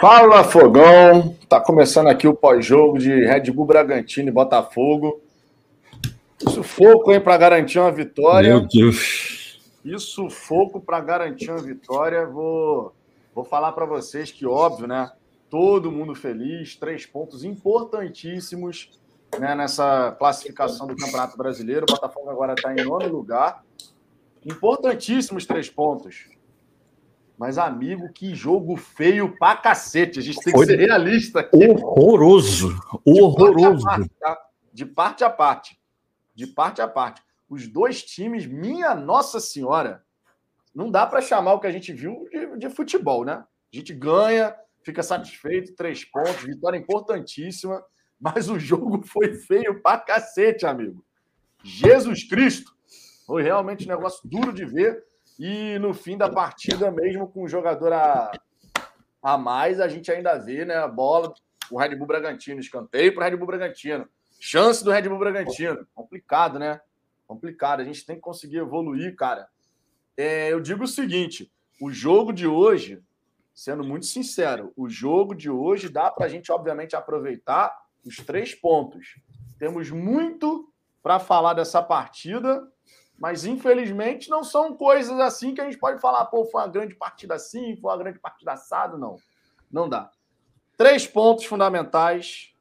Fala Fogão, tá começando aqui o pós-jogo de Red Bull Bragantino e Botafogo. Sufoco, hein, para garantir uma vitória. Meu Deus. Isso sufoco para garantir uma vitória. Vou, vou falar para vocês que, óbvio, né? Todo mundo feliz, três pontos importantíssimos né, nessa classificação do Campeonato Brasileiro. O Botafogo agora está em nono lugar. Importantíssimos três pontos. Mas, amigo, que jogo feio pra cacete. A gente tem que ser realista aqui. Horroroso. Horroroso. De parte a parte. De parte a parte. Os dois times, minha Nossa Senhora, não dá para chamar o que a gente viu de, de, futebol, né? A gente ganha, fica satisfeito, três pontos, vitória importantíssima, mas o jogo foi feio pra cacete, amigo. Jesus Cristo! Foi realmente um negócio duro de ver. E no fim da partida, mesmo com o jogador a, a mais, a gente ainda vê né, a bola, o Red Bull Bragantino, escanteio para o Red Bull Bragantino. Chance do Red Bull Bragantino. Complicado, né? Complicado. A gente tem que conseguir evoluir, cara. É, eu digo o seguinte: o jogo de hoje, sendo muito sincero, o jogo de hoje dá para a gente, obviamente, aproveitar os três pontos. Temos muito para falar dessa partida mas, infelizmente, não são coisas assim que a gente pode falar, pô, foi uma grande partida assim, foi uma grande partida assado. Não, não dá. Três pontos fundamentais.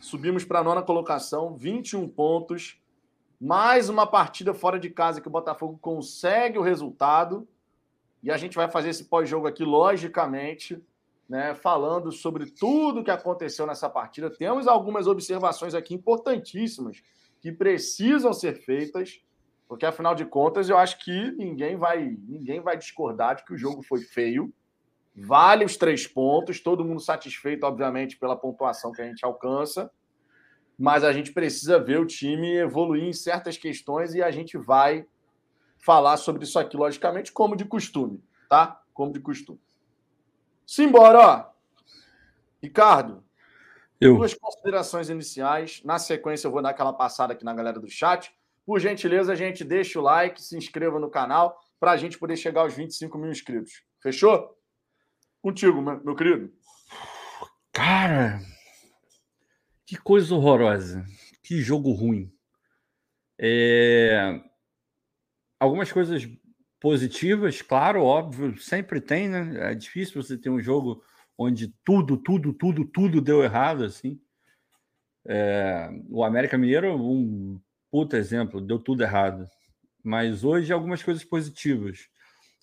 Subimos para a nona colocação, 21 pontos. Mais uma partida fora de casa que o Botafogo consegue o resultado. E a gente vai fazer esse pós-jogo aqui, logicamente, né, falando sobre tudo que aconteceu nessa partida. Temos algumas observações aqui importantíssimas que precisam ser feitas, porque afinal de contas eu acho que ninguém vai, ninguém vai discordar de que o jogo foi feio. Vale os três pontos, todo mundo satisfeito, obviamente, pela pontuação que a gente alcança, mas a gente precisa ver o time evoluir em certas questões e a gente vai falar sobre isso aqui, logicamente, como de costume, tá? Como de costume. Simbora, ó. Ricardo, eu. Duas considerações iniciais. Na sequência, eu vou dar aquela passada aqui na galera do chat. Por gentileza, a gente deixa o like, se inscreva no canal para a gente poder chegar aos 25 mil inscritos. Fechou? Contigo, meu querido. Cara, que coisa horrorosa. Que jogo ruim. É... Algumas coisas positivas, claro, óbvio, sempre tem, né? É difícil você ter um jogo onde tudo, tudo, tudo, tudo deu errado, assim. É, o América Mineiro, um puta exemplo, deu tudo errado. Mas hoje algumas coisas positivas.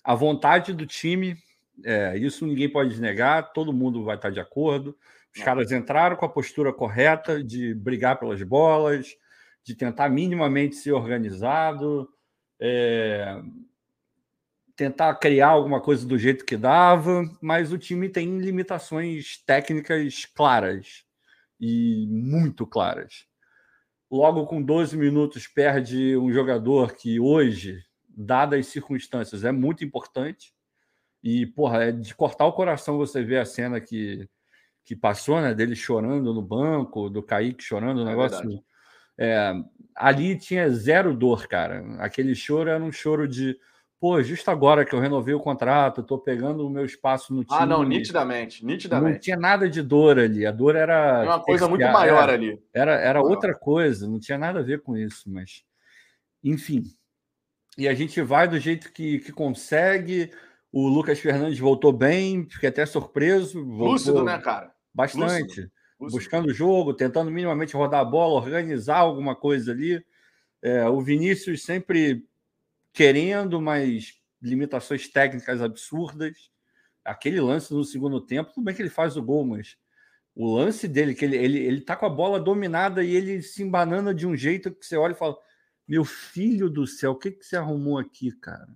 A vontade do time, é, isso ninguém pode negar, todo mundo vai estar de acordo. Os caras entraram com a postura correta de brigar pelas bolas, de tentar minimamente ser organizado. É, tentar criar alguma coisa do jeito que dava, mas o time tem limitações técnicas claras e muito claras. Logo com 12 minutos perde um jogador que hoje, dadas as circunstâncias, é muito importante. E, porra, é de cortar o coração você ver a cena que, que passou, né? Dele chorando no banco, do Kaique chorando, um é negócio. É, ali tinha zero dor, cara. Aquele choro era um choro de pô, justo agora que eu renovei o contrato, estou pegando o meu espaço no time. Ah, não, nitidamente, nitidamente. Não tinha nada de dor ali. A dor era. É uma coisa muito maior era, ali. Era, era outra coisa, não tinha nada a ver com isso, mas. Enfim. E a gente vai do jeito que, que consegue. O Lucas Fernandes voltou bem, fiquei até surpreso. Lúcido, né, cara? Bastante. Lúcido. Lúcido. Buscando o jogo, tentando minimamente rodar a bola, organizar alguma coisa ali. É, o Vinícius sempre querendo, mas limitações técnicas absurdas. Aquele lance no segundo tempo, tudo bem que ele faz o gol, mas o lance dele, que ele, ele, ele tá com a bola dominada e ele se embanana de um jeito que você olha e fala: Meu filho do céu, o que, que você arrumou aqui, cara?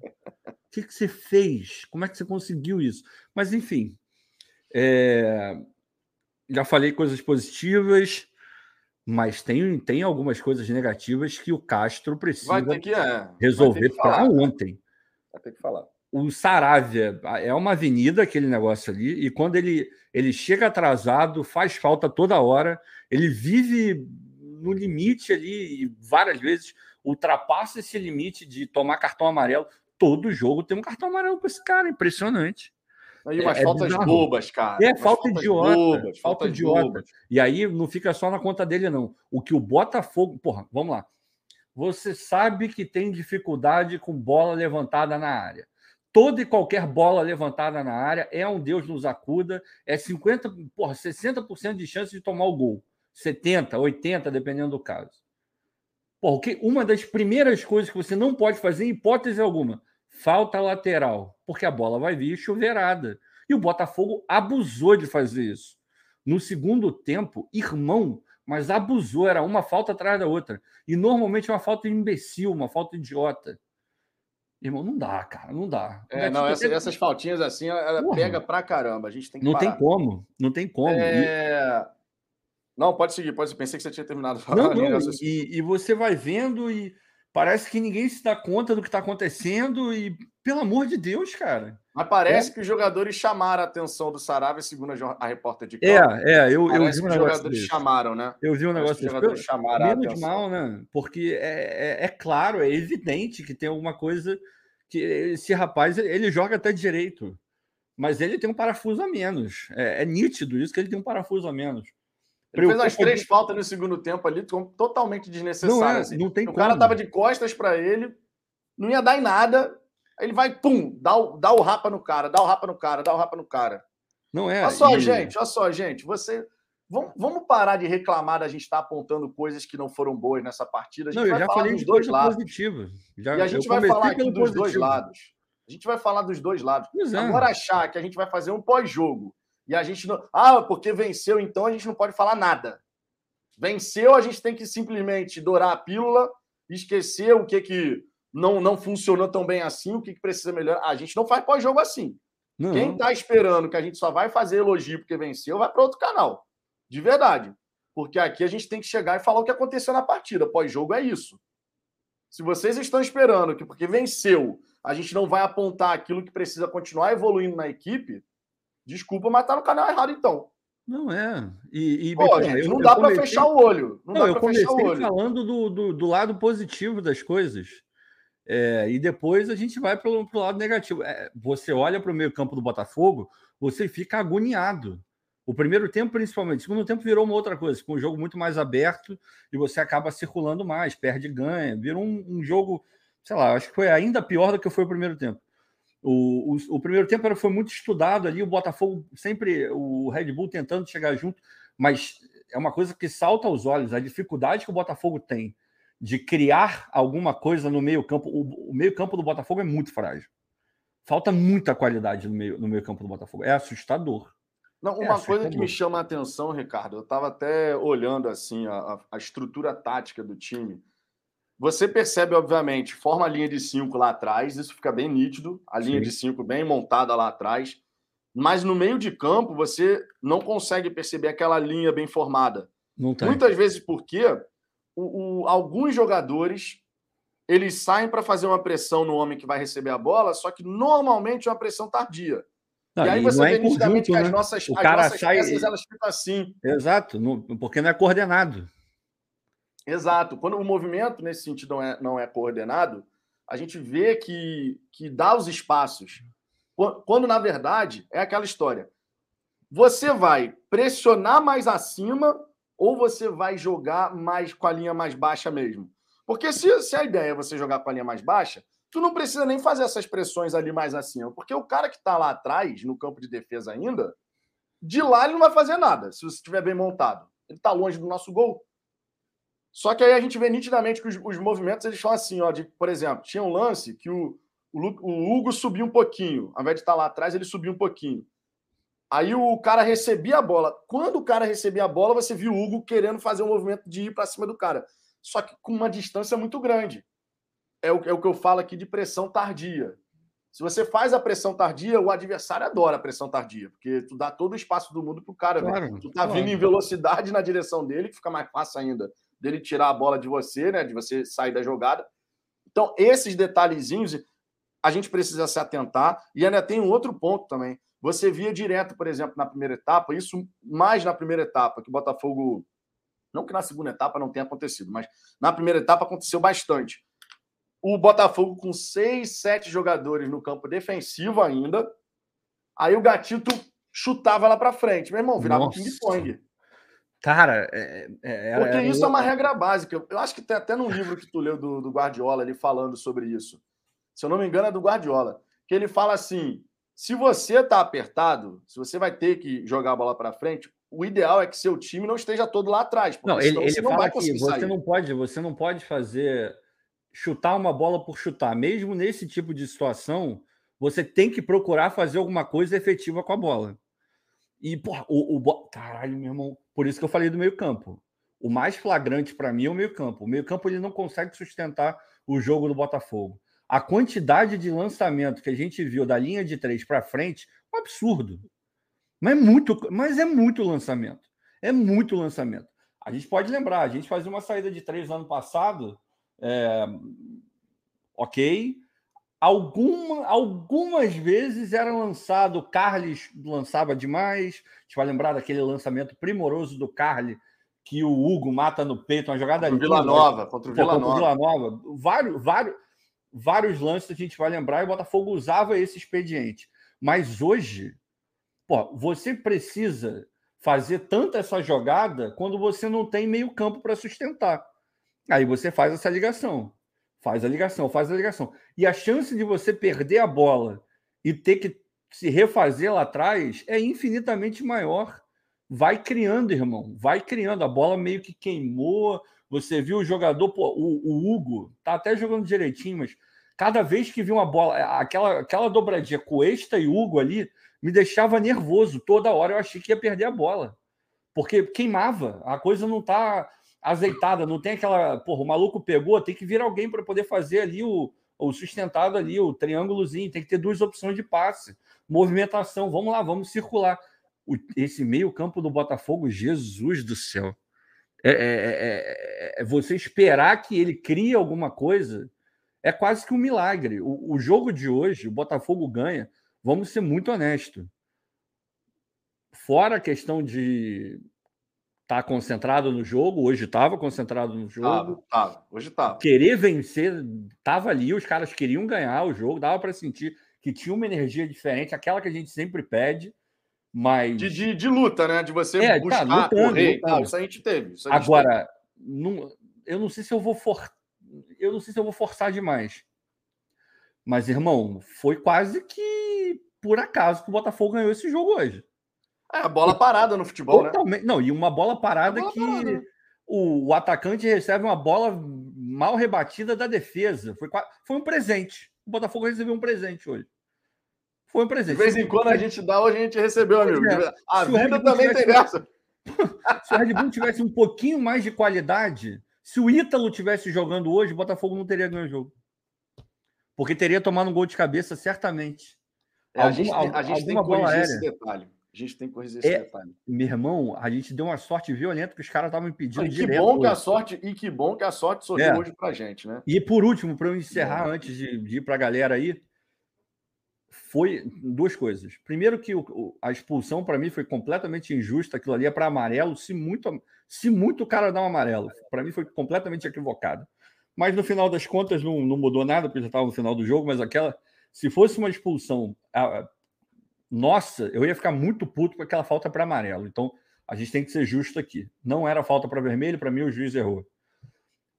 O que, que você fez? Como é que você conseguiu isso? Mas, enfim, é... já falei coisas positivas mas tem, tem algumas coisas negativas que o Castro precisa que, é, resolver para ontem. Vai ter que falar. O Saravia é uma avenida, aquele negócio ali, e quando ele, ele chega atrasado, faz falta toda hora, ele vive no limite ali, e várias vezes ultrapassa esse limite de tomar cartão amarelo. Todo jogo tem um cartão amarelo para esse cara, impressionante. E umas é, é faltas bizarro. bobas, cara. É, falta idiota. Bobas, falta idiota. Bobas. E aí não fica só na conta dele, não. O que o Botafogo. Porra, vamos lá. Você sabe que tem dificuldade com bola levantada na área. Toda e qualquer bola levantada na área é um Deus nos acuda, é 50, porra, 60% de chance de tomar o gol. 70, 80, dependendo do caso. Porra, que uma das primeiras coisas que você não pode fazer, em hipótese alguma, falta lateral, porque a bola vai vir chuveirada. E o Botafogo abusou de fazer isso. No segundo tempo, irmão, mas abusou, era uma falta atrás da outra. E normalmente é uma falta imbecil, uma falta idiota. Irmão, não dá, cara, não dá. É, não, essa, essas faltinhas assim, ela Porra. pega pra caramba. A gente tem que Não parar. tem como, não tem como. É... Não, pode seguir, pode. Pensei que você tinha terminado. Não, não, e, e, você vai vendo e parece que ninguém se dá conta do que está acontecendo e, pelo amor de Deus, cara. Mas parece é. que os jogadores chamaram a atenção do Sarabia, segundo a repórter de campo. É, é, eu, eu vi um os jogadores desse. chamaram, né? Eu vi um negócio. Os jogadores chamaram Menos a atenção. mal, né? Porque é, é, é, claro, é evidente que tem alguma coisa que esse rapaz, ele joga até direito, mas ele tem um parafuso a menos. É, é nítido isso que ele tem um parafuso a menos. Ele fez as três faltas no segundo tempo ali, totalmente desnecessárias. Não, é, assim. não tem o como. cara tava de costas para ele, não ia dar em nada. Aí ele vai, pum, dá o, dá o rapa no cara, dá o rapa no cara, dá o rapa no cara. Não é. Olha só, e... gente, olha só, gente. Você. Vamos, vamos parar de reclamar da gente estar tá apontando coisas que não foram boas nessa partida. A gente não, vai já falar falei dos dois lados. Já, e a gente vai falar aqui dos positivo. dois lados. A gente vai falar dos dois lados. É. Agora achar que a gente vai fazer um pós-jogo e a gente não. Ah, porque venceu, então a gente não pode falar nada. Venceu, a gente tem que simplesmente dourar a pílula, esquecer o que, que não, não funcionou tão bem assim, o que, que precisa melhorar. A gente não faz pós-jogo assim. Não. Quem está esperando que a gente só vai fazer elogio porque venceu, vai para outro canal. De verdade. Porque aqui a gente tem que chegar e falar o que aconteceu na partida. Pós-jogo é isso. Se vocês estão esperando que porque venceu, a gente não vai apontar aquilo que precisa continuar evoluindo na equipe, desculpa, mas tá no canal errado então. Não é. E, e Pô, gente, eu, não dá para fechar o olho. Não, não o olho. falando do, do, do, lado positivo das coisas. É, e depois a gente vai para o lado negativo. É, você olha para o meio campo do Botafogo, você fica agoniado. O primeiro tempo, principalmente. O segundo tempo virou uma outra coisa, com um jogo muito mais aberto e você acaba circulando mais, perde ganha. Virou um, um jogo, sei lá, acho que foi ainda pior do que foi o primeiro tempo. O, o, o, primeiro tempo foi muito estudado ali, o Botafogo sempre, o Red Bull tentando chegar junto, mas é uma coisa que salta aos olhos, a dificuldade que o Botafogo tem de criar alguma coisa no meio-campo. O, o meio-campo do Botafogo é muito frágil. Falta muita qualidade no meio, no meio campo do Botafogo. É assustador. Não, uma é coisa que me chama a atenção, Ricardo, eu estava até olhando assim a, a estrutura tática do time. Você percebe, obviamente, forma a linha de cinco lá atrás, isso fica bem nítido, a linha Sim. de cinco bem montada lá atrás. Mas no meio de campo, você não consegue perceber aquela linha bem formada. Muitas vezes porque o, o, alguns jogadores eles saem para fazer uma pressão no homem que vai receber a bola, só que normalmente é uma pressão tardia. Não, e aí você é vê nitidamente né? que as nossas, o as nossas sai... peças elas ficam assim. Exato, porque não é coordenado. Exato. Quando o movimento, nesse sentido, não é, não é coordenado, a gente vê que, que dá os espaços. Quando, na verdade, é aquela história. Você vai pressionar mais acima ou você vai jogar mais com a linha mais baixa mesmo? Porque se, se a ideia é você jogar com a linha mais baixa, tu não precisa nem fazer essas pressões ali mais acima. Porque o cara que está lá atrás, no campo de defesa ainda, de lá ele não vai fazer nada, se você estiver bem montado. Ele está longe do nosso gol. Só que aí a gente vê nitidamente que os, os movimentos eles são assim, ó, de, por exemplo, tinha um lance que o, o, o Hugo subiu um pouquinho, ao invés de estar lá atrás, ele subiu um pouquinho. Aí o cara recebia a bola. Quando o cara recebia a bola, você viu o Hugo querendo fazer um movimento de ir para cima do cara. Só que com uma distância muito grande. É o, é o que eu falo aqui de pressão tardia. Se você faz a pressão tardia, o adversário adora a pressão tardia, porque tu dá todo o espaço do mundo pro cara. Claro, tu tá claro. vindo em velocidade na direção dele, que fica mais fácil ainda dele tirar a bola de você, né? De você sair da jogada. Então, esses detalhezinhos a gente precisa se atentar. E ainda tem um outro ponto também. Você via direto, por exemplo, na primeira etapa, isso mais na primeira etapa, que o Botafogo. Não que na segunda etapa não tenha acontecido, mas na primeira etapa aconteceu bastante. O Botafogo com seis, sete jogadores no campo defensivo ainda. Aí o gatito chutava lá para frente. Meu irmão, virava ping-pong. Cara, é, é, é, porque isso é uma regra básica. Eu acho que tem até num livro que tu leu do, do Guardiola ali falando sobre isso. Se eu não me engano, é do Guardiola. Que ele fala assim: se você tá apertado, se você vai ter que jogar a bola para frente, o ideal é que seu time não esteja todo lá atrás. Não, ele, ele não fala que você sair. não pode, você não pode fazer chutar uma bola por chutar. Mesmo nesse tipo de situação, você tem que procurar fazer alguma coisa efetiva com a bola. E, porra, o, o caralho, meu irmão, por isso que eu falei do meio-campo. O mais flagrante para mim é o meio-campo. O meio-campo ele não consegue sustentar o jogo do Botafogo. A quantidade de lançamento que a gente viu da linha de três para frente, um absurdo. Mas é muito, mas é muito lançamento. É muito lançamento. A gente pode lembrar, a gente fazia uma saída de três ano passado, é, ok. Alguma, algumas vezes era lançado, o Carles lançava demais. A gente vai lembrar daquele lançamento primoroso do Carly que o Hugo mata no peito, uma jogada contra Vila Nova, contra o Vila Nova. Vila Nova. Vários, vários, vários lances a gente vai lembrar e o Botafogo usava esse expediente. Mas hoje, pô, você precisa fazer tanta essa jogada quando você não tem meio campo para sustentar. Aí você faz essa ligação. Faz a ligação, faz a ligação. E a chance de você perder a bola e ter que se refazer lá atrás é infinitamente maior. Vai criando, irmão, vai criando. A bola meio que queimou. Você viu o jogador, pô, o, o Hugo tá até jogando direitinho, mas cada vez que viu uma bola, aquela, aquela dobradinha com Esta e Hugo ali, me deixava nervoso. Toda hora eu achei que ia perder a bola. Porque queimava. A coisa não tá azeitada, não tem aquela. Porra, o maluco pegou, tem que vir alguém para poder fazer ali o, o sustentado ali, o triângulozinho, tem que ter duas opções de passe, movimentação. Vamos lá, vamos circular. O, esse meio-campo do Botafogo, Jesus do céu. É, é, é, é, você esperar que ele crie alguma coisa é quase que um milagre. O, o jogo de hoje, o Botafogo ganha, vamos ser muito honestos. Fora a questão de tá concentrado no jogo, hoje estava concentrado no jogo. Tava, tava. hoje estava. Querer vencer, tava ali, os caras queriam ganhar o jogo, dava para sentir que tinha uma energia diferente, aquela que a gente sempre pede, mas... De, de, de luta, né? De você é, tá, buscar, tá, lutando, correr lutando. Isso a gente teve. A gente Agora, teve. Não, eu não sei se eu vou for... eu não sei se eu vou forçar demais. Mas, irmão, foi quase que por acaso que o Botafogo ganhou esse jogo hoje. É, a bola parada no futebol, né? Totalmente, né? Não, e uma bola parada bola que parada. O, o, atacante recebe uma bola mal rebatida da defesa. Foi, foi um presente. O Botafogo recebeu um presente hoje. Foi um presente. De vez em quando a gente dá, hoje a gente recebeu, amigo. É. A se vida também tivesse... tem dessa. se o Red Bull tivesse um pouquinho mais de qualidade, se o Ítalo tivesse jogando hoje, o Botafogo não teria ganho o jogo. Porque teria tomado um gol de cabeça, certamente. É, algum, a gente, a gente tem que corrigir esse detalhe. A gente tem que corrigir esse é, detalhe. Meu irmão, a gente deu uma sorte violenta que os caras estavam impedindo e que bom hoje. que a sorte E que bom que a sorte sorriu é. hoje pra gente, né? E por último, para eu encerrar, antes de, de ir para a galera aí, foi duas coisas. Primeiro que o, a expulsão para mim foi completamente injusta, aquilo ali é para amarelo, se muito se muito o cara dá um amarelo. Para mim foi completamente equivocado. Mas no final das contas não, não mudou nada, porque já estava no final do jogo, mas aquela se fosse uma expulsão nossa, eu ia ficar muito puto com aquela falta para amarelo. Então, a gente tem que ser justo aqui. Não era falta para vermelho, para mim o juiz errou.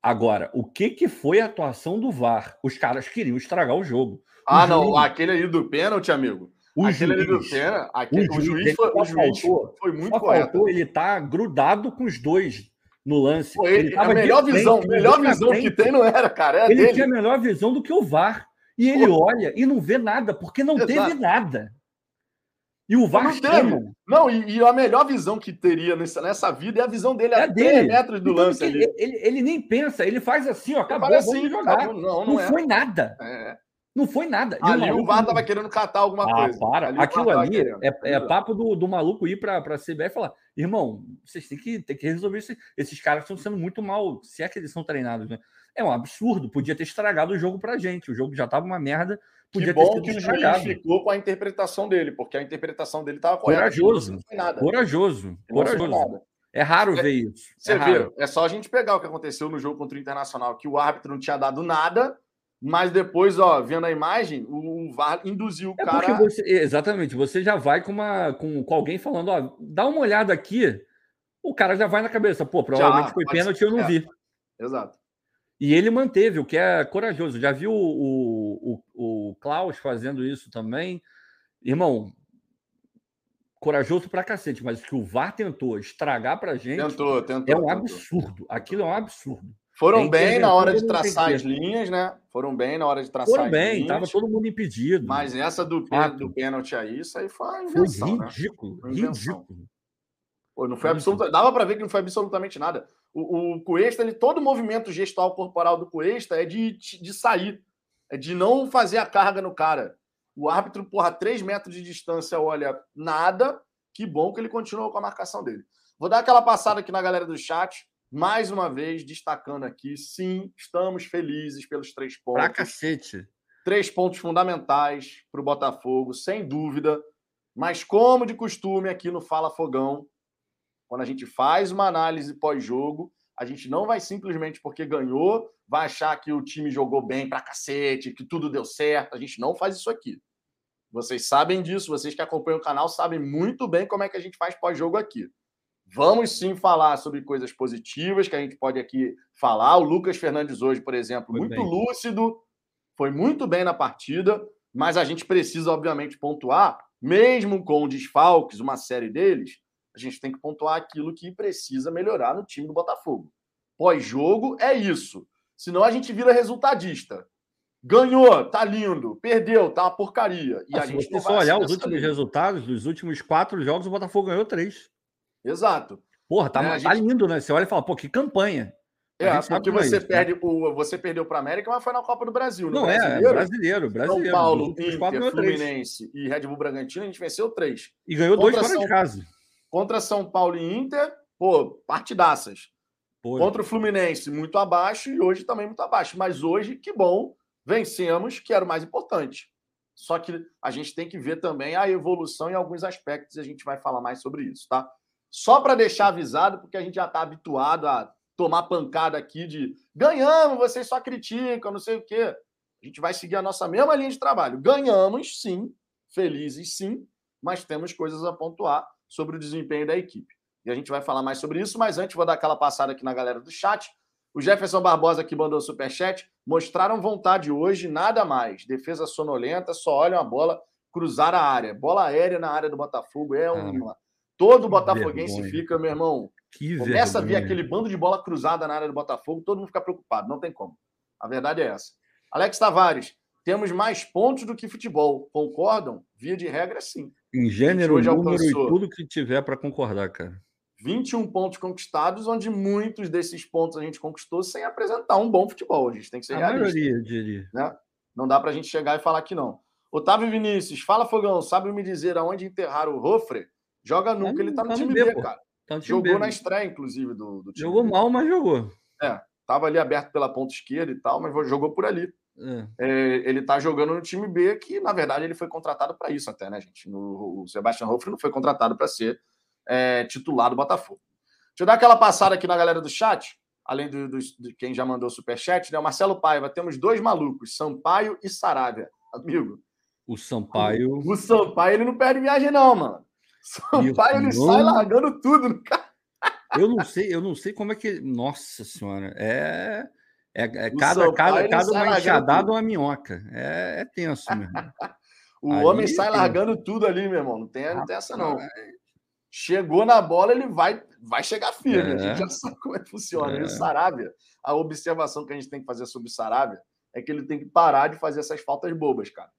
Agora, o que, que foi a atuação do VAR? Os caras queriam estragar o jogo. O ah, juiz... não, aquele ali do pênalti, amigo. O aquele juiz, ali do pênalti, aquele... o, o juiz, foi, o juiz faltou, foi muito correto. Faltou, ele tá grudado com os dois no lance. Pô, ele, ele a melhor visão, melhor visão que tem não era, cara. ele dele. tinha a melhor visão do que o VAR. E ele Pô. olha e não vê nada, porque não Exato. teve nada. E o VAR não, teve. não e, e, a melhor visão que teria nessa, nessa vida é a visão dele é a dele. metros do então, lance ele, ali. Ele, ele, nem pensa, ele faz assim, ó, acabou, assim, jogar. Acabou. Não, não, não é. foi nada. É. Não foi nada. E ali o, o VAR tava querendo catar alguma ah, coisa. Para. Ali Aquilo ali é, é, papo do, do maluco ir para a CBF e falar: irmão, vocês têm que, têm que resolver isso. Esses caras estão sendo muito mal, se é que eles são treinados, né? É um absurdo. Podia ter estragado o jogo pra gente. O jogo já tava uma merda Podia que bom que o juiz ficou com a interpretação dele, porque a interpretação dele estava correta. Corajoso. Corajoso. Corajoso. É raro é, ver isso. Você é vê, é só a gente pegar o que aconteceu no jogo contra o Internacional, que o árbitro não tinha dado nada, Mas depois, ó, vendo a imagem, o VAR induziu o é cara. Você, exatamente, você já vai com, uma, com, com alguém falando, ó, dá uma olhada aqui. O cara já vai na cabeça, pô, provavelmente já, foi pênalti, eu não é. vi. Exato. E ele manteve, o que é corajoso. Já viu o, o, o Klaus fazendo isso também? Irmão, corajoso pra cacete, mas que o VAR tentou estragar pra gente tentou, tentou, é um tentou. absurdo. Aquilo é um absurdo. Foram bem na hora de traçar as linhas, né? Foram bem na hora de traçar Foram bem, estava todo mundo impedido. Mas essa do, do pênalti aí, isso aí foi uma invenção, Foi ridículo, né? ridículo. Pô, não foi absoluta, dava para ver que não foi absolutamente nada. O, o Cuesta, ele, todo o movimento gestual corporal do Cuesta é de, de sair, é de não fazer a carga no cara. O árbitro, porra, três metros de distância, olha, nada. Que bom que ele continuou com a marcação dele. Vou dar aquela passada aqui na galera do chat mais uma vez destacando aqui, sim, estamos felizes pelos três pontos. Pra cacete. Três pontos fundamentais para o Botafogo, sem dúvida. Mas, como de costume aqui no Fala Fogão, quando a gente faz uma análise pós-jogo, a gente não vai simplesmente porque ganhou, vai achar que o time jogou bem pra cacete, que tudo deu certo. A gente não faz isso aqui. Vocês sabem disso, vocês que acompanham o canal sabem muito bem como é que a gente faz pós-jogo aqui. Vamos sim falar sobre coisas positivas que a gente pode aqui falar. O Lucas Fernandes hoje, por exemplo, foi muito bem. lúcido, foi muito bem na partida, mas a gente precisa, obviamente, pontuar, mesmo com desfalques, uma série deles, a gente tem que pontuar aquilo que precisa melhorar no time do Botafogo. Pós-jogo é isso. Senão a gente vira resultadista. Ganhou, tá lindo. Perdeu, tá uma porcaria. E ah, a gente se você só olhar os últimos resultados, dos últimos quatro jogos, o Botafogo ganhou três. Exato. Porra, tá, é, tá gente... lindo, né? Você olha e fala, pô, que campanha. É, porque você, isso, né? perde, né? o, você perdeu para a América, mas foi na Copa do Brasil. Não, brasileiro, é, brasileiro, brasileiro. São Paulo, Inter, Fluminense e Red Bull Bragantino, a gente venceu três. E ganhou contra dois fora São, de casa. Contra São Paulo e Inter, pô, partidaças. Pô. Contra o Fluminense, muito abaixo, e hoje também muito abaixo. Mas hoje, que bom, vencemos, que era o mais importante. Só que a gente tem que ver também a evolução em alguns aspectos, e a gente vai falar mais sobre isso, tá? Só para deixar avisado, porque a gente já está habituado a tomar pancada aqui de ganhamos, vocês só criticam, não sei o quê. A gente vai seguir a nossa mesma linha de trabalho. Ganhamos, sim, felizes, sim, mas temos coisas a pontuar sobre o desempenho da equipe. E a gente vai falar mais sobre isso, mas antes vou dar aquela passada aqui na galera do chat. O Jefferson Barbosa que mandou o superchat. Mostraram vontade hoje, nada mais. Defesa sonolenta, só olham a bola cruzar a área. Bola aérea na área do Botafogo é uma Todo botafoguense vergonha. fica, meu irmão. Que começa vergonha. a ver aquele bando de bola cruzada na área do Botafogo, todo mundo fica preocupado, não tem como. A verdade é essa. Alex Tavares, temos mais pontos do que futebol. Concordam? Via de regra, sim. Em gênero, número e tudo que tiver para concordar, cara. 21 pontos conquistados, onde muitos desses pontos a gente conquistou sem apresentar um bom futebol. A gente tem que ser a realista. maioria, diria. Né? Não dá para a gente chegar e falar que não. Otávio Vinícius, fala Fogão, sabe me dizer aonde enterrar o Rofre? Joga nunca, ele tá no tá time B, B cara. Tá jogou B, na estreia, inclusive, do, do time. Jogou B. mal, mas jogou. É, tava ali aberto pela ponta esquerda e tal, mas jogou por ali. É. É, ele tá jogando no time B, que na verdade ele foi contratado para isso até, né, gente? No, o Sebastião Hoffman não foi contratado para ser é, titular do Botafogo. Deixa eu dar aquela passada aqui na galera do chat, além do, do, de quem já mandou superchat, né? O Marcelo Paiva, temos dois malucos, Sampaio e Saravia. Amigo. O Sampaio. O, o Sampaio ele não perde viagem, não, mano. Sampaio ele sai largando tudo no carro. Eu não sei, eu não sei como é que. Nossa senhora, é. É, é cada, cada, cada uma enxadada uma minhoca. É, é tenso, meu irmão. o Aí, homem sai largando tudo ali, meu irmão. Não tem, não tem essa, não. Chegou na bola, ele vai, vai chegar firme. É. A gente já sabe como é que funciona. É. E o Sarabia, a observação que a gente tem que fazer sobre o Sarabia é que ele tem que parar de fazer essas faltas bobas, cara.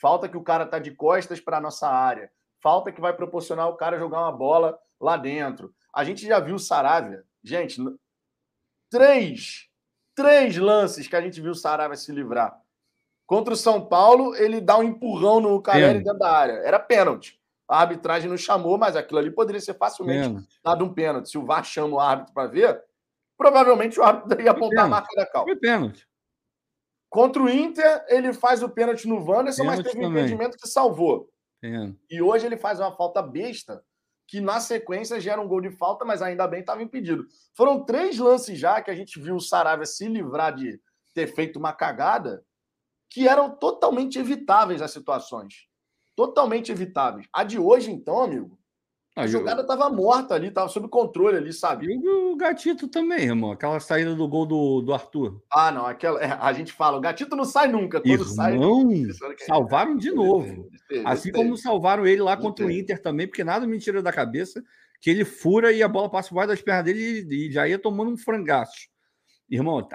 Falta que o cara tá de costas para nossa área falta que vai proporcionar o cara jogar uma bola lá dentro. A gente já viu o Saravia, gente, três, três lances que a gente viu o Saravia se livrar. Contra o São Paulo, ele dá um empurrão no Caleri dentro da área. Era pênalti. A arbitragem não chamou, mas aquilo ali poderia ser facilmente pênalti. dado um pênalti. Se o VAR chama o árbitro para ver, provavelmente o árbitro ia apontar a marca da cal. Foi pênalti. Contra o Inter, ele faz o pênalti no Wanderson, mas teve um impedimento que salvou. E hoje ele faz uma falta besta, que na sequência gera um gol de falta, mas ainda bem estava impedido. Foram três lances já que a gente viu o Saravia se livrar de ter feito uma cagada, que eram totalmente evitáveis as situações. Totalmente evitáveis. A de hoje, então, amigo, a jogada estava morta ali, estava sob controle ali, sabe? E o Gatito também, irmão. Aquela saída do gol do, do Arthur. Ah, não. Aquela, é, a gente fala, o Gatito não sai nunca. Quando irmão, sai. Salvaram de novo. Assim como salvaram ele lá contra o Inter também, porque nada me tira da cabeça que ele fura e a bola passa por baixo das pernas dele e, já ia tomando um frangaço. Irmão,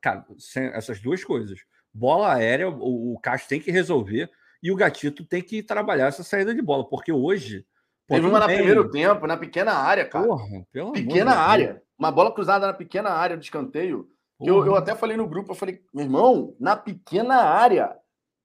cara, essas duas coisas. Bola aérea, o, o Castro tem que resolver e o Gatito tem que trabalhar essa saída de bola, porque hoje Teve uma no primeiro tempo, na pequena área, cara. Porra, pequena área. Uma bola cruzada na pequena área do escanteio. Eu, eu até falei no grupo, eu falei, meu irmão, na pequena área.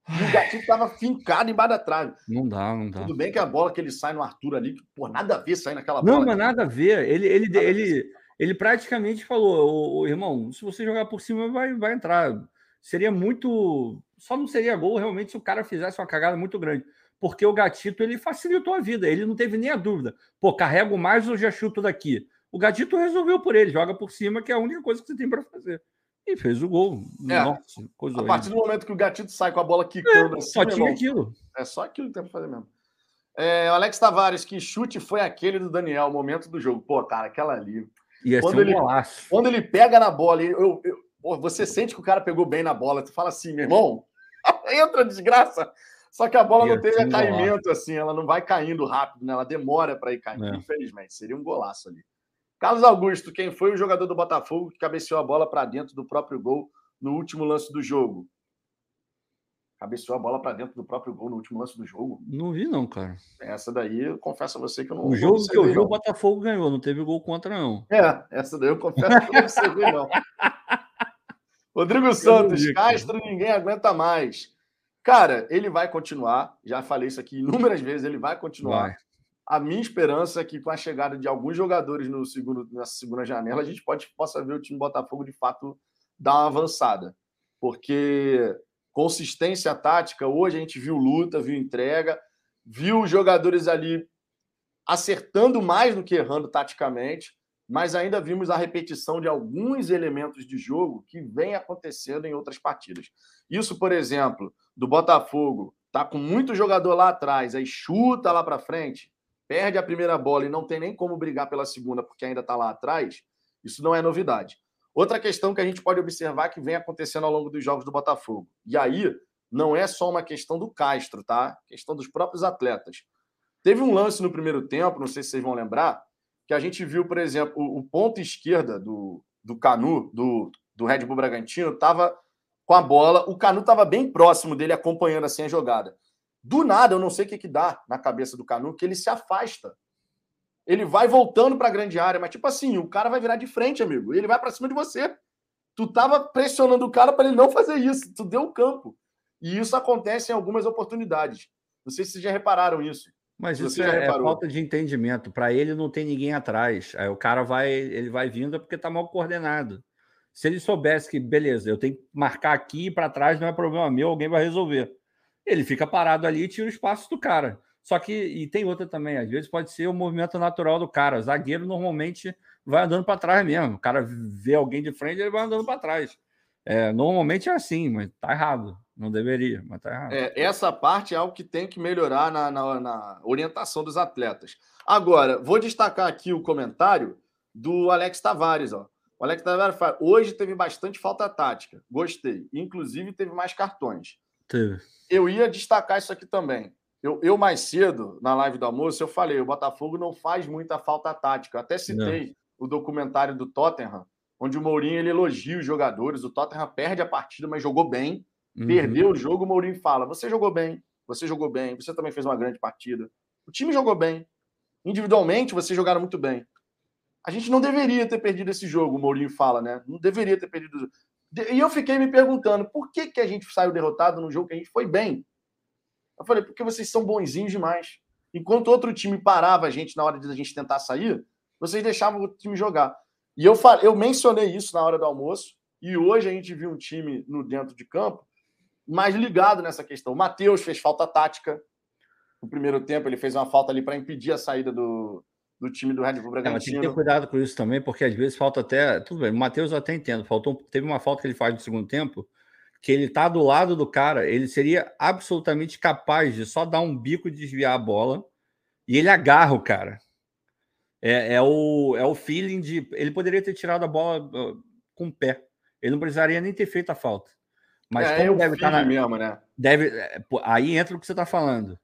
E o gatinho tava fincado embaixo da trave. Não dá, não dá. Tudo bem que a bola que ele sai no Arthur ali, pô, nada a ver sair naquela bola. Não, mas nada a ver. Ele, ele, ele, ele praticamente falou, o, irmão, se você jogar por cima, vai, vai entrar. Seria muito. Só não seria gol realmente se o cara fizesse uma cagada muito grande porque o Gatito ele facilitou a vida, ele não teve nem a dúvida. Pô, carrego mais ou já chuto daqui? O Gatito resolveu por ele, joga por cima, que é a única coisa que você tem para fazer. E fez o gol. É, Nossa, coisa a partir do momento que o Gatito sai com a bola quicando é, assim, só tinha irmão, aquilo. É só aquilo que tem para fazer mesmo. É, Alex Tavares, que chute foi aquele do Daniel, o momento do jogo. Pô, cara, aquela ali. Ia quando, ele, golaço. quando ele pega na bola, eu, eu, você sente que o cara pegou bem na bola. Tu fala assim, meu irmão, entra desgraça. Só que a bola não teve caimento assim, ela não vai caindo rápido, né? Ela demora para ir caindo, é. infelizmente. Seria um golaço ali. Carlos Augusto, quem foi o jogador do Botafogo que cabeceou a bola para dentro do próprio gol no último lance do jogo? Cabeceou a bola para dentro do próprio gol no último lance do jogo? Não vi, não, cara. Essa daí, eu confesso a você que eu não O jogo que eu vi, o Botafogo ganhou, não teve gol contra, não. É, essa daí eu confesso que eu não observei, não. Rodrigo Santos, Castro, ninguém aguenta mais. Cara, ele vai continuar. Já falei isso aqui inúmeras vezes. Ele vai continuar. Vai. A minha esperança é que com a chegada de alguns jogadores no segundo, nessa segunda janela, a gente pode, possa ver o time Botafogo de fato dar uma avançada. Porque consistência tática, hoje a gente viu luta, viu entrega, viu os jogadores ali acertando mais do que errando taticamente, mas ainda vimos a repetição de alguns elementos de jogo que vem acontecendo em outras partidas. Isso, por exemplo, do Botafogo, tá com muito jogador lá atrás, aí chuta lá para frente, perde a primeira bola e não tem nem como brigar pela segunda porque ainda está lá atrás, isso não é novidade. Outra questão que a gente pode observar que vem acontecendo ao longo dos jogos do Botafogo. E aí, não é só uma questão do Castro, tá? Questão dos próprios atletas. Teve um lance no primeiro tempo, não sei se vocês vão lembrar, que a gente viu, por exemplo, o, o ponto esquerda do, do Canu, do, do Red Bull Bragantino, estava com a bola. O Canu estava bem próximo dele, acompanhando assim a jogada. Do nada, eu não sei o que, que dá na cabeça do Canu, que ele se afasta. Ele vai voltando para a grande área, mas tipo assim, o cara vai virar de frente, amigo. E ele vai para cima de você. Tu tava pressionando o cara para ele não fazer isso. Tu deu o campo. E isso acontece em algumas oportunidades. Não sei se vocês já repararam isso. Mas isso é, é, falta de entendimento. Para ele não tem ninguém atrás. Aí o cara vai, ele vai vindo é porque tá mal coordenado. Se ele soubesse que, beleza, eu tenho que marcar aqui e para trás, não é problema meu, alguém vai resolver. Ele fica parado ali e tira o espaço do cara. Só que, e tem outra também, às vezes pode ser o movimento natural do cara. Zagueiro normalmente vai andando para trás mesmo. O cara vê alguém de frente, ele vai andando para trás. É, normalmente é assim, mas tá errado. Não deveria, mas tá errado. É, essa parte é algo que tem que melhorar na, na, na orientação dos atletas. Agora, vou destacar aqui o comentário do Alex Tavares, ó. O Alex Tavares fala, hoje teve bastante falta tática. Gostei. Inclusive, teve mais cartões. Teve. Eu ia destacar isso aqui também. Eu, eu, mais cedo, na live do almoço, eu falei: o Botafogo não faz muita falta tática. Eu até citei não. o documentário do Tottenham, onde o Mourinho ele elogia os jogadores. O Tottenham perde a partida, mas jogou bem. Uhum. Perdeu o jogo, o Mourinho fala: você jogou bem, você jogou bem, você também fez uma grande partida. O time jogou bem. Individualmente, vocês jogaram muito bem. A gente não deveria ter perdido esse jogo, o Mourinho fala, né? Não deveria ter perdido. E eu fiquei me perguntando por que, que a gente saiu derrotado num jogo que a gente foi bem. Eu falei, porque vocês são bonzinhos demais. Enquanto outro time parava a gente na hora de a gente tentar sair, vocês deixavam o time jogar. E eu, falei, eu mencionei isso na hora do almoço, e hoje a gente viu um time no dentro de campo mais ligado nessa questão. O Matheus fez falta tática. No primeiro tempo, ele fez uma falta ali para impedir a saída do, do time do Red Bull Bragantino. É, tem que ter cuidado com isso também, porque às vezes falta até. Tudo bem, o Matheus eu até entendo. Faltou, teve uma falta que ele faz no segundo tempo, que ele tá do lado do cara, ele seria absolutamente capaz de só dar um bico e desviar a bola e ele agarra o cara. É, é, o, é o feeling de. Ele poderia ter tirado a bola uh, com o pé. Ele não precisaria nem ter feito a falta. Mas é, como deve estar na mesmo, né? Deve, é, aí entra o que você está falando.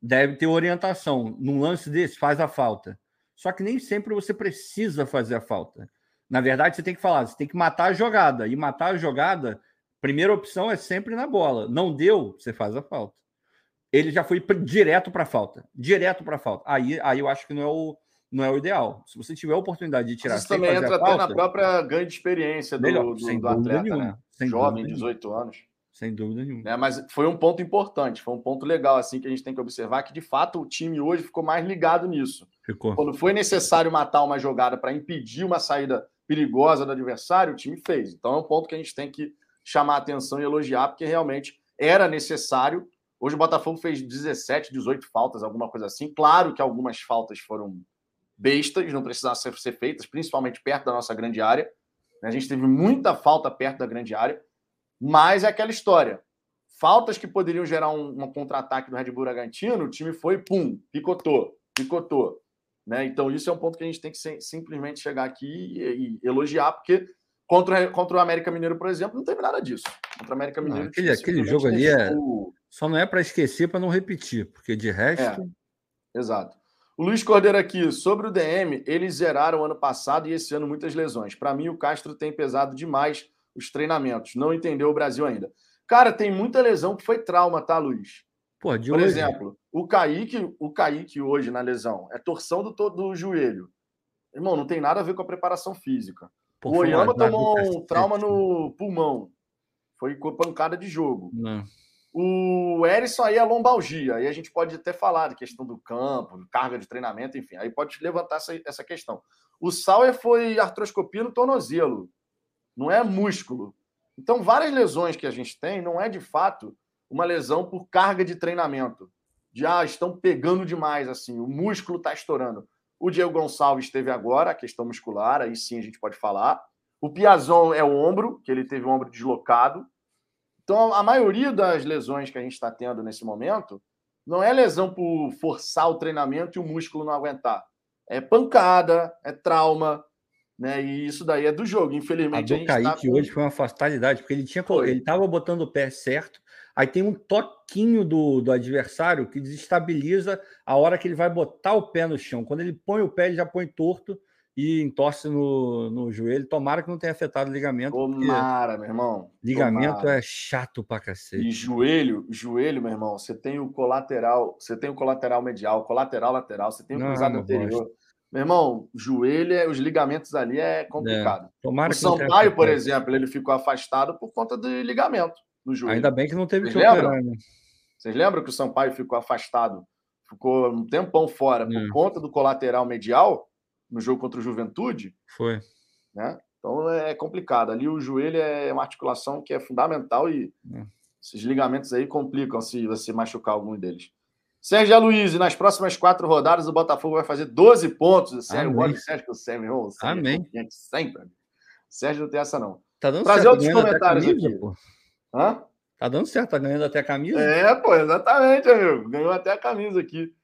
Deve ter orientação. Num lance desse, faz a falta. Só que nem sempre você precisa fazer a falta. Na verdade, você tem que falar, você tem que matar a jogada. E matar a jogada, primeira opção é sempre na bola. Não deu, você faz a falta. Ele já foi direto para a falta. Direto para a falta. Aí, aí eu acho que não é o, não é o ideal. Se você tiver a oportunidade de tirar Isso também entra até na própria ganho de experiência do, melhor, do, do atleta, nenhuma, né? Jovem, 18 anos. Sem dúvida nenhuma. É, mas foi um ponto importante, foi um ponto legal assim que a gente tem que observar que de fato o time hoje ficou mais ligado nisso. Ficou. Quando foi necessário matar uma jogada para impedir uma saída perigosa do adversário, o time fez. Então é um ponto que a gente tem que chamar a atenção e elogiar, porque realmente era necessário. Hoje o Botafogo fez 17, 18 faltas, alguma coisa assim. Claro que algumas faltas foram bestas, não precisavam ser feitas, principalmente perto da nossa grande área. A gente teve muita falta perto da grande área, mas é aquela história. Faltas que poderiam gerar um, um contra-ataque do Red Bull Bragantino, o time foi, pum, picotou, picotou. Né? Então, isso é um ponto que a gente tem que simplesmente chegar aqui e, e elogiar, porque contra, contra o América Mineiro, por exemplo, não teve nada disso. Contra o América Mineiro. Não, aquele, aquele jogo ali é. Só não é para esquecer, para não repetir, porque de resto. É, exato. O Luiz Cordeiro aqui, sobre o DM, eles zeraram ano passado e esse ano muitas lesões. Para mim, o Castro tem pesado demais os treinamentos. Não entendeu o Brasil ainda. Cara, tem muita lesão que foi trauma, tá, Luiz? Pô, Por hoje. exemplo, o Kaique, o Kaique hoje na lesão é torção do, do joelho. Irmão, não tem nada a ver com a preparação física. O Oyama tomou um trauma no pulmão. Foi pancada de jogo. Não. O Erisson aí é lombalgia. Aí a gente pode até falar de questão do campo, carga de treinamento, enfim. Aí pode levantar essa, essa questão. O Sauer foi artroscopia no tornozelo. Não é músculo. Então, várias lesões que a gente tem não é de fato uma lesão por carga de treinamento. De ah, estão pegando demais, assim, o músculo está estourando. O Diego Gonçalves teve agora a questão muscular, aí sim a gente pode falar. O Piazon é o ombro, que ele teve o ombro deslocado. Então, a maioria das lesões que a gente está tendo nesse momento não é lesão por forçar o treinamento e o músculo não aguentar. É pancada, é trauma, né? E isso daí é do jogo. Infelizmente, a do a Kaique tá hoje foi uma fatalidade, porque ele tinha foi. ele estava botando o pé certo, aí tem um toquinho do, do adversário que desestabiliza a hora que ele vai botar o pé no chão. Quando ele põe o pé, ele já põe torto e entorce no, no joelho. Tomara que não tenha afetado o ligamento. Tomara, meu irmão. Ligamento Tomara. é chato pra cacete. E joelho, joelho, meu irmão, você tem o colateral, você tem o colateral medial, colateral lateral, você tem o cruzado anterior. Gosto. Meu irmão, joelho, é, os ligamentos ali é complicado. É. Tomara o Sampaio, por exemplo, ele ficou afastado por conta de ligamento no joelho. Ainda bem que não teve Vocês que lembram? Operar, né? Vocês lembram que o Sampaio ficou afastado, ficou um tempão fora por é. conta do colateral medial? No jogo contra o Juventude. Foi. Né? Então é complicado. Ali o joelho é uma articulação que é fundamental e é. esses ligamentos aí complicam se você machucar algum deles. Sérgio Aloysio, nas próximas quatro rodadas o Botafogo vai fazer 12 pontos. Sérgio, eu gosto Sérgio, que o Sérgio, irmão, o Sérgio Amém. É sempre. Sérgio não tem essa, não. Tá dando Trazer certo, outros comentários camisa, aqui. Pô. Hã? Tá dando certo, tá ganhando até a camisa. É, pô, exatamente, amigo. Ganhou até a camisa aqui.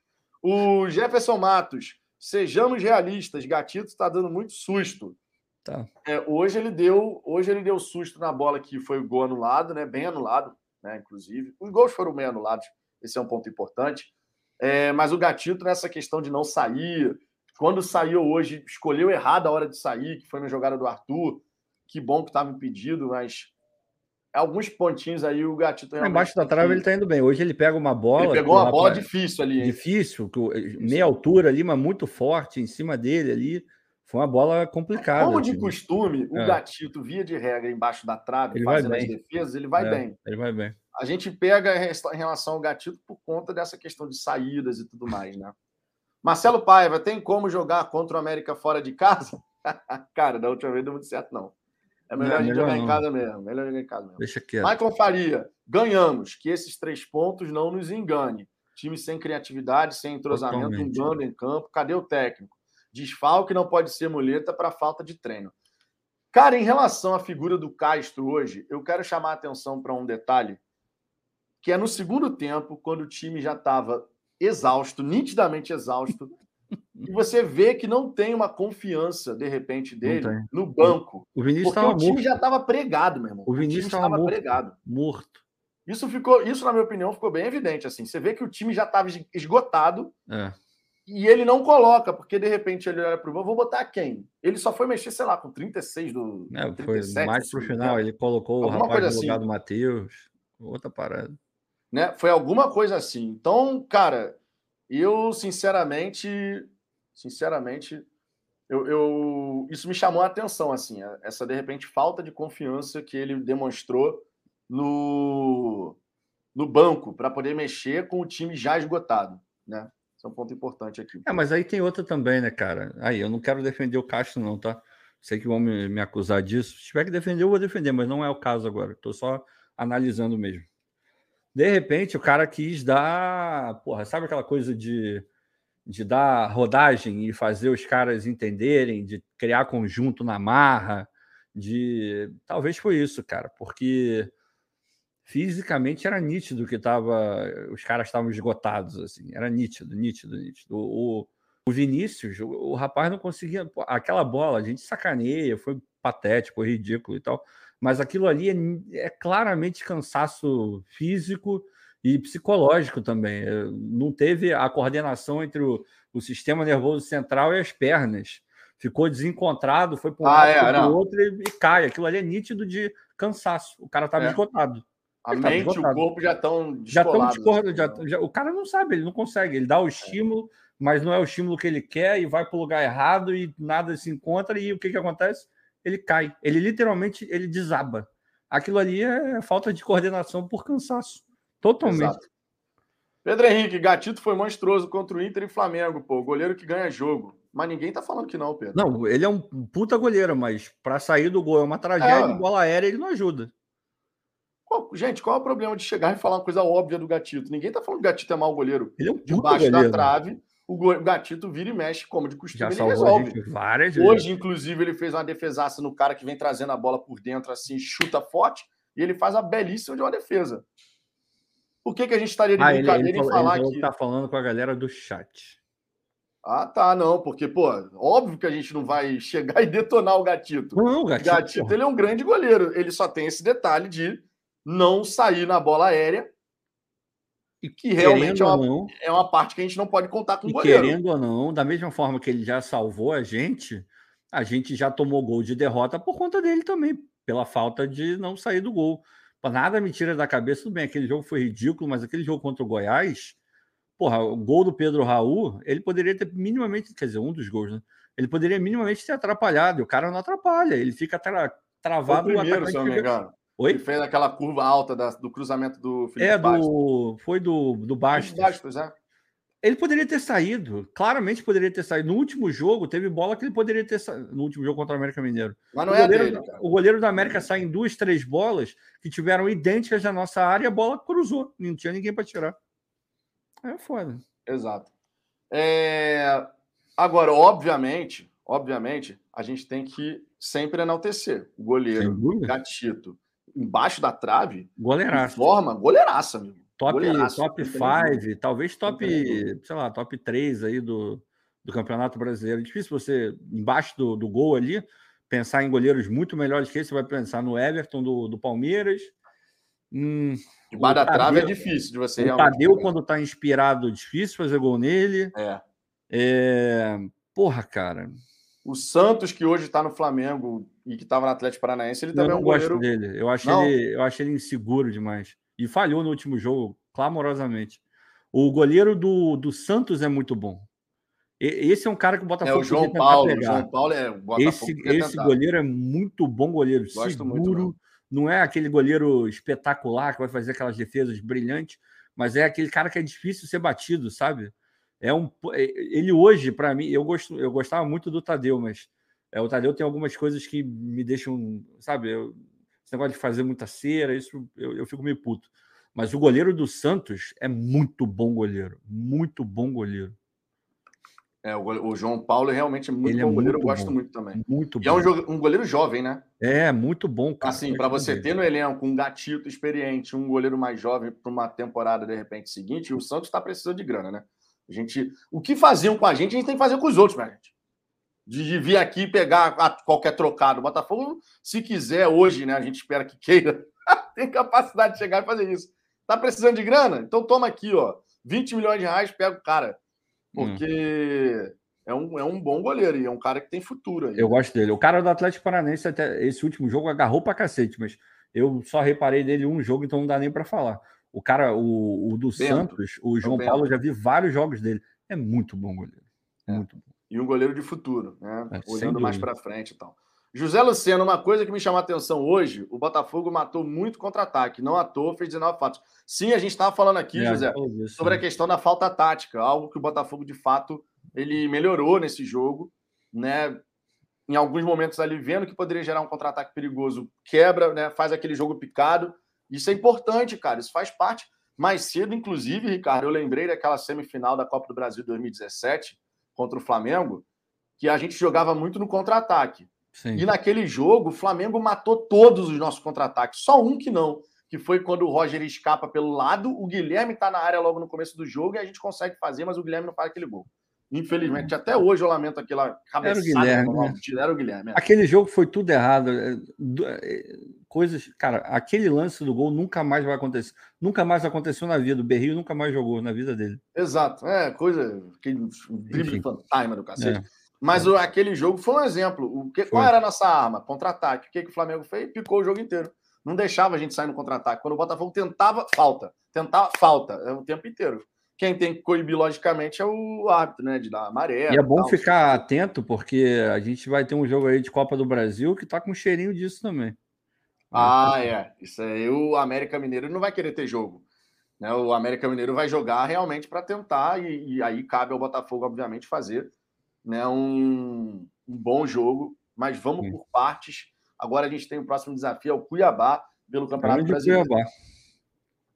O Jefferson Matos. Sejamos realistas, Gatito está dando muito susto. Tá. É, hoje ele deu, hoje ele deu susto na bola que foi o gol anulado, né? Bem anulado, né? Inclusive, os gols foram bem anulados. Esse é um ponto importante. É, mas o Gatito nessa questão de não sair, quando saiu hoje, escolheu errado a hora de sair, que foi na jogada do Arthur. Que bom que estava impedido, mas alguns pontinhos aí o Gatito Embaixo da trave ele tá indo bem. Hoje ele pega uma bola. Ele pegou uma bola difícil ali. Hein? Difícil, meia altura ali, mas muito forte em cima dele ali. Foi uma bola complicada. Como de assim. costume, o é. Gatito, via de regra, embaixo da trave, ele fazendo as defesas, ele vai é, bem. Ele vai bem. A gente pega em relação ao Gatito por conta dessa questão de saídas e tudo mais, né? Marcelo Paiva, tem como jogar contra o América fora de casa? Cara, da última vez não deu muito certo, não. É melhor não, a gente jogar não. em casa mesmo. Melhor jogar em casa mesmo. Deixa quieto. Michael Faria, ganhamos. Que esses três pontos não nos engane. Time sem criatividade, sem entrosamento, Totalmente. bando em campo. Cadê o técnico? Desfalque não pode ser muleta para falta de treino. Cara, em relação à figura do Castro hoje, eu quero chamar a atenção para um detalhe, que é no segundo tempo, quando o time já estava exausto, nitidamente exausto, e você vê que não tem uma confiança, de repente, dele no banco. O Vinícius porque o time morto. já estava pregado, meu irmão. O Vinícius estava pregado. Morto. Isso ficou, isso na minha opinião ficou bem evidente assim. Você vê que o time já estava esgotado. É. E ele não coloca, porque de repente ele olha para o vou botar quem? Ele só foi mexer, sei lá, com 36 do. É, 37, foi mais pro final, ele colocou alguma o rapaz coisa no lugar assim. do Matheus. Outra parada. Né? Foi alguma coisa assim. Então, cara, eu sinceramente, sinceramente, eu, eu, isso me chamou a atenção, assim, essa de repente falta de confiança que ele demonstrou no, no banco para poder mexer com o time já esgotado, né? É um ponto importante aqui. É, mas aí tem outra também, né, cara? Aí, eu não quero defender o Castro, não, tá? Sei que vão me, me acusar disso. Se tiver que defender, eu vou defender, mas não é o caso agora. Estou só analisando mesmo. De repente, o cara quis dar. Porra, sabe aquela coisa de, de dar rodagem e fazer os caras entenderem, de criar conjunto na marra, de. Talvez foi isso, cara, porque fisicamente era nítido que tava, os caras estavam esgotados, assim, era nítido, nítido, nítido. O, o Vinícius, o, o, rapaz não conseguia, aquela bola, a gente sacaneia, foi patético, ridículo e tal, mas aquilo ali é, é claramente cansaço físico e psicológico também. É, não teve a coordenação entre o, o sistema nervoso central e as pernas. Ficou desencontrado, foi para um ah, lado, é, para o outro e, e, cai. Aquilo ali é nítido de cansaço. O cara estava é. esgotado. A ele mente e o corpo já estão já estão discordando. Já, já, o cara não sabe, ele não consegue. Ele dá o estímulo, mas não é o estímulo que ele quer e vai para o lugar errado e nada se encontra. E o que, que acontece? Ele cai. Ele literalmente ele desaba. Aquilo ali é falta de coordenação por cansaço. Totalmente. Exato. Pedro Henrique, Gatito foi monstruoso contra o Inter e Flamengo, pô. Goleiro que ganha jogo. Mas ninguém tá falando que não, Pedro. Não, ele é um puta goleiro, mas para sair do gol é uma tragédia, é. bola aérea ele não ajuda. Gente, qual é o problema de chegar e falar uma coisa óbvia do Gatito? Ninguém tá falando que o Gatito é mau goleiro. Ele é um Debaixo goleiro. da trave, o Gatito vira e mexe, como de costume, Já ele resolve. várias Hoje, vezes. inclusive, ele fez uma defesaça no cara que vem trazendo a bola por dentro, assim, chuta forte, e ele faz a belíssima de uma defesa. Por que, que a gente estaria de Ah, ele, brincadeira ele, em falou- falar ele que. que tá falando com a galera do chat. Ah, tá, não, porque, pô, óbvio que a gente não vai chegar e detonar o Gatito. Não, o Gatito, Gatito, ele é um grande goleiro. Ele só tem esse detalhe de não sair na bola aérea, E que realmente é uma, não, é uma parte que a gente não pode contar com o goleiro. querendo ou não, da mesma forma que ele já salvou a gente, a gente já tomou gol de derrota por conta dele também, pela falta de não sair do gol. Nada me tira da cabeça, tudo bem, aquele jogo foi ridículo, mas aquele jogo contra o Goiás, porra, o gol do Pedro Raul, ele poderia ter minimamente, quer dizer, um dos gols, né? Ele poderia minimamente ter atrapalhado, e o cara não atrapalha, ele fica tra- Foi o travado primeiro, se eu não me engano. Oi? Ele fez aquela curva alta da- do cruzamento do Felipe É, Bastos. do. Foi do, do Bastos. Bastos, é. Ele poderia ter saído, claramente poderia ter saído. No último jogo, teve bola que ele poderia ter saído. No último jogo contra o América Mineiro. Mas não o, é goleiro, dele, o goleiro da América sai em duas, três bolas que tiveram idênticas na nossa área e a bola cruzou. Não tinha ninguém para tirar. É foda. Exato. É, Agora, obviamente, obviamente, a gente tem que sempre enaltecer o goleiro. Gatito, embaixo da trave, de Goleiraço. forma goleiraça, amigo. Top, Goleiraço, top não tem nem 5, talvez top, sei lá, top 3 aí do, do Campeonato Brasileiro. É difícil você, embaixo do, do gol ali, pensar em goleiros muito melhores que esse. Você vai pensar no Everton do, do Palmeiras. Hum, Debaixo da trave é difícil de você o realmente. Tadeu, quando tá inspirado, difícil fazer gol nele. É. É, Porra, cara. O Santos, que hoje está no Flamengo e que estava no Atlético Paranaense, ele Eu também é um gosto goleiro. dele. Eu acho, Não? ele, eu acho ele inseguro demais. E falhou no último jogo, clamorosamente. O goleiro do, do Santos é muito bom. E- esse é um cara que o É Botafogo o João Paulo. O pegar. João Paulo é Esse, esse goleiro é muito bom goleiro, Gosto seguro. muito não é aquele goleiro espetacular que vai fazer aquelas defesas brilhantes, mas é aquele cara que é difícil ser batido, sabe? É um, é- ele hoje, para mim, eu, gosto, eu gostava muito do Tadeu, mas é, o Tadeu tem algumas coisas que me deixam, sabe? Eu, esse negócio de fazer muita cera, isso eu, eu fico meio puto. Mas o goleiro do Santos é muito bom goleiro, muito bom goleiro. É, o, João Paulo é realmente muito ele é bom é goleiro, eu gosto bom. muito também. Muito e bom. é um, um, goleiro jovem, né? É, muito bom. Cara. Assim, para você ter no elenco um gatito experiente, um goleiro mais jovem para uma temporada de repente seguinte, o Santos está precisando de grana, né? A gente, o que faziam com a gente, a gente tem que fazer com os outros, minha gente. De, vir aqui e pegar qualquer trocado. O Botafogo, se quiser hoje, né? A gente espera que queira, tem capacidade de chegar e fazer isso. Tá precisando de grana? Então toma aqui, ó. 20 milhões de reais, pega o cara. Porque hum. é, um, é um bom goleiro e é um cara que tem futuro. Aí. Eu gosto dele. O cara do Atlético Paranense, até esse último jogo, agarrou pra cacete, mas eu só reparei dele um jogo, então não dá nem para falar. O cara, o, o do Bento. Santos, o é João Paulo, já vi vários jogos dele. É muito bom goleiro. É. Muito bom. E um goleiro de futuro, né? É, Olhando mais para frente e tal. José Luciano, uma coisa que me chamou a atenção hoje, o Botafogo matou muito contra-ataque, não à toa, fez 19 fatos. Sim, a gente estava falando aqui, é, José, sobre a questão da falta tática, algo que o Botafogo, de fato, ele melhorou nesse jogo, né? Em alguns momentos ali, vendo que poderia gerar um contra-ataque perigoso, quebra, né? Faz aquele jogo picado. Isso é importante, cara, isso faz parte. Mais cedo, inclusive, Ricardo, eu lembrei daquela semifinal da Copa do Brasil 2017 contra o Flamengo, que a gente jogava muito no contra-ataque. E naquele jogo, o Flamengo matou todos os nossos contra-ataques, só um que não, que foi quando o Roger escapa pelo lado, o Guilherme está na área logo no começo do jogo e a gente consegue fazer, mas o Guilherme não faz aquele gol. Infelizmente, até hoje eu lamento aquela cabeçada. Era o Guilherme. Né? Era o Guilherme. É. Aquele jogo foi tudo errado. É, é, coisas, cara, aquele lance do gol nunca mais vai acontecer. Nunca mais aconteceu na vida. O Berrio nunca mais jogou na vida dele. Exato. É, coisa. Aquele drible fantasma do cacete. É. Mas o, aquele jogo foi um exemplo. O que, qual era a nossa arma? Contra-ataque. O que, que o Flamengo fez? Picou o jogo inteiro. Não deixava a gente sair no contra-ataque. Quando o Botafogo tentava, falta. Tentava, falta. É o tempo inteiro. Quem tem que coibir, logicamente, é o árbitro, né? De dar maré. E é bom tal, ficar atento, porque a gente vai ter um jogo aí de Copa do Brasil que tá com cheirinho disso também. Ah, é. Isso aí o América Mineiro não vai querer ter jogo. Né? O América Mineiro vai jogar realmente para tentar, e, e, aí cabe ao Botafogo, obviamente, fazer né, um, um bom jogo, mas vamos Sim. por partes. Agora a gente tem o próximo desafio, é o Cuiabá, pelo Campeonato Brasileiro. Cuiabá.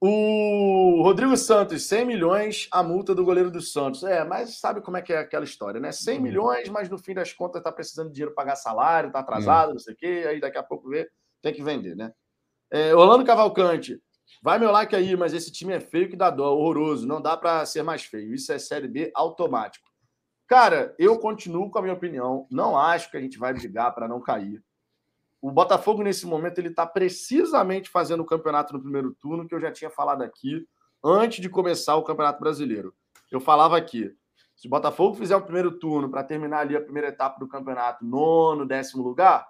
O Rodrigo Santos, 100 milhões a multa do goleiro do Santos. É, mas sabe como é que é aquela história, né? 100 uhum. milhões, mas no fim das contas tá precisando de dinheiro para pagar salário, tá atrasado, não sei o quê, aí daqui a pouco vê, tem que vender, né? É, Orlando Cavalcante, vai meu like aí, mas esse time é feio que dá dó, horroroso, não dá para ser mais feio. Isso é Série B automático. Cara, eu continuo com a minha opinião. Não acho que a gente vai brigar para não cair. O Botafogo, nesse momento, ele está precisamente fazendo o campeonato no primeiro turno, que eu já tinha falado aqui, antes de começar o Campeonato Brasileiro. Eu falava aqui: se o Botafogo fizer o primeiro turno para terminar ali a primeira etapa do campeonato, nono, décimo lugar,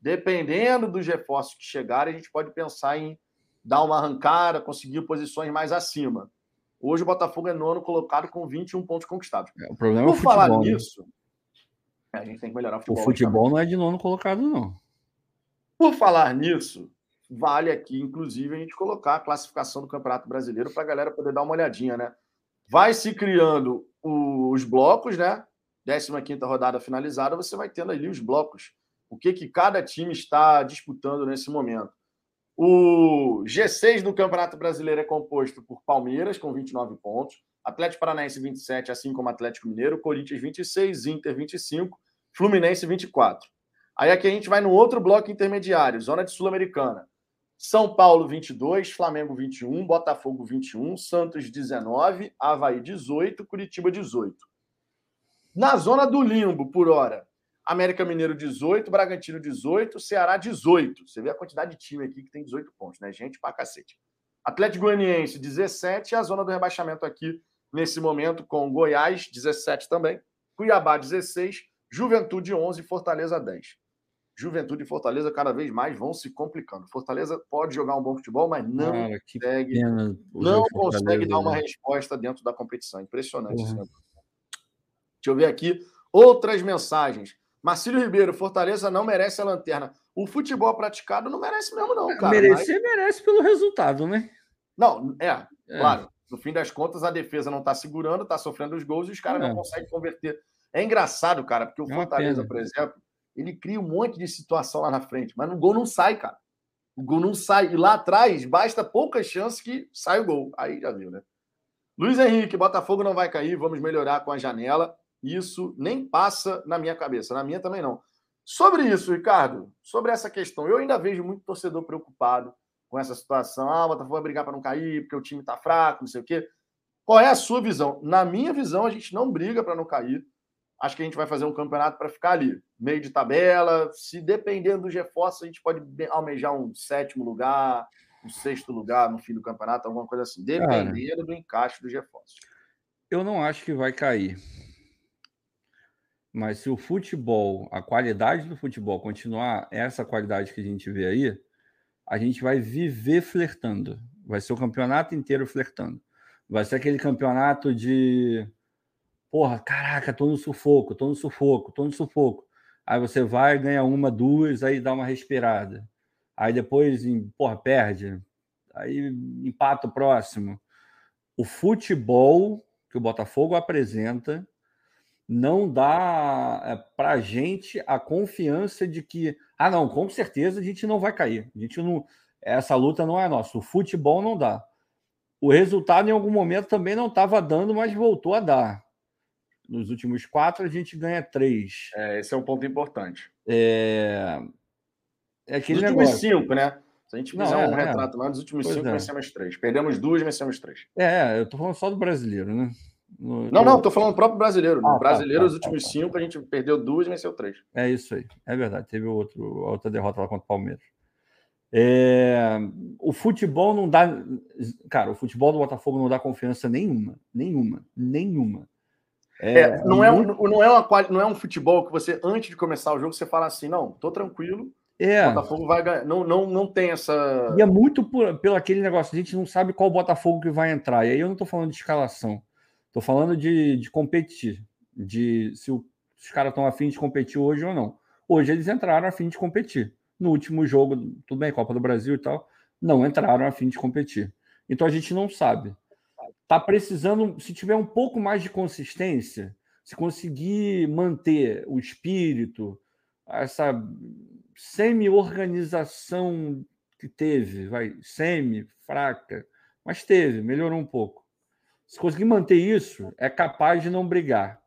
dependendo dos reforços que chegarem, a gente pode pensar em dar uma arrancada, conseguir posições mais acima. Hoje o Botafogo é nono colocado com 21 pontos conquistados. É, o problema Por é o futebol, falar né? nisso, a gente tem que melhorar o futebol. O futebol não é de nono colocado, não. Por falar nisso, vale aqui, inclusive, a gente colocar a classificação do Campeonato Brasileiro para a galera poder dar uma olhadinha, né? Vai se criando os blocos, né? 15 rodada finalizada, você vai tendo ali os blocos. O que, que cada time está disputando nesse momento. O G6 do Campeonato Brasileiro é composto por Palmeiras, com 29 pontos, Atlético Paranaense 27, assim como Atlético Mineiro, Corinthians 26, Inter 25, Fluminense 24. Aí aqui a gente vai no outro bloco intermediário, zona de Sul-Americana. São Paulo 22, Flamengo 21, Botafogo 21, Santos 19, Havaí 18, Curitiba 18. Na zona do limbo, por hora, América Mineiro 18, Bragantino 18, Ceará 18. Você vê a quantidade de time aqui que tem 18 pontos, né? Gente pra cacete. Atlético Goianiense 17, a zona do rebaixamento aqui nesse momento com Goiás 17 também, Cuiabá 16, Juventude 11, Fortaleza 10. Juventude e Fortaleza cada vez mais vão se complicando. Fortaleza pode jogar um bom futebol, mas não Cara, consegue, não consegue dar uma né? resposta dentro da competição. Impressionante. Uhum. Deixa eu ver aqui outras mensagens. Marcílio Ribeiro, Fortaleza não merece a lanterna. O futebol praticado não merece mesmo, não, cara. Merecer, mas... merece pelo resultado, né? Não, é, é. claro. No fim das contas, a defesa não está segurando, está sofrendo os gols e os caras é. não conseguem converter. É engraçado, cara, porque o é Fortaleza, por exemplo, ele cria um monte de situação lá na frente, mas no gol não sai, cara. O gol não sai. E lá atrás, basta poucas chances que sai o gol. Aí já viu, né? Luiz Henrique, Botafogo não vai cair, vamos melhorar com a janela. Isso nem passa na minha cabeça, na minha também não. Sobre isso, Ricardo, sobre essa questão, eu ainda vejo muito torcedor preocupado com essa situação. Ah, o Botafogo vai brigar para não cair, porque o time está fraco, não sei o quê. Qual é a sua visão? Na minha visão, a gente não briga para não cair. Acho que a gente vai fazer um campeonato para ficar ali, meio de tabela. Se dependendo dos reforços, a gente pode almejar um sétimo lugar, um sexto lugar no fim do campeonato, alguma coisa assim, dependendo Cara, do encaixe dos reforços. Eu não acho que vai cair. Mas se o futebol, a qualidade do futebol continuar essa qualidade que a gente vê aí, a gente vai viver flertando. Vai ser o campeonato inteiro flertando. Vai ser aquele campeonato de. Porra, caraca, tô no sufoco, tô no sufoco, tô no sufoco. Aí você vai, ganha uma, duas, aí dá uma respirada. Aí depois, porra, perde. Aí empata o próximo. O futebol que o Botafogo apresenta não dá é, para a gente a confiança de que, ah, não, com certeza a gente não vai cair. A gente não, essa luta não é nossa. O futebol não dá. O resultado em algum momento também não estava dando, mas voltou a dar. Nos últimos quatro a gente ganha três. É, esse é um ponto importante. É, é aquele Nos últimos cinco, né? Se a gente fizer não, um é, retrato lá, nos últimos pois cinco é. vencemos três. Perdemos duas, vencemos três. É, eu tô falando só do brasileiro, né? No, não, não, estou falando do próprio brasileiro. No ah, tá, brasileiro, tá, os últimos tá, cinco, a gente perdeu duas e venceu três. É isso aí, é verdade. Teve outro, outra derrota lá contra o Palmeiras. É, o futebol não dá. Cara, o futebol do Botafogo não dá confiança nenhuma. Nenhuma. Nenhuma. É, é, não, é, muito... não, é uma, não é um futebol que você, antes de começar o jogo, você fala assim: não, tô tranquilo. É. O Botafogo vai ganhar. Não, não, não tem essa. E é muito por, pelo aquele negócio, a gente não sabe qual Botafogo que vai entrar. E aí eu não tô falando de escalação. Estou falando de, de competir, de se, o, se os caras estão afim de competir hoje ou não. Hoje eles entraram a fim de competir. No último jogo, tudo bem, Copa do Brasil e tal, não entraram a fim de competir. Então a gente não sabe. Tá precisando, se tiver um pouco mais de consistência, se conseguir manter o espírito, essa semi-organização que teve, vai, semi, fraca, mas teve, melhorou um pouco. Se conseguir manter isso, é capaz de não brigar.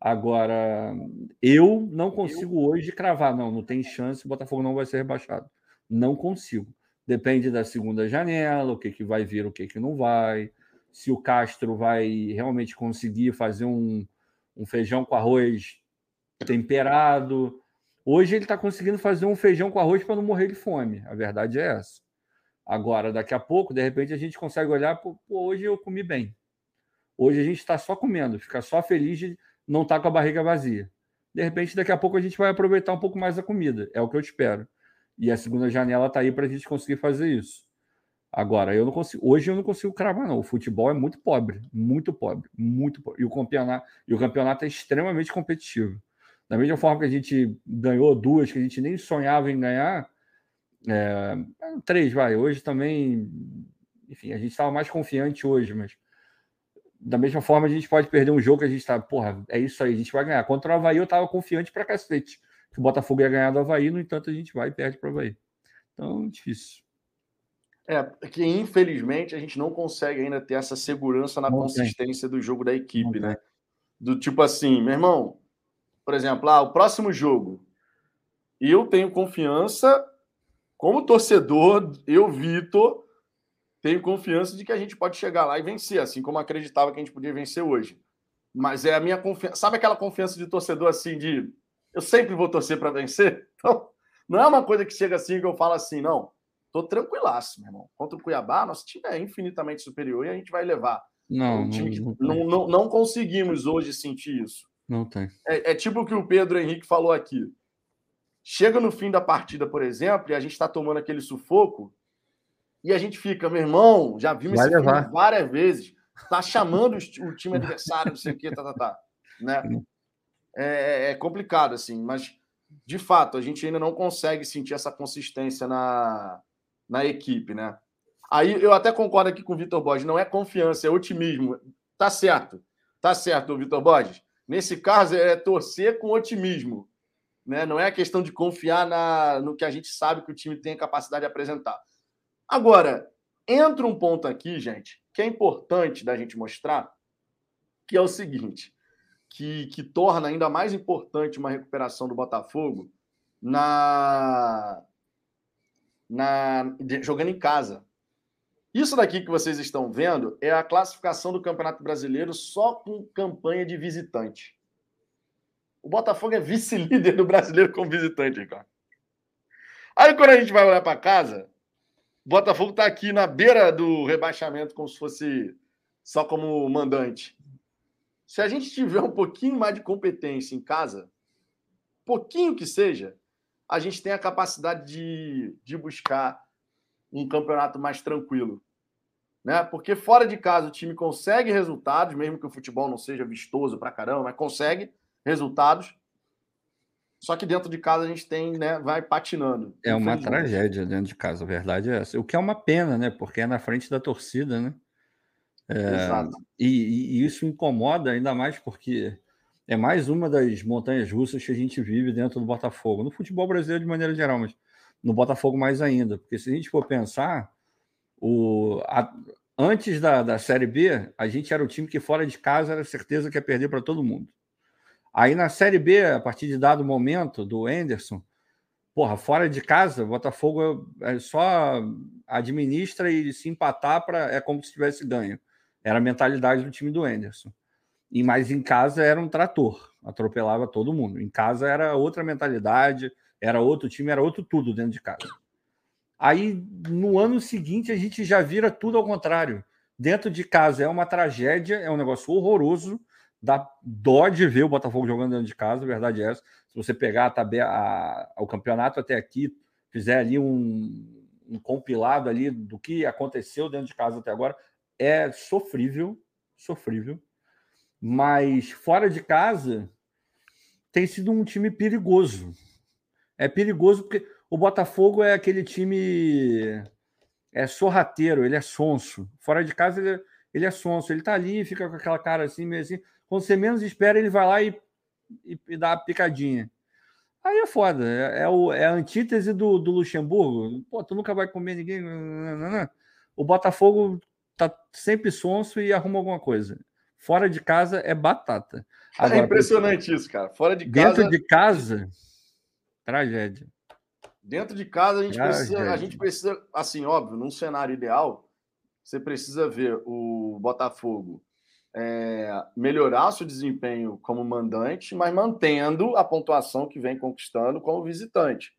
Agora, eu não consigo hoje cravar, não, não tem chance, o Botafogo não vai ser rebaixado. Não consigo. Depende da segunda janela, o que, que vai vir, o que, que não vai. Se o Castro vai realmente conseguir fazer um, um feijão com arroz temperado. Hoje ele está conseguindo fazer um feijão com arroz para não morrer de fome. A verdade é essa. Agora, daqui a pouco, de repente, a gente consegue olhar, pô, hoje eu comi bem. Hoje a gente está só comendo, fica só feliz de não estar tá com a barriga vazia. De repente, daqui a pouco a gente vai aproveitar um pouco mais a comida. É o que eu espero. E a segunda janela está aí para a gente conseguir fazer isso. Agora, eu não consigo. Hoje eu não consigo cravar, não. O futebol é muito pobre, muito pobre, muito pobre. E o campeonato, e o campeonato é extremamente competitivo. Da mesma forma que a gente ganhou duas que a gente nem sonhava em ganhar, é, três, vai. Hoje também, enfim, a gente estava mais confiante hoje, mas da mesma forma a gente pode perder um jogo que a gente está, porra, é isso aí, a gente vai ganhar. Contra o Havaí eu estava confiante para cacete que o Botafogo ia ganhar do Havaí, no entanto a gente vai e perde para o Havaí. Então, difícil. É, que infelizmente a gente não consegue ainda ter essa segurança na não consistência tem. do jogo da equipe, não né? Tem. Do tipo assim, meu irmão, por exemplo, ah, o próximo jogo, eu tenho confiança como torcedor, eu, Vitor, tenho confiança de que a gente pode chegar lá e vencer, assim como acreditava que a gente podia vencer hoje. Mas é a minha confiança. Sabe aquela confiança de torcedor assim, de eu sempre vou torcer para vencer? Então, não é uma coisa que chega assim que eu falo assim, não. Tô tranquilaço, meu irmão. Contra o Cuiabá, nosso time é infinitamente superior e a gente vai levar. Não, um não, não, não, não, conseguimos hoje sentir isso. Não tem. É, é tipo o que o Pedro Henrique falou aqui. Chega no fim da partida, por exemplo, e a gente está tomando aquele sufoco, e a gente fica, meu irmão, já vimos Vai esse levar. filme várias vezes, tá chamando o time adversário, não sei o quê, tá, tá, tá. Né? É, é, é complicado, assim, mas de fato, a gente ainda não consegue sentir essa consistência na, na equipe, né? Aí eu até concordo aqui com o Vitor Borges, não é confiança, é otimismo. Tá certo, tá certo, Vitor Borges. Nesse caso, é torcer com otimismo. Né? Não é a questão de confiar na, no que a gente sabe que o time tem a capacidade de apresentar. Agora, entra um ponto aqui, gente, que é importante da gente mostrar, que é o seguinte: que, que torna ainda mais importante uma recuperação do Botafogo na, na jogando em casa. Isso daqui que vocês estão vendo é a classificação do Campeonato Brasileiro só com campanha de visitante. O Botafogo é vice-líder do brasileiro como visitante, Ricardo. Aí quando a gente vai olhar para casa, o Botafogo está aqui na beira do rebaixamento, como se fosse só como mandante. Se a gente tiver um pouquinho mais de competência em casa, pouquinho que seja, a gente tem a capacidade de, de buscar um campeonato mais tranquilo. Né? Porque fora de casa o time consegue resultados, mesmo que o futebol não seja vistoso pra caramba, mas consegue resultados. Só que dentro de casa a gente tem, né, vai patinando. É uma tragédia dentro de casa, a verdade é essa. O que é uma pena, né? Porque é na frente da torcida, né? É, Exato. E, e, isso incomoda ainda mais porque é mais uma das montanhas russas que a gente vive dentro do Botafogo. No futebol brasileiro de maneira geral, mas no Botafogo mais ainda. Porque se a gente for pensar, o, a, antes da, da Série B, a gente era o time que fora de casa era certeza que ia perder para todo mundo. Aí na Série B, a partir de dado momento do Enderson, porra, fora de casa, Botafogo é, é só administra e se empatar para é como se tivesse ganho. Era a mentalidade do time do Enderson. E mais em casa era um trator, atropelava todo mundo. Em casa era outra mentalidade, era outro time, era outro tudo dentro de casa. Aí no ano seguinte a gente já vira tudo ao contrário. Dentro de casa é uma tragédia, é um negócio horroroso. Dá dó de ver o Botafogo jogando dentro de casa, a verdade é essa. Se você pegar a tabela, a, o campeonato até aqui, fizer ali um, um compilado ali do que aconteceu dentro de casa até agora, é sofrível, sofrível. Mas fora de casa tem sido um time perigoso. É perigoso porque o Botafogo é aquele time é sorrateiro, ele é sonso. Fora de casa ele é, ele é sonso, ele tá ali, fica com aquela cara assim, meio assim. Quando você menos espera, ele vai lá e, e, e dá a picadinha. Aí é foda, é, é, o, é a antítese do, do Luxemburgo. Pô, tu nunca vai comer ninguém. O Botafogo tá sempre sonso e arruma alguma coisa. Fora de casa é batata. É Agora, é impressionante isso, cara. Fora de casa. Dentro de casa, tragédia. Dentro de casa, a gente, precisa, a gente precisa, assim, óbvio, num cenário ideal, você precisa ver o Botafogo é, melhorar seu desempenho como mandante, mas mantendo a pontuação que vem conquistando como visitante.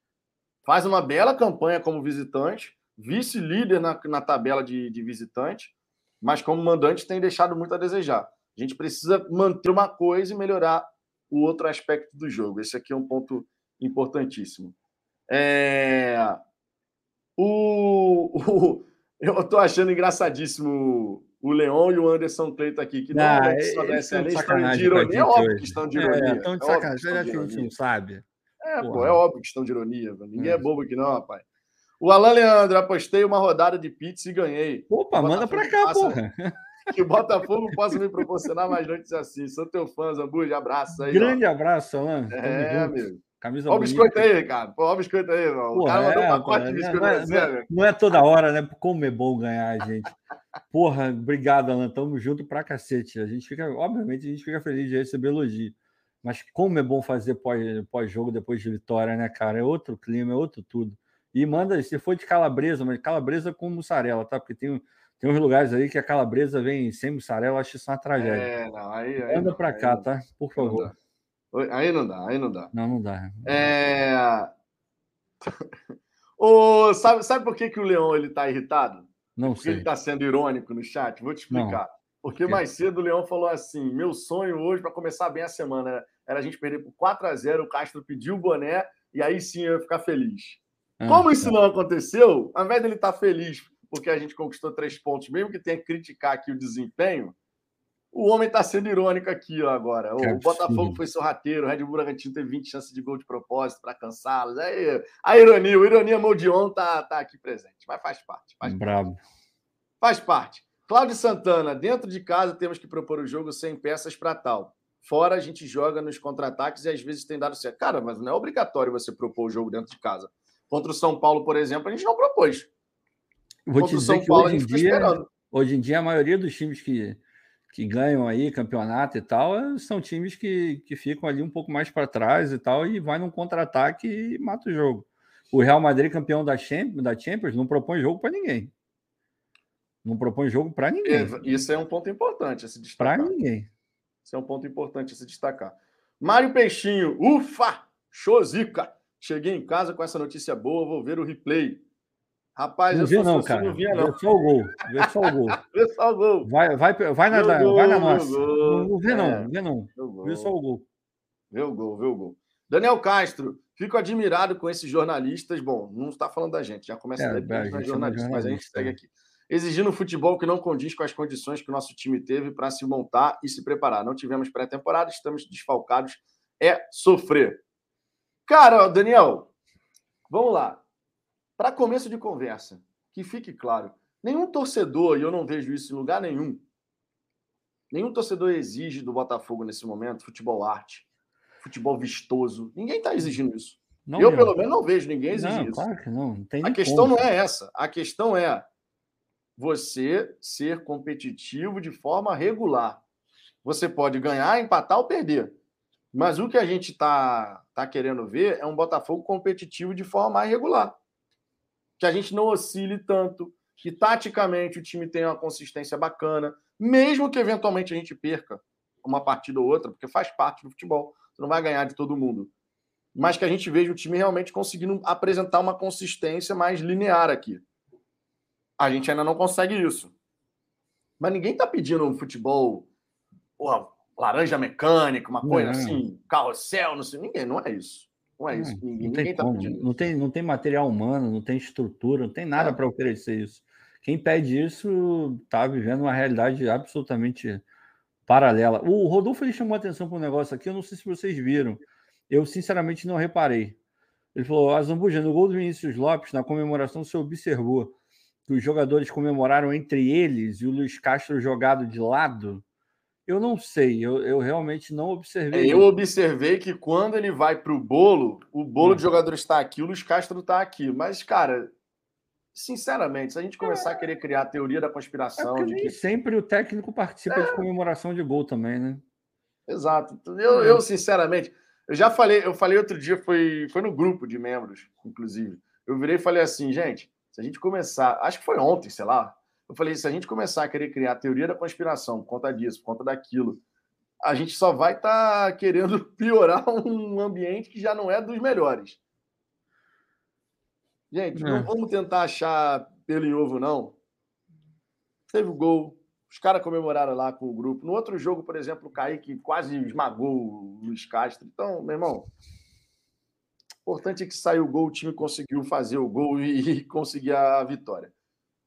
Faz uma bela campanha como visitante, vice-líder na, na tabela de, de visitante, mas como mandante tem deixado muito a desejar. A gente precisa manter uma coisa e melhorar o outro aspecto do jogo. Esse aqui é um ponto importantíssimo. É... O, o... Eu estou achando engraçadíssimo o Leon e o Anderson Cleito aqui, que não ah, é só dessa estão de ironia. É óbvio que estão de ironia. É, estão de sacanagem, é que a gente não sabe. É, Porra. pô, é óbvio que estão de ironia. Ninguém é, é bobo aqui não, rapaz. O Alan Leandro, apostei uma rodada de pizza e ganhei. Opa, manda para cá, passa... porra. Que o Botafogo possa me proporcionar mais noites assim. Sou teu fã, Zambuja. Abraço aí. Grande ó. abraço, Alan. É, amigo. Camisa Olha o biscoito aí, cara. Olha o biscoito aí, irmão. O cara mandou um pacote de biscoito não, é, não, é, não é toda hora, né? Como é bom ganhar, gente. Porra, obrigado, Alan. Tamo junto pra cacete. A gente fica, obviamente, a gente fica feliz de receber elogio. Mas como é bom fazer pós-jogo depois de vitória, né, cara? É outro clima, é outro tudo. E manda, se for de calabresa, mas calabresa com mussarela, tá? Porque tem, tem uns lugares aí que a calabresa vem sem mussarela, acho isso uma tragédia. É, não, aí, aí Manda pra cá, tá? Por favor. Aí não dá, aí não dá. Não, não dá. É... o, sabe, sabe por que, que o Leão ele tá irritado? Não Porque sei. ele está sendo irônico no chat? Vou te explicar. Não. Porque mais cedo o Leão falou assim: meu sonho hoje, para começar bem a semana, era a gente perder por 4 a 0 o Castro pediu o boné, e aí sim eu ia ficar feliz. Ah, Como isso tá. não aconteceu, ao invés dele estar tá feliz porque a gente conquistou três pontos, mesmo que tenha que criticar aqui o desempenho, o homem está sendo irônico aqui ó, agora. O, Botafogo foi sorrateiro, o Red Bull Bragantino teve 20 chances de gol de propósito para cansá-los. A ironia, o Ironia Moldion tá, tá aqui presente, mas faz parte. Faz Bravo. Parte. Faz parte. Cláudio Santana, dentro de casa temos que propor o jogo sem peças para tal. Fora a gente joga nos contra-ataques e às vezes tem dado certo. Cara, mas não é obrigatório você propor o jogo dentro de casa. Contra o São Paulo, por exemplo, a gente não propôs. Vou Contra te dizer que Paulo, hoje em dia, hoje em dia a maioria dos times que que ganham aí campeonato e tal, são times que, que ficam ali um pouco mais para trás e tal, e vai num contra-ataque e mata o jogo. O Real Madrid, campeão da Champions, da Champions não propõe jogo para ninguém. Não propõe jogo para ninguém. Isso é um ponto importante a se destacar. Para ninguém. Isso é um ponto importante a se destacar. Mário Peixinho, ufa! Chozica! Cheguei em casa com essa notícia boa, vou ver o replay. Rapaz, não vi, não, cara. não via, não. Vê só o gol. Vê só o gol. vê só o gol. Vai, vai, vai, na, gol, vai na nossa. Não, não vê, é. não. Vê, não. Vê só o gol. Vê o gol, vê o gol. Daniel Castro, fico admirado com esses jornalistas. Bom, não está falando da gente, já começa é, a ler é, jornalista, mas a gente segue aqui. Exigindo futebol que não condiz com as condições que o nosso time teve para se montar e se preparar. Não tivemos pré-temporada, estamos desfalcados. É sofrer. Cara, Daniel, vamos lá. Para começo de conversa, que fique claro, nenhum torcedor, e eu não vejo isso em lugar nenhum, nenhum torcedor exige do Botafogo nesse momento futebol arte, futebol vistoso. Ninguém está exigindo isso. Não, eu, pelo menos, não vejo ninguém exigir não, isso. Claro que não. não a questão como. não é essa. A questão é você ser competitivo de forma regular. Você pode ganhar, empatar ou perder. Mas o que a gente está tá querendo ver é um Botafogo competitivo de forma mais regular que a gente não oscile tanto, que taticamente o time tenha uma consistência bacana, mesmo que eventualmente a gente perca uma partida ou outra, porque faz parte do futebol, você não vai ganhar de todo mundo. Mas que a gente veja o time realmente conseguindo apresentar uma consistência mais linear aqui. A gente ainda não consegue isso. Mas ninguém está pedindo um futebol porra, laranja mecânica, uma coisa não. assim, carrossel, não sei. Ninguém, não é isso. Não é isso. Ninguém, não, ninguém tá. Não tem, não tem material humano, não tem estrutura, não tem nada é. para oferecer isso. Quem pede isso está vivendo uma realidade absolutamente paralela. O Rodolfo ele chamou atenção para um negócio aqui, eu não sei se vocês viram. Eu, sinceramente, não reparei. Ele falou: Azambuja, no gol do Vinícius Lopes, na comemoração, você observou que os jogadores comemoraram entre eles e o Luiz Castro jogado de lado. Eu não sei, eu, eu realmente não observei. É, eu observei que quando ele vai para o bolo, o bolo hum. de jogadores está aqui, o Luiz Castro está aqui. Mas, cara, sinceramente, se a gente começar é. a querer criar a teoria da conspiração. É de que... sempre o técnico participa é. de comemoração de gol também, né? Exato. Eu, é. eu, sinceramente, eu já falei, eu falei outro dia, foi, foi no grupo de membros, inclusive. Eu virei e falei assim, gente, se a gente começar, acho que foi ontem, sei lá, eu falei, se a gente começar a querer criar a teoria da conspiração por conta disso, por conta daquilo, a gente só vai estar tá querendo piorar um ambiente que já não é dos melhores. Gente, é. não vamos tentar achar pelo em ovo, não. Teve o gol, os caras comemoraram lá com o grupo. No outro jogo, por exemplo, o Kaique quase esmagou o Luiz Castro. Então, meu irmão, importante é que saiu o gol, o time conseguiu fazer o gol e conseguir a vitória.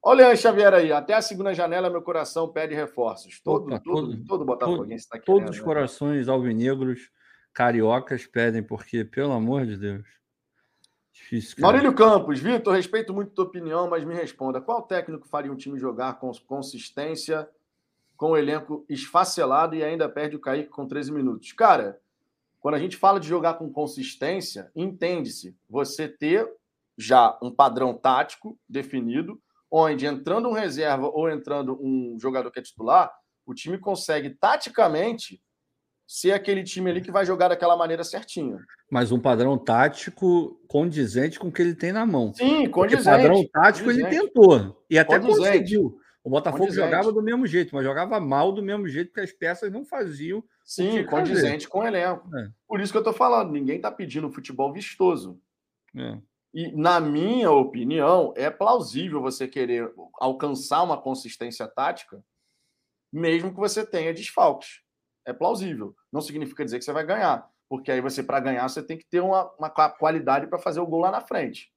Olha o Xavier aí, até a segunda janela meu coração pede reforços. Todo, Opa, todo, todo, todo Botafoguense está querendo. Todos os né? corações alvinegros, cariocas pedem, porque, pelo amor de Deus. Difícil, cara. Maurílio Campos, Vitor, respeito muito tua opinião, mas me responda: qual técnico faria um time jogar com consistência, com o elenco esfacelado e ainda perde o Kaique com 13 minutos? Cara, quando a gente fala de jogar com consistência, entende-se você ter já um padrão tático definido onde entrando um reserva ou entrando um jogador que é titular, o time consegue taticamente ser aquele time ali que vai jogar daquela maneira certinha. Mas um padrão tático condizente com o que ele tem na mão. Sim, condizente. Porque padrão tático condizente. ele tentou e até condizente. conseguiu. O Botafogo condizente. jogava do mesmo jeito, mas jogava mal do mesmo jeito porque as peças não faziam. Sim, condizente fazer. com o elenco. É. Por isso que eu tô falando, ninguém está pedindo futebol vistoso. É. E, na minha opinião, é plausível você querer alcançar uma consistência tática, mesmo que você tenha desfalques. É plausível. Não significa dizer que você vai ganhar, porque aí você, para ganhar, você tem que ter uma, uma qualidade para fazer o gol lá na frente.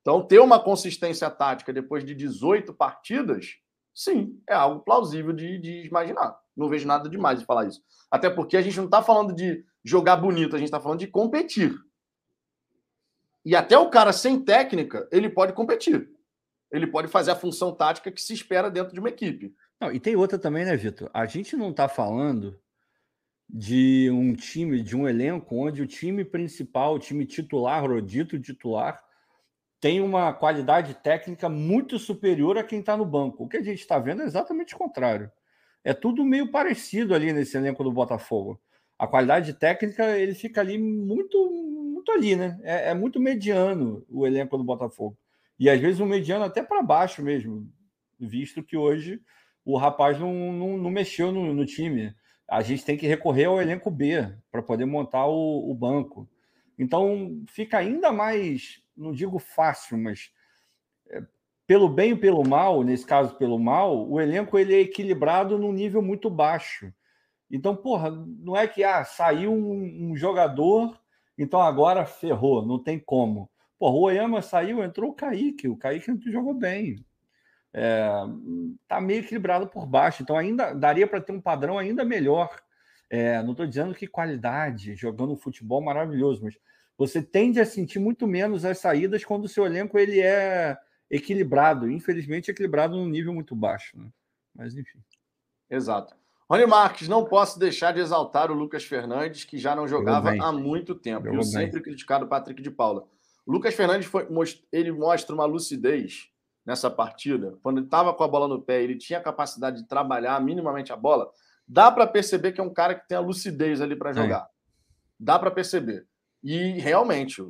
Então, ter uma consistência tática depois de 18 partidas, sim, é algo plausível de, de imaginar. Não vejo nada demais de falar isso. Até porque a gente não está falando de jogar bonito, a gente está falando de competir. E até o cara sem técnica, ele pode competir. Ele pode fazer a função tática que se espera dentro de uma equipe. Não, e tem outra também, né, Vitor? A gente não está falando de um time, de um elenco onde o time principal, o time titular, o dito titular, tem uma qualidade técnica muito superior a quem está no banco. O que a gente está vendo é exatamente o contrário. é tudo meio parecido ali nesse elenco do Botafogo. A qualidade técnica, ele fica ali muito, muito ali, né? É, é muito mediano o elenco do Botafogo. E às vezes um mediano até para baixo mesmo, visto que hoje o rapaz não, não, não mexeu no, no, time. A gente tem que recorrer ao elenco B para poder montar o, o banco. Então fica ainda mais, não digo fácil, mas é, pelo bem e pelo mal, nesse caso pelo mal, o elenco ele é equilibrado num nível muito baixo. Então, porra, não é que ah, saiu um, um jogador, então agora ferrou, não tem como. Porra, o Oyama saiu, entrou o Kaique, o Kaique jogou bem. É, tá meio equilibrado por baixo, então ainda daria para ter um padrão ainda melhor. É, não estou dizendo que qualidade, jogando futebol maravilhoso, mas você tende a sentir muito menos as saídas quando o seu elenco ele é equilibrado, infelizmente equilibrado num nível muito baixo. Né? Mas enfim. Exato. Rony Marques, não posso deixar de exaltar o Lucas Fernandes, que já não jogava há muito tempo. Eu sempre criticado o Patrick de Paula. O Lucas Fernandes foi, ele mostra uma lucidez nessa partida. Quando ele estava com a bola no pé, ele tinha a capacidade de trabalhar minimamente a bola. Dá para perceber que é um cara que tem a lucidez ali para jogar. É. Dá para perceber. E realmente,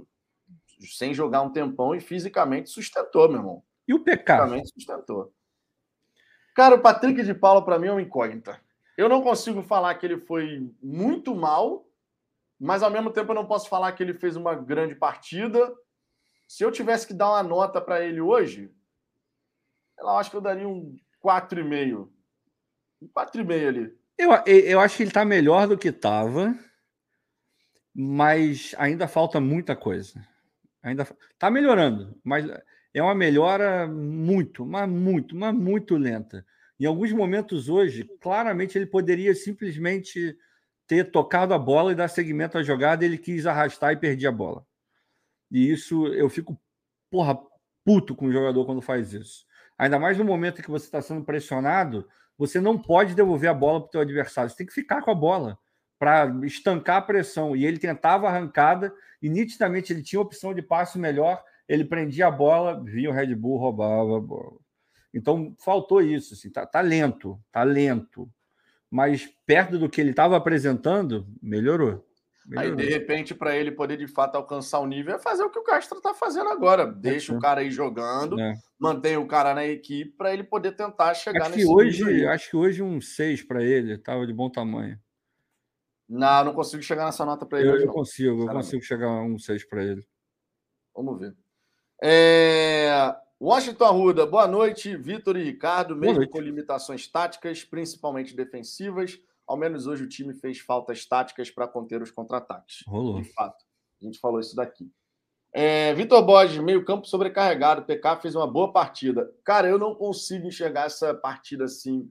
sem jogar um tempão e fisicamente sustentou, meu irmão. E o pecado? Fisicamente sustentou. Cara, o Patrick de Paula, para mim, é uma incógnita. Eu não consigo falar que ele foi muito mal, mas ao mesmo tempo eu não posso falar que ele fez uma grande partida. Se eu tivesse que dar uma nota para ele hoje, eu acho que eu daria um 4,5. Um 4,5 ali. Eu, eu acho que ele está melhor do que estava, mas ainda falta muita coisa. Ainda está melhorando, mas é uma melhora muito, mas muito, mas muito lenta. Em alguns momentos hoje, claramente ele poderia simplesmente ter tocado a bola e dar seguimento à jogada, ele quis arrastar e perder a bola. E isso eu fico, porra, puto com o jogador quando faz isso. Ainda mais no momento em que você está sendo pressionado, você não pode devolver a bola para o teu adversário, você tem que ficar com a bola para estancar a pressão. E ele tentava arrancada e nitidamente ele tinha opção de passe melhor, ele prendia a bola, via o Red Bull, roubava a bola. Então faltou isso, assim, tá, tá lento, tá lento. Mas perto do que ele estava apresentando, melhorou. melhorou. Aí, de repente, para ele poder de fato alcançar o nível, é fazer o que o Castro está fazendo agora. Deixa é. o cara aí jogando, é. mantém o cara na equipe para ele poder tentar chegar acho nesse que hoje Acho que hoje um 6 para ele, estava de bom tamanho. Não, não consigo chegar nessa nota para ele. Eu, hoje, não. consigo, eu consigo chegar a um 6 para ele. Vamos ver. É... Washington Arruda, boa noite, Vitor e Ricardo, mesmo com limitações táticas, principalmente defensivas. Ao menos hoje o time fez faltas táticas para conter os contra-ataques. Rolou. De fato. A gente falou isso daqui. É, Vitor Borges, meio-campo sobrecarregado. PK fez uma boa partida. Cara, eu não consigo enxergar essa partida assim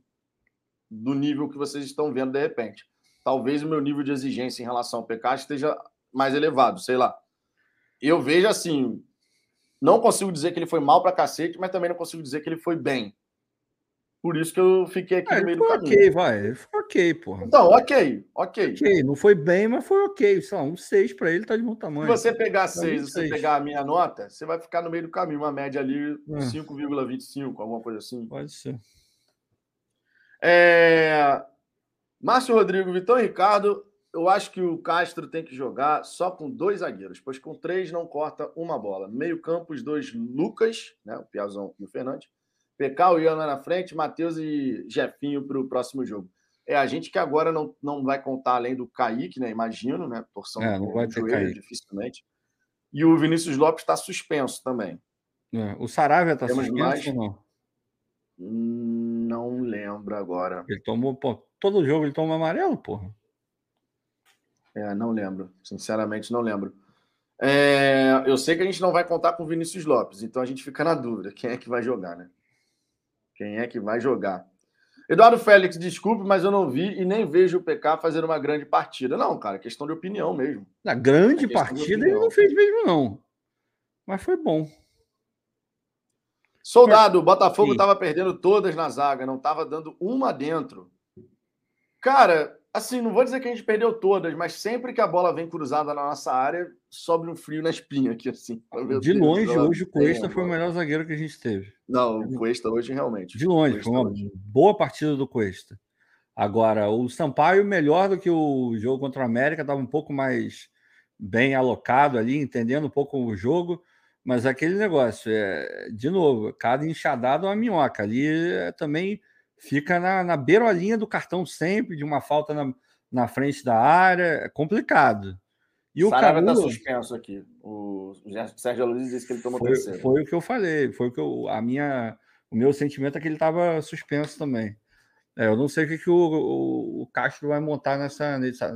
do nível que vocês estão vendo de repente talvez o meu nível de exigência em relação ao PK esteja mais elevado, sei lá. Eu vejo assim, não consigo dizer que ele foi mal para cacete, mas também não consigo dizer que ele foi bem. Por isso que eu fiquei aqui é, no meio do caminho. Ok, vai. Foi ok, porra. Então, ok, ok. Ok, não foi bem, mas foi ok. Sei lá, um 6 para ele tá de bom tamanho. Se você pegar 6 e você pegar a minha nota, você vai ficar no meio do caminho, uma média ali é. 5,25, alguma coisa assim. Pode ser. É... Márcio Rodrigo, Vitão Ricardo, eu acho que o Castro tem que jogar só com dois zagueiros, pois com três não corta uma bola. Meio campo, os dois Lucas, né, o Piazão e o Fernandes. PK, o Ian na frente, Matheus e Jefinho para o próximo jogo. É a gente que agora não, não vai contar além do Kaique, né? Imagino, né? Torção é, não vai ter joelho, Kaique. dificilmente. E o Vinícius Lopes está suspenso também. É, o Saravia está suspenso mais... ou não? Hum, não lembro agora. Ele tomou, pô, todo jogo ele toma amarelo, porra. É, não lembro. Sinceramente, não lembro. É, eu sei que a gente não vai contar com o Vinícius Lopes, então a gente fica na dúvida. Quem é que vai jogar, né? Quem é que vai jogar? Eduardo Félix, desculpe, mas eu não vi e nem vejo o PK fazer uma grande partida. Não, cara, questão de opinião mesmo. Na grande é partida ele não fez mesmo, não. Mas foi bom. Soldado, o Botafogo estava perdendo todas na zaga, não estava dando uma dentro. Cara, assim, não vou dizer que a gente perdeu todas, mas sempre que a bola vem cruzada na nossa área, sobe um frio na espinha aqui, assim. De Deus, longe, hoje o Cuesta foi o melhor zagueiro que a gente teve. Não, o Cuesta hoje realmente. De longe, foi uma hoje. boa partida do Cuesta. Agora, o Sampaio, melhor do que o jogo contra o América, estava um pouco mais bem alocado ali, entendendo um pouco o jogo, mas aquele negócio, é, de novo, cada enxadada é uma minhoca. Ali é, também fica na, na beirolinha do cartão sempre, de uma falta na, na frente da área, é complicado. E o Saraiva está suspenso aqui. O Sérgio Luiz disse que ele tomou foi, terceiro. Foi o que eu falei, foi o que eu, a minha, o meu sentimento é que ele estava suspenso também. É, eu não sei o que, que o, o, o, Castro vai montar nessa, nessa.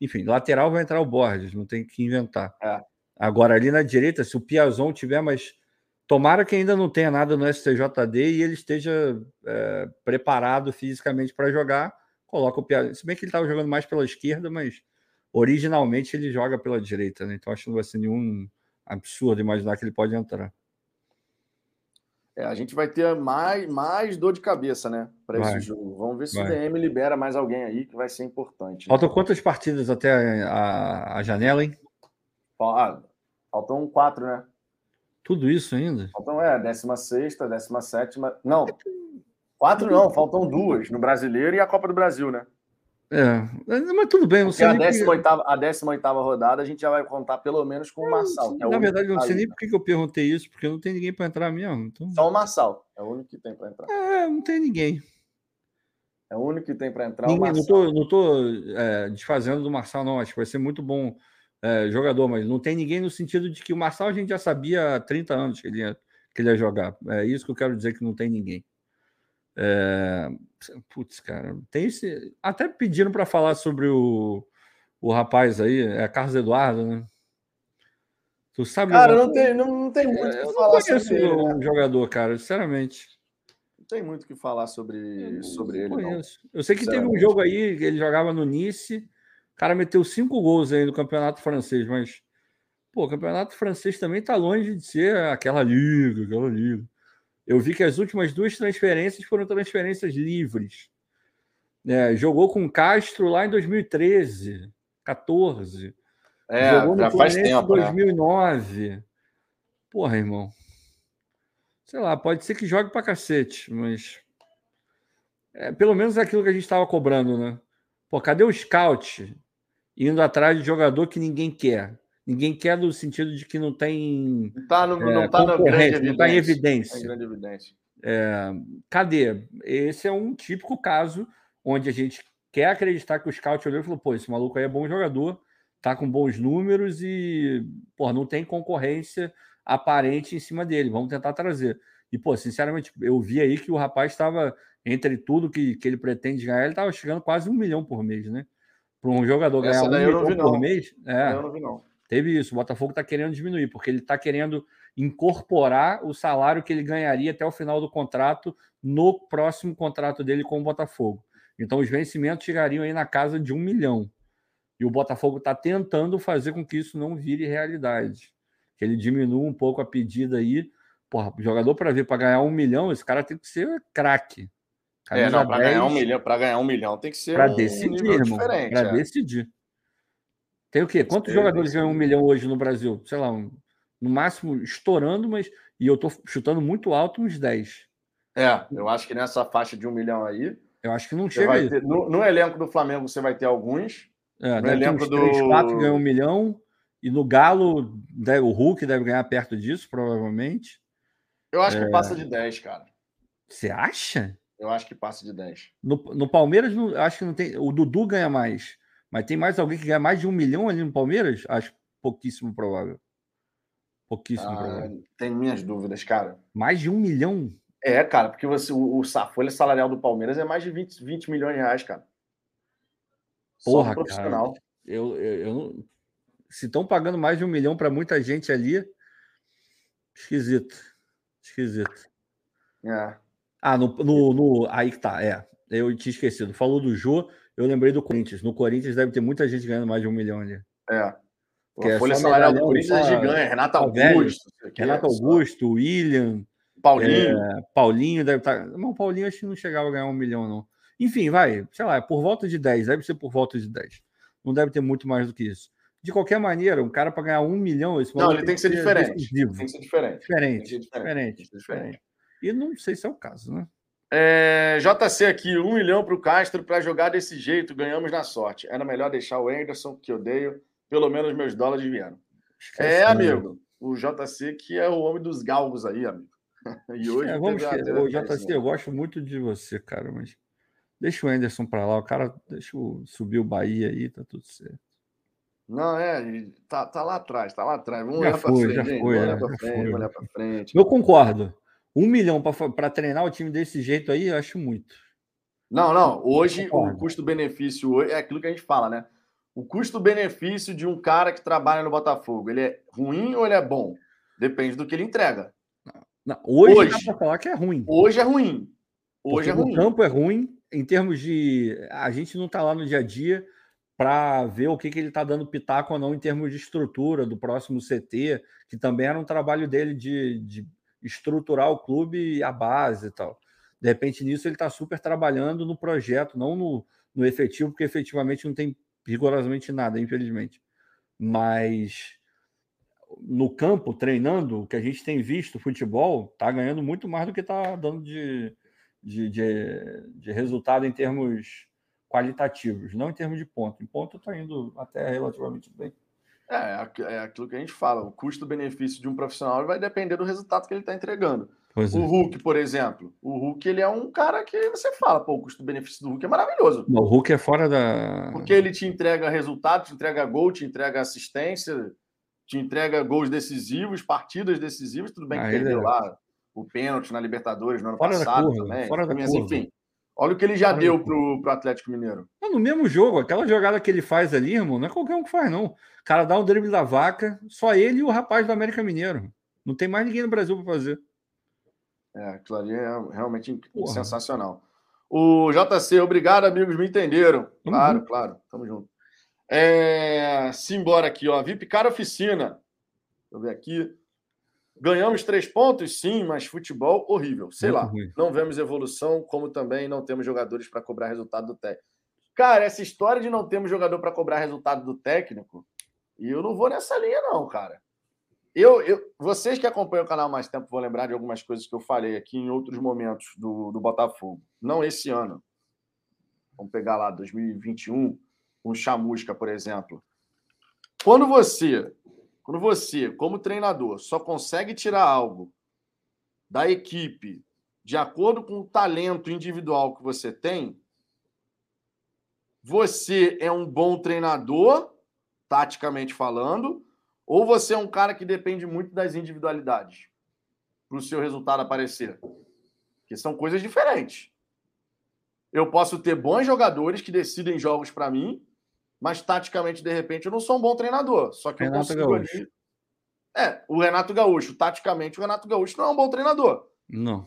Enfim, lateral vai entrar o Borges, não tem que inventar. É. Agora, ali na direita, se o Piazon tiver, mas tomara que ainda não tenha nada no STJD e ele esteja é, preparado fisicamente para jogar, coloca o Piazon. Se bem que ele estava jogando mais pela esquerda, mas originalmente ele joga pela direita, né? Então acho que não vai ser nenhum absurdo imaginar que ele pode entrar. É, a gente vai ter mais, mais dor de cabeça, né? Para esse jogo. Vamos ver se vai. o DM libera mais alguém aí, que vai ser importante. Né? Faltam quantas partidas até a, a janela, hein? Ah, faltam quatro, né? Tudo isso ainda? Faltam, é, 16, 17. Não, quatro não, faltam duas no brasileiro e a Copa do Brasil, né? É, mas tudo bem. Não sei a 18, que... a 18 rodada a gente já vai contar pelo menos com o Marçal. É o na verdade, eu não sei nem por que eu perguntei isso, porque não tem ninguém para entrar mesmo. Então... Só o Marçal. É o único que tem para entrar. É, não tem ninguém. É o único que tem para entrar. Ninguém, não estou não tô, é, desfazendo do Marçal, não. Acho que vai ser muito bom é, jogador, mas não tem ninguém no sentido de que o Marçal a gente já sabia há 30 anos que ele ia, que ele ia jogar. É isso que eu quero dizer que não tem ninguém. É... Putz, cara, tem esse. Até pediram para falar sobre o, o rapaz aí, é Carlos Eduardo, né? Tu sabe. Cara, não tem, não, não tem muito o é, que falar sobre ele. o né? jogador, cara, sinceramente. Não tem muito o que falar sobre, sobre ele. Não. Eu sei que teve um jogo aí, ele jogava no Nice, cara meteu cinco gols aí no campeonato francês, mas. Pô, o campeonato francês também tá longe de ser aquela liga, aquela liga. Eu vi que as últimas duas transferências foram transferências livres. É, jogou com Castro lá em 2013, 14. É, jogou já faz tempo. Em 2009. Né? Porra, irmão. Sei lá, pode ser que jogue pra cacete, mas. É, pelo menos é aquilo que a gente estava cobrando, né? Pô, cadê o scout indo atrás de jogador que ninguém quer? Ninguém quer no sentido de que não tem. Não está no, é, não tá na grande não tá em evidência. grande evidência. É, cadê? Esse é um típico caso onde a gente quer acreditar que o scout olhou e falou: pô, esse maluco aí é bom jogador, tá com bons números e pô, não tem concorrência aparente em cima dele. Vamos tentar trazer. E, pô, sinceramente, eu vi aí que o rapaz estava, entre tudo que, que ele pretende ganhar, ele estava chegando quase um milhão por mês, né? Para um jogador ganhar um milhão por não. mês. É, eu não vi, não. Teve isso. O Botafogo está querendo diminuir, porque ele está querendo incorporar o salário que ele ganharia até o final do contrato no próximo contrato dele com o Botafogo. Então, os vencimentos chegariam aí na casa de um milhão. E o Botafogo está tentando fazer com que isso não vire realidade. Que ele diminua um pouco a pedida aí. Porra, jogador para vir para ganhar um milhão, esse cara tem que ser craque. É, não, para ganhar um milhão, para ganhar um milhão tem que ser para um decidir, irmão, Para é. decidir. Tem o quê? Quantos jogadores ganham um milhão hoje no Brasil? Sei lá, um, no máximo estourando, mas. E eu tô chutando muito alto, uns 10. É, eu acho que nessa faixa de um milhão aí. Eu acho que não chega ter, no, no, elenco do Flamengo você vai ter alguns. É, no elenco do. 3, 4 ganham um milhão. E no Galo, o Hulk deve ganhar perto disso, provavelmente. Eu acho é... que passa de 10, cara. Você acha? Eu acho que passa de 10. No, no Palmeiras, não, acho que não tem. O Dudu ganha mais. Mas tem mais alguém que ganha mais de um milhão ali no Palmeiras? Acho pouquíssimo provável. Pouquíssimo ah, provável. Tem minhas dúvidas, cara. Mais de um milhão? É, cara, porque você, o, a folha salarial do Palmeiras é mais de 20, 20 milhões de reais, cara. Porra, profissional. Cara, eu, eu, eu não... Se estão pagando mais de um milhão para muita gente ali, esquisito. Esquisito. É. Ah, no, no, no, aí que tá, é. Eu tinha esquecido. Falou do Jô, eu lembrei do Corinthians. No Corinthians deve ter muita gente ganhando mais de um milhão ali. É. Que a é folha salarial do Corinthians é gigante. Renato Augusto. Renato Augusto, William. Paulinho. É, Paulinho deve estar. Tá, não, Paulinho acho que não chegava a ganhar um milhão, não. Enfim, vai, sei lá, por volta de 10, deve ser por volta de 10. Não deve ter muito mais do que isso. De qualquer maneira, um cara para ganhar um milhão, esse Não, ele tem que ser diferente. Tem que ser diferente. Diferente. Diferente. diferente. diferente. E não sei se é o caso, né? É, JC aqui, um milhão para o Castro para jogar desse jeito, ganhamos na sorte. Era melhor deixar o Anderson, que odeio, pelo menos meus dólares vieram. É, amigo, o JC que é o homem dos galgos aí, amigo. E hoje. É, vamos o JC, eu gosto muito de você, cara, mas deixa o Anderson para lá, o cara deixa eu subir o Bahia aí, tá tudo certo. Não, é, tá, tá lá atrás, tá lá atrás. Vamos já olhar para frente, já foi, vamos olhar para frente, olhar para frente. Eu concordo. Um milhão para treinar o time desse jeito aí, eu acho muito. Não, não. Hoje o custo-benefício é aquilo que a gente fala, né? O custo-benefício de um cara que trabalha no Botafogo, ele é ruim ou ele é bom? Depende do que ele entrega. Não, hoje, hoje dá para falar que é ruim. Hoje é ruim. Hoje Porque é ruim. O campo é ruim em termos de. A gente não está lá no dia a dia para ver o que, que ele está dando pitaco ou não em termos de estrutura do próximo CT, que também era um trabalho dele de, de estruturar o clube e a base e tal. De repente, nisso, ele está super trabalhando no projeto, não no, no efetivo, porque efetivamente não tem rigorosamente nada, infelizmente. Mas no campo, treinando, o que a gente tem visto, futebol, está ganhando muito mais do que está dando de, de, de, de, resultado em termos qualitativos, não em termos de ponto. Em ponto está indo até relativamente bem. É, é, é aquilo que a gente fala. O custo-benefício de um profissional vai depender do resultado que ele está entregando. Pois o é. Hulk, por exemplo. O Hulk, ele é um cara que você fala, pô, o custo-benefício do Hulk é maravilhoso. o Hulk é fora da. Porque ele te entrega resultado, te entrega gol, te entrega assistência, te entrega gols decisivos, partidas decisivas. Tudo bem que ah, perdeu é... lá o pênalti na Libertadores no ano fora passado curva, também. Fora da mas, enfim. Olha o que ele já fora deu pro, pro Atlético Mineiro. No mesmo jogo, aquela jogada que ele faz ali, irmão, não é qualquer um que faz, não. O cara dá um drible da vaca, só ele e o rapaz do América Mineiro. Não tem mais ninguém no Brasil para fazer. É, aquilo ali é realmente Porra. sensacional. O JC, obrigado, amigos, me entenderam. Tamo claro, junto. claro, tamo junto. É, simbora aqui, ó. VIP Cara Oficina. Deixa eu ver aqui. Ganhamos três pontos, sim, mas futebol horrível. Sei Muito lá. Ruim. Não vemos evolução, como também não temos jogadores para cobrar resultado do técnico. Cara, essa história de não termos jogador para cobrar resultado do técnico, e eu não vou nessa linha, não, cara. Eu, eu, vocês que acompanham o canal mais tempo vão lembrar de algumas coisas que eu falei aqui em outros momentos do, do Botafogo. Não esse ano. Vamos pegar lá 2021, um chamusca, por exemplo. Quando você, quando você, como treinador, só consegue tirar algo da equipe de acordo com o talento individual que você tem, você é um bom treinador, taticamente falando, ou você é um cara que depende muito das individualidades para o seu resultado aparecer? Que são coisas diferentes. Eu posso ter bons jogadores que decidem jogos para mim, mas taticamente, de repente, eu não sou um bom treinador. Só que Renato eu consigo Gaúcho. ali. É, o Renato Gaúcho. Taticamente, o Renato Gaúcho não é um bom treinador. Não.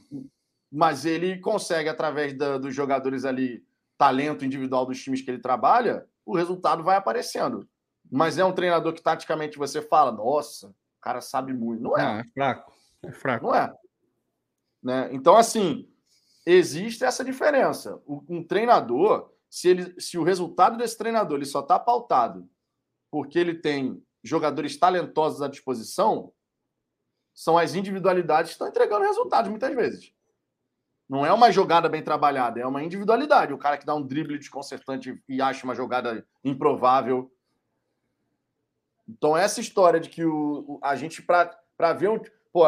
Mas ele consegue, através da, dos jogadores ali, talento individual dos times que ele trabalha, o resultado vai aparecendo. Mas é um treinador que taticamente você fala, nossa, o cara sabe muito. Não é. Ah, é fraco. É fraco. Não é. Né? Então, assim, existe essa diferença. Um treinador, se, ele, se o resultado desse treinador ele só está pautado porque ele tem jogadores talentosos à disposição, são as individualidades que estão entregando resultados muitas vezes. Não é uma jogada bem trabalhada, é uma individualidade. O cara que dá um drible desconcertante e acha uma jogada improvável então, essa história de que o, a gente, para ver. Pô,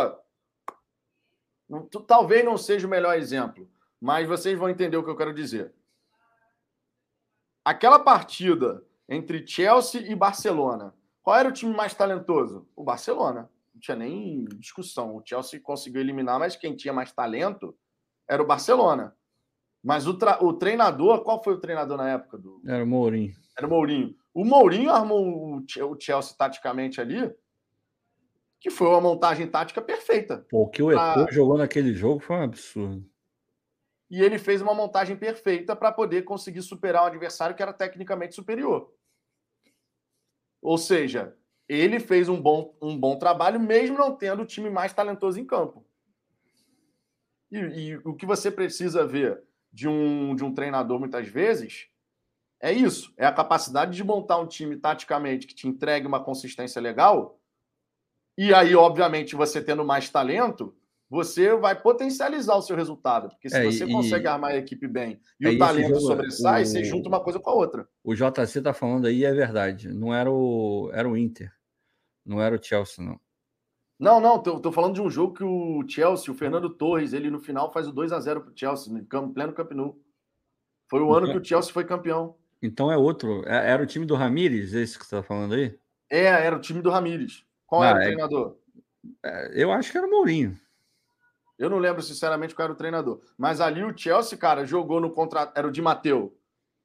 talvez não seja o melhor exemplo, mas vocês vão entender o que eu quero dizer. Aquela partida entre Chelsea e Barcelona, qual era o time mais talentoso? O Barcelona. Não tinha nem discussão. O Chelsea conseguiu eliminar, mas quem tinha mais talento era o Barcelona. Mas o, o treinador, qual foi o treinador na época? Do... Era o Mourinho. Era o Mourinho. O Mourinho armou o Chelsea taticamente ali, que foi uma montagem tática perfeita. Pô, o que o Eto'o pra... jogou naquele jogo foi um absurdo. E ele fez uma montagem perfeita para poder conseguir superar um adversário que era tecnicamente superior. Ou seja, ele fez um bom, um bom trabalho, mesmo não tendo o time mais talentoso em campo. E, e o que você precisa ver de um, de um treinador, muitas vezes, é isso. É a capacidade de montar um time taticamente que te entregue uma consistência legal. E aí, obviamente, você tendo mais talento, você vai potencializar o seu resultado. Porque se é, você e, consegue armar a equipe bem e é, o talento jogo, sobressai, o, você junta uma coisa com a outra. O JC tá falando aí, é verdade. Não era o, era o Inter. Não era o Chelsea, não. Não, não, tô, tô, falando de um jogo que o Chelsea, o Fernando Torres, ele no final faz o 2 a 0 pro Chelsea, no campo, pleno Camp Nou. Foi o ano então, que o Chelsea foi campeão. Então é outro. É, era o time do Ramires, esse que você tá falando aí? É, era o time do Ramires. Qual ah, era o é, treinador? É, eu acho que era o Mourinho. Eu não lembro sinceramente qual era o treinador. Mas ali o Chelsea, cara, jogou no contrato. Era o Di Mateu.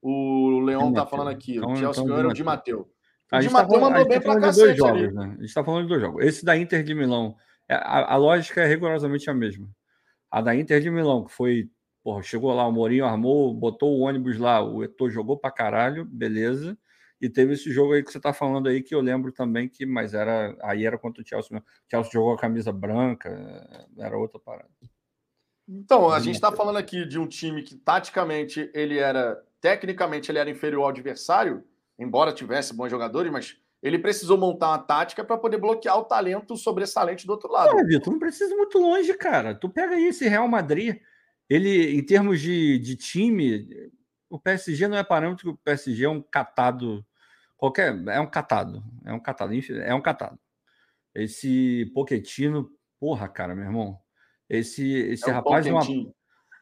O Leão tá falando aqui. Então, o Chelsea então, era o Di Mateu. A gente está falando, bem tá de dois jogos, né? A gente está falando de dois jogos. Esse da Inter de Milão, é, a, a, lógica é rigorosamente a mesma. A da Inter de Milão, que foi, porra, chegou lá, o Mourinho armou, botou o ônibus lá, o Eto'o jogou pra caralho, beleza. E teve esse jogo aí que você está falando aí, que eu lembro também que, mas era aí era contra o Chelsea. O Chelsea jogou a camisa branca, era outra parada. Então, a gente está falando aqui de um time que taticamente ele era, tecnicamente ele era inferior ao adversário, embora tivesse bons jogadores, mas ele precisou montar uma tática para poder bloquear o talento sobressalente do outro lado. É, Vitor, não precisa ir muito longe, cara. Tu pega aí esse Real Madrid, ele, em termos de, de time, o PSG não é parâmetro, o PSG é um catado. Qualquer. É um catado. É um catado. É um catado. Esse Poquetino, porra, cara, meu irmão. Esse, esse é um rapaz é uma.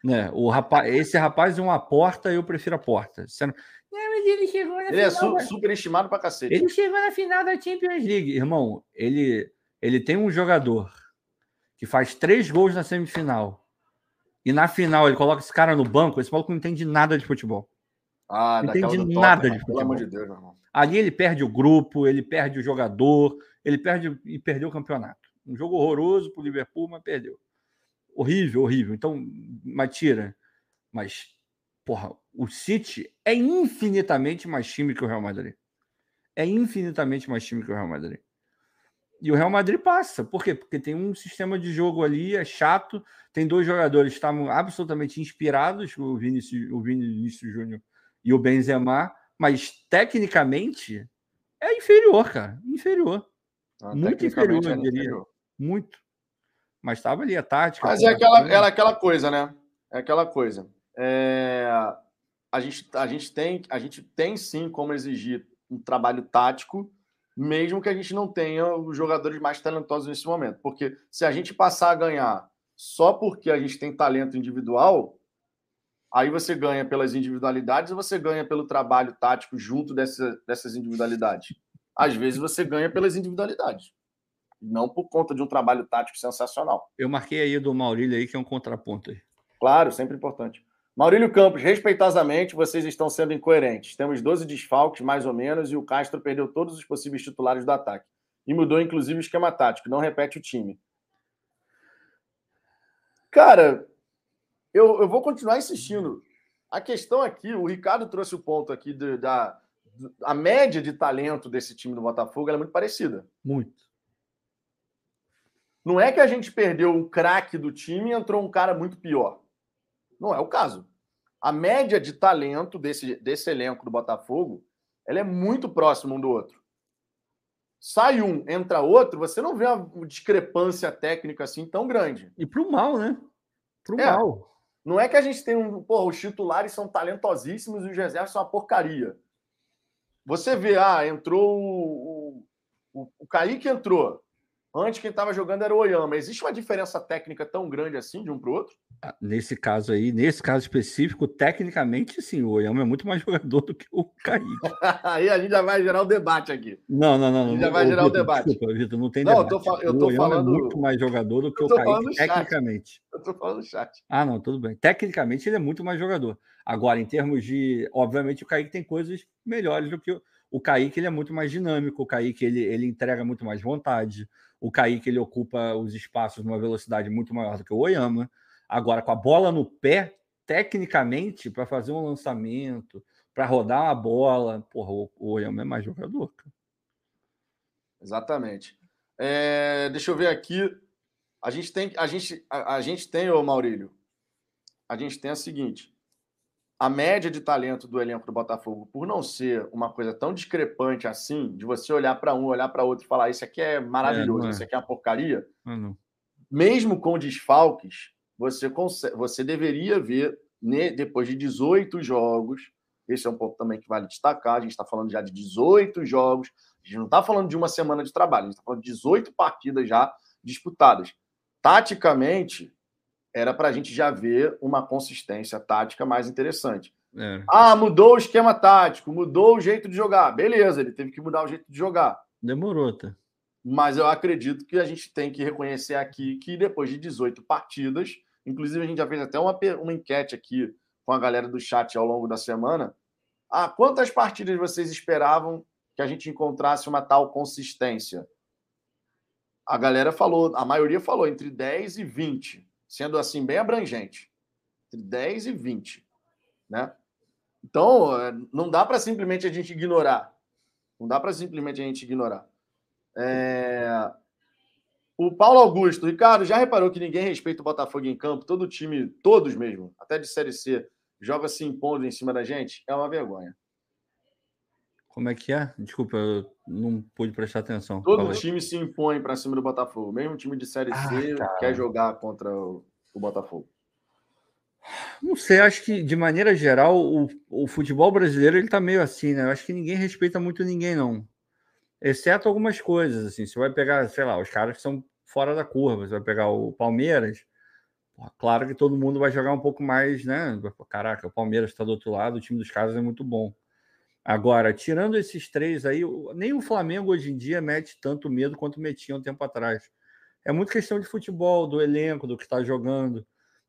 Né, o rapaz, esse rapaz é uma porta, eu prefiro a porta. Você não, mas ele chegou na ele final. Ele é super estimado pra cacete. Ele chegou na final da Champions League. Irmão, ele, ele tem um jogador que faz três gols na semifinal. E na final ele coloca esse cara no banco. Esse maluco não entende nada de futebol. Ah, não entende nada top, de futebol. Pelo amor de Deus, irmão. Ali ele perde o grupo, ele perde o jogador, ele perde e perdeu o campeonato. Um jogo horroroso pro Liverpool, mas perdeu. Horrível, horrível. Então, mas tira. Mas Porra, o City é infinitamente mais time que o Real Madrid. É infinitamente mais time que o Real Madrid. E o Real Madrid passa. Por quê? Porque tem um sistema de jogo ali, é chato. Tem dois jogadores que estavam absolutamente inspirados, o Vinícius, o Vinícius Júnior e o Benzema, mas tecnicamente é inferior, cara. Inferior. Ah, Muito inferior, diria. Inferior. Muito. Mas estava ali a tática. Mas é aquela, é aquela coisa, né? É aquela coisa. É, a, gente, a, gente tem, a gente tem sim como exigir um trabalho tático, mesmo que a gente não tenha os jogadores mais talentosos nesse momento. Porque se a gente passar a ganhar só porque a gente tem talento individual, aí você ganha pelas individualidades e você ganha pelo trabalho tático junto dessa, dessas individualidades. Às vezes você ganha pelas individualidades, não por conta de um trabalho tático sensacional. Eu marquei aí do Maurílio aí, que é um contraponto aí. Claro, sempre importante. Maurílio Campos, respeitosamente, vocês estão sendo incoerentes. Temos 12 desfalques, mais ou menos, e o Castro perdeu todos os possíveis titulares do ataque. E mudou, inclusive, o esquema tático. Não repete o time. Cara, eu, eu vou continuar insistindo. A questão aqui, o Ricardo trouxe o ponto aqui de, da a média de talento desse time do Botafogo é muito parecida. Muito. Não é que a gente perdeu o craque do time e entrou um cara muito pior. Não é o caso. A média de talento desse, desse elenco do Botafogo ela é muito próxima um do outro. Sai um, entra outro, você não vê uma discrepância técnica assim tão grande. E pro mal, né? Pro é, mal. Não é que a gente tem um. Porra, os titulares são talentosíssimos e os reservas são uma porcaria. Você vê, ah, entrou o, o, o Kaique entrou. Antes quem estava jogando era o Oyama. Existe uma diferença técnica tão grande assim de um para o outro? Ah, nesse caso aí, nesse caso específico, tecnicamente sim, o Oyama é muito mais jogador do que o Kaique. aí a gente já vai gerar o um debate aqui. Não, não, não. A gente já vai gerar o debate. Desculpa, Vitor, não tem não, debate. Eu tô, eu tô o falando... é muito mais jogador do que o Kaique, tecnicamente. Eu tô falando no chat. Ah, não, tudo bem. Tecnicamente ele é muito mais jogador. Agora, em termos de... Obviamente o Kaique tem coisas melhores do que o... O Kaique ele é muito mais dinâmico, o Kaique ele, ele entrega muito mais vontade, o Kaique ele ocupa os espaços numa velocidade muito maior do que o Oyama. Agora, com a bola no pé, tecnicamente, para fazer um lançamento, para rodar uma bola, porra, o, Oyama é mais jogador. Cara. Exatamente. É, deixa eu ver aqui. A gente tem, a gente, a, a gente tem, ô Maurílio, a gente tem a seguinte: a média de talento do elenco do Botafogo, por não ser uma coisa tão discrepante assim, de você olhar para um, olhar para outro e falar isso aqui é maravilhoso, é, é. isso aqui é uma porcaria, é, mesmo com desfalques, você, consegue, você deveria ver, né, depois de 18 jogos, esse é um ponto também que vale destacar, a gente está falando já de 18 jogos, a gente não está falando de uma semana de trabalho, a gente está falando de 18 partidas já disputadas. Taticamente, era para a gente já ver uma consistência tática mais interessante. É. Ah, mudou o esquema tático, mudou o jeito de jogar. Beleza, ele teve que mudar o jeito de jogar. Demorou, tá? Mas eu acredito que a gente tem que reconhecer aqui que depois de 18 partidas, inclusive a gente já fez até uma, uma enquete aqui com a galera do chat ao longo da semana. Ah, quantas partidas vocês esperavam que a gente encontrasse uma tal consistência? A galera falou, a maioria falou entre 10 e 20 sendo assim bem abrangente, entre 10 e 20, né? Então, é, não dá para simplesmente a gente ignorar. Não dá para simplesmente a gente ignorar. É... O Paulo Augusto, Ricardo, já reparou que ninguém respeita o Botafogo em campo? Todo time, todos mesmo, até de Série C, joga se impondo em cima da gente? É uma vergonha. Como é que é? Desculpa, eu não pude prestar atenção. Todo time se impõe para cima do Botafogo. Mesmo time de Série ah, C quer jogar contra o, o, Botafogo. Não sei, acho que de maneira geral o, o futebol brasileiro ele tá meio assim, né? Eu acho que ninguém respeita muito ninguém, não. Exceto algumas coisas, assim. Você vai pegar, sei lá, os caras que são fora da curva. Você vai pegar o Palmeiras. Claro que todo mundo vai jogar um pouco mais, né? Caraca, o Palmeiras está do outro lado, o time dos caras é muito bom. Agora, tirando esses três aí, nem o Flamengo hoje em dia mete tanto medo quanto metia um tempo atrás. É muito questão de futebol, do elenco, do que está jogando.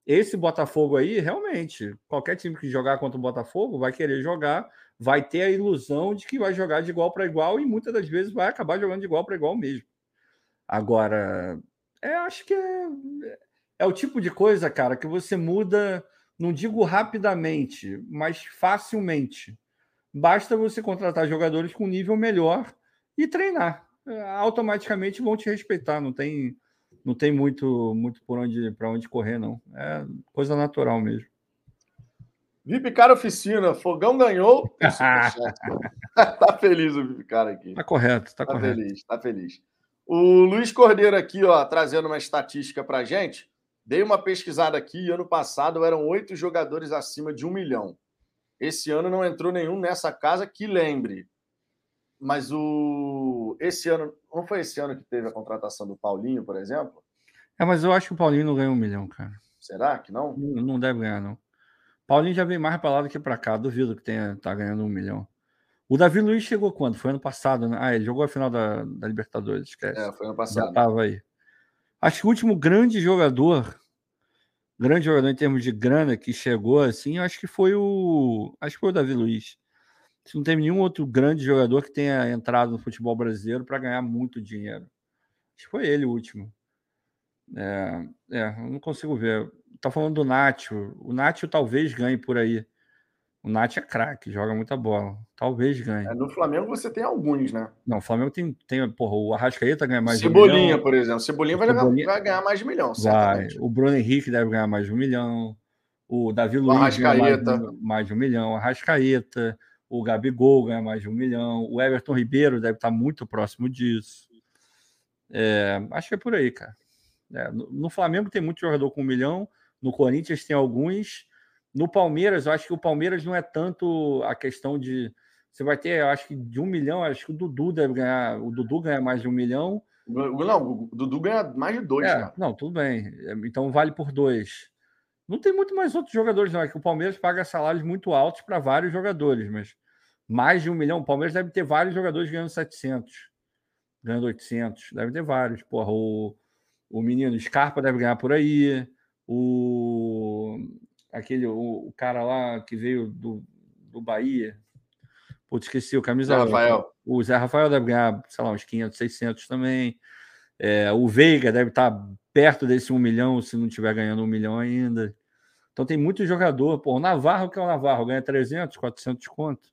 Esse Botafogo aí, realmente, qualquer time que jogar contra o Botafogo vai querer jogar, vai ter a ilusão de que vai jogar de igual para igual e muitas das vezes vai acabar jogando de igual para igual mesmo. Agora, é, acho que é, é o tipo de coisa, cara, que você muda, não digo rapidamente, mas facilmente Basta você contratar jogadores com nível melhor e treinar. Automaticamente vão te respeitar. Não tem, não tem muito, muito por onde para onde correr, não. É coisa natural mesmo. VIP Cara Oficina, Fogão ganhou. tá feliz o VIP Cara aqui. Tá correto, tá, tá correto. feliz, tá feliz. O Luiz Cordeiro aqui, ó, trazendo uma estatística pra gente. Dei uma pesquisada aqui, ano passado eram oito jogadores acima de um milhão. Esse ano não entrou nenhum nessa casa que lembre. Mas o esse ano, não foi esse ano que teve a contratação do Paulinho, por exemplo? É, mas eu acho que o Paulinho não ganhou um milhão, cara. Será que não? Não, não deve ganhar, não. Paulinho já veio mais para lá do que para cá. Duvido que tenha tá ganhando um milhão. O Davi Luiz chegou quando? Foi ano passado, né? Ah, ele jogou a final da, da Libertadores, esquece. É, foi ano passado. Já tava aí. Acho que o último grande jogador grande jogador em termos de grana que chegou assim, acho que foi o. Acho que foi o Davi Luiz. Não teve nenhum outro grande jogador que tenha entrado no futebol brasileiro para ganhar muito dinheiro. Acho que foi ele o último. É, é, não consigo ver. Tá falando do Nacho. O Nacho talvez ganhe por aí. O Nath é craque, joga muita bola. Talvez ganhe. É, no Flamengo você tem alguns, né? Não, o Flamengo tem, tem porra, o Arrascaeta ganha mais Cebolinha, de um milhão. por exemplo. Cebolinha vai, Cebolinha... vai ganhar mais de um milhão, vai. O Bruno Henrique deve ganhar mais de um milhão. O Davi Luiz Arrascaeta. Mais, mais de um milhão. O Arrascaeta. O Gabigol ganha mais de um milhão. O Everton Ribeiro deve estar muito próximo disso. É, acho que é por aí, cara. É, no, no Flamengo tem muito jogador com um milhão. No Corinthians tem alguns. No Palmeiras, eu acho que o Palmeiras não é tanto a questão de. Você vai ter, eu acho que de um milhão, acho que o Dudu deve ganhar. O Dudu ganha mais de um milhão. Não, o Dudu ganha mais de dois, é, Não, tudo bem. Então vale por dois. Não tem muito mais outros jogadores, não. É que o Palmeiras paga salários muito altos para vários jogadores, mas mais de um milhão. O Palmeiras deve ter vários jogadores ganhando 700, ganhando 800. Deve ter vários. Porra, o, o menino Scarpa deve ganhar por aí. O aquele o, o, cara lá que veio do, do Bahia. Putz, esqueci o camisa. Zé Rafael. O Zé Rafael deve ganhar, sei lá, uns 500, 600 também. É, o Veiga deve estar perto desse 1 milhão, se não estiver ganhando 1 milhão ainda. Então tem muito jogador. Pô, o Navarro, que é o Navarro, ganha 300, 400 conto.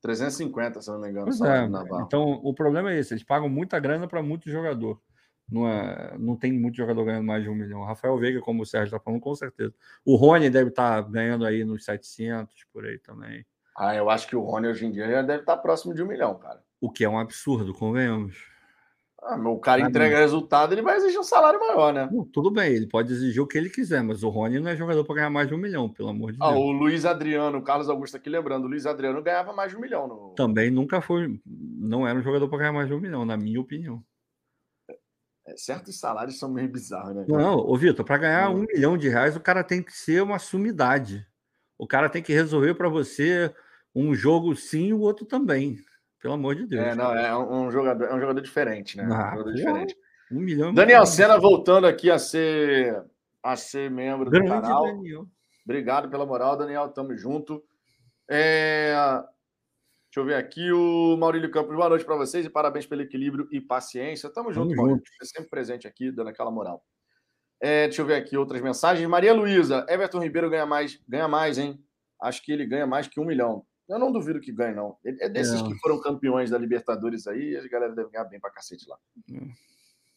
350, se não me engano. É. Então o problema é esse: eles pagam muita grana para muito jogador. Não, é, não tem muito jogador ganhando mais de um milhão. Rafael Veiga, como o Sérgio está falando, com certeza. O Rony deve estar tá ganhando aí nos 700, por aí também. Ah, eu acho que o Rony hoje em dia já deve estar tá próximo de um milhão, cara. O que é um absurdo, convenhamos. Ah, o cara entrega resultado, ele vai exigir um salário maior, né? Não, tudo bem, ele pode exigir o que ele quiser, mas o Rony não é jogador para ganhar mais de um milhão, pelo amor de ah, Deus. O Luiz Adriano, o Carlos Augusto aqui lembrando, o Luiz Adriano ganhava mais de um milhão. No... Também nunca foi, não era um jogador para ganhar mais de um milhão, na minha opinião. É, certos salários são meio bizarros, né? Não, ô Vitor, para ganhar um milhão de reais, o cara tem que ser uma sumidade. O cara tem que resolver para você um jogo sim e o outro também. Pelo amor de Deus. É, não, é um jogador, é um jogador diferente, né? Ah, um jogador diferente. Um milhão. Daniel Senna voltando aqui a ser a ser membro Grande do canal. Daniel. Obrigado pela moral, Daniel. Tamo junto. É... Deixa eu ver aqui o Maurílio Campos. Boa noite para vocês e parabéns pelo equilíbrio e paciência. Tamo junto, Tamo Maurílio. Você sempre presente aqui, dando aquela moral. É, deixa eu ver aqui outras mensagens. Maria Luísa, Everton Ribeiro ganha mais, ganha mais, hein? Acho que ele ganha mais que um milhão. Eu não duvido que ganhe, não. Ele é desses É. que foram campeões da Libertadores aí, a galera deve ganhar bem pra cacete lá. É.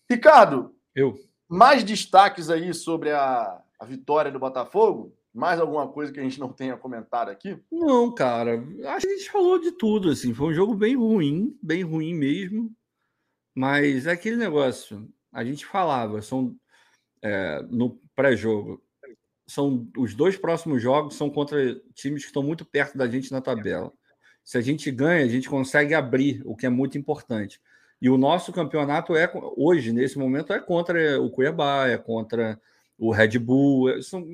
Ricardo, Eu. mais destaques aí sobre a, a vitória do Botafogo? Mais alguma coisa que a gente não tenha comentado aqui? Não, cara. Acho que a gente falou de tudo, assim. Foi um jogo bem ruim, bem ruim mesmo. Mas é aquele negócio. A gente falava, são é, no pré-jogo. São os dois próximos jogos são contra times que estão muito perto da gente na tabela. Se a gente ganha, a gente consegue abrir, o que é muito importante. E o nosso campeonato é hoje, nesse momento, é contra o Cuiabá, é contra o Red Bull. é- São,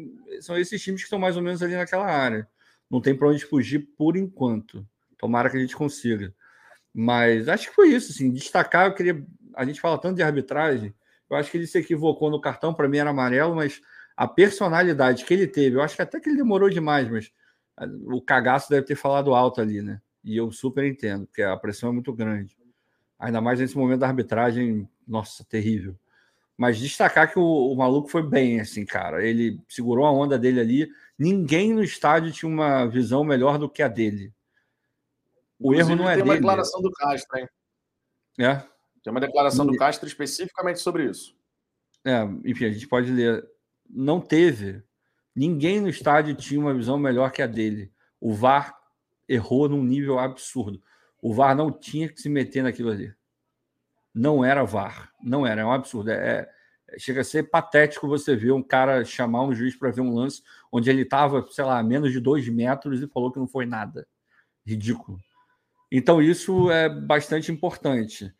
são esses times que estão mais ou menos ali naquela área. Não tem para onde fugir por enquanto. Tomara que a gente consiga. Mas acho que foi isso. Assim, destacar, eu queria. A gente fala tanto de arbitragem. Eu acho que ele se equivocou no cartão, para mim era amarelo, mas a personalidade que ele teve, eu acho que até que ele demorou demais, mas ah, o cagaço deve ter falado alto ali, né? E eu super entendo, porque a pressão é muito grande. Ainda mais nesse momento da arbitragem, nossa, terrível. Mas destacar que o, o maluco foi bem, assim, cara. Ele segurou a onda dele ali. Ninguém no estádio tinha uma visão melhor do que a dele. O erro não é tem uma dele. declaração do Castro, hein? É, Tem uma declaração do Castro especificamente sobre isso. É, enfim, a gente pode ler. Não teve. Ninguém no estádio tinha uma visão melhor que a dele. O VAR errou num nível absurdo. O VAR não tinha que se meter naquilo ali. Não era VAR. Não era. É um absurdo. É, é- chega a ser patético você ver um cara chamar um juiz para ver um lance onde ele estava, sei lá, a menos de dois metros e falou que não foi nada. Ridículo. Então, isso é bastante importante.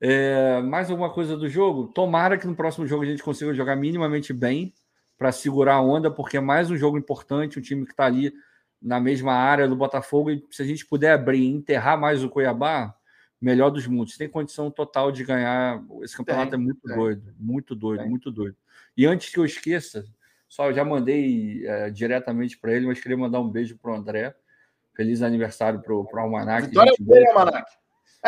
É, mais alguma coisa do jogo? Tomara que no próximo jogo a gente consiga jogar minimamente bem para segurar a onda, porque é mais um jogo importante, um time que está ali na mesma área do Botafogo, e se a gente puder abrir e enterrar mais o Cuiabá, melhor dos mundos. Tem condição total de ganhar. Esse campeonato Tem, é muito tem. doido, muito doido, Tem. muito doido. E antes que eu esqueça, só já mandei é, diretamente para ele, mas queria mandar um beijo para o André. Feliz aniversário para o Almanac. Vitória gente boa, boa. Manac.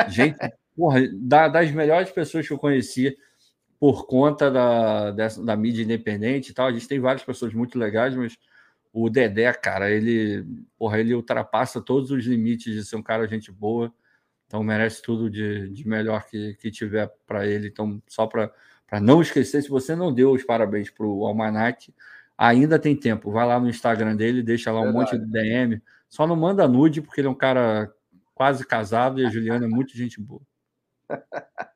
Gente, porra, da- das melhores pessoas que eu conheci por conta da, dessa- da mídia independente e tal. A gente tem várias pessoas muito legais, mas o Dedé, cara, ele, porra, ele ultrapassa todos os limites de ser um cara gente boa. Então merece tudo de, de melhor que, que tiver para ele. Então, só para não esquecer, se você não deu os parabéns para o Almanac, ainda tem tempo. Vai lá no Instagram dele, deixa lá um Verdade. monte de DM. Só não manda nude, porque ele é um cara quase casado e a Juliana é muito gente boa.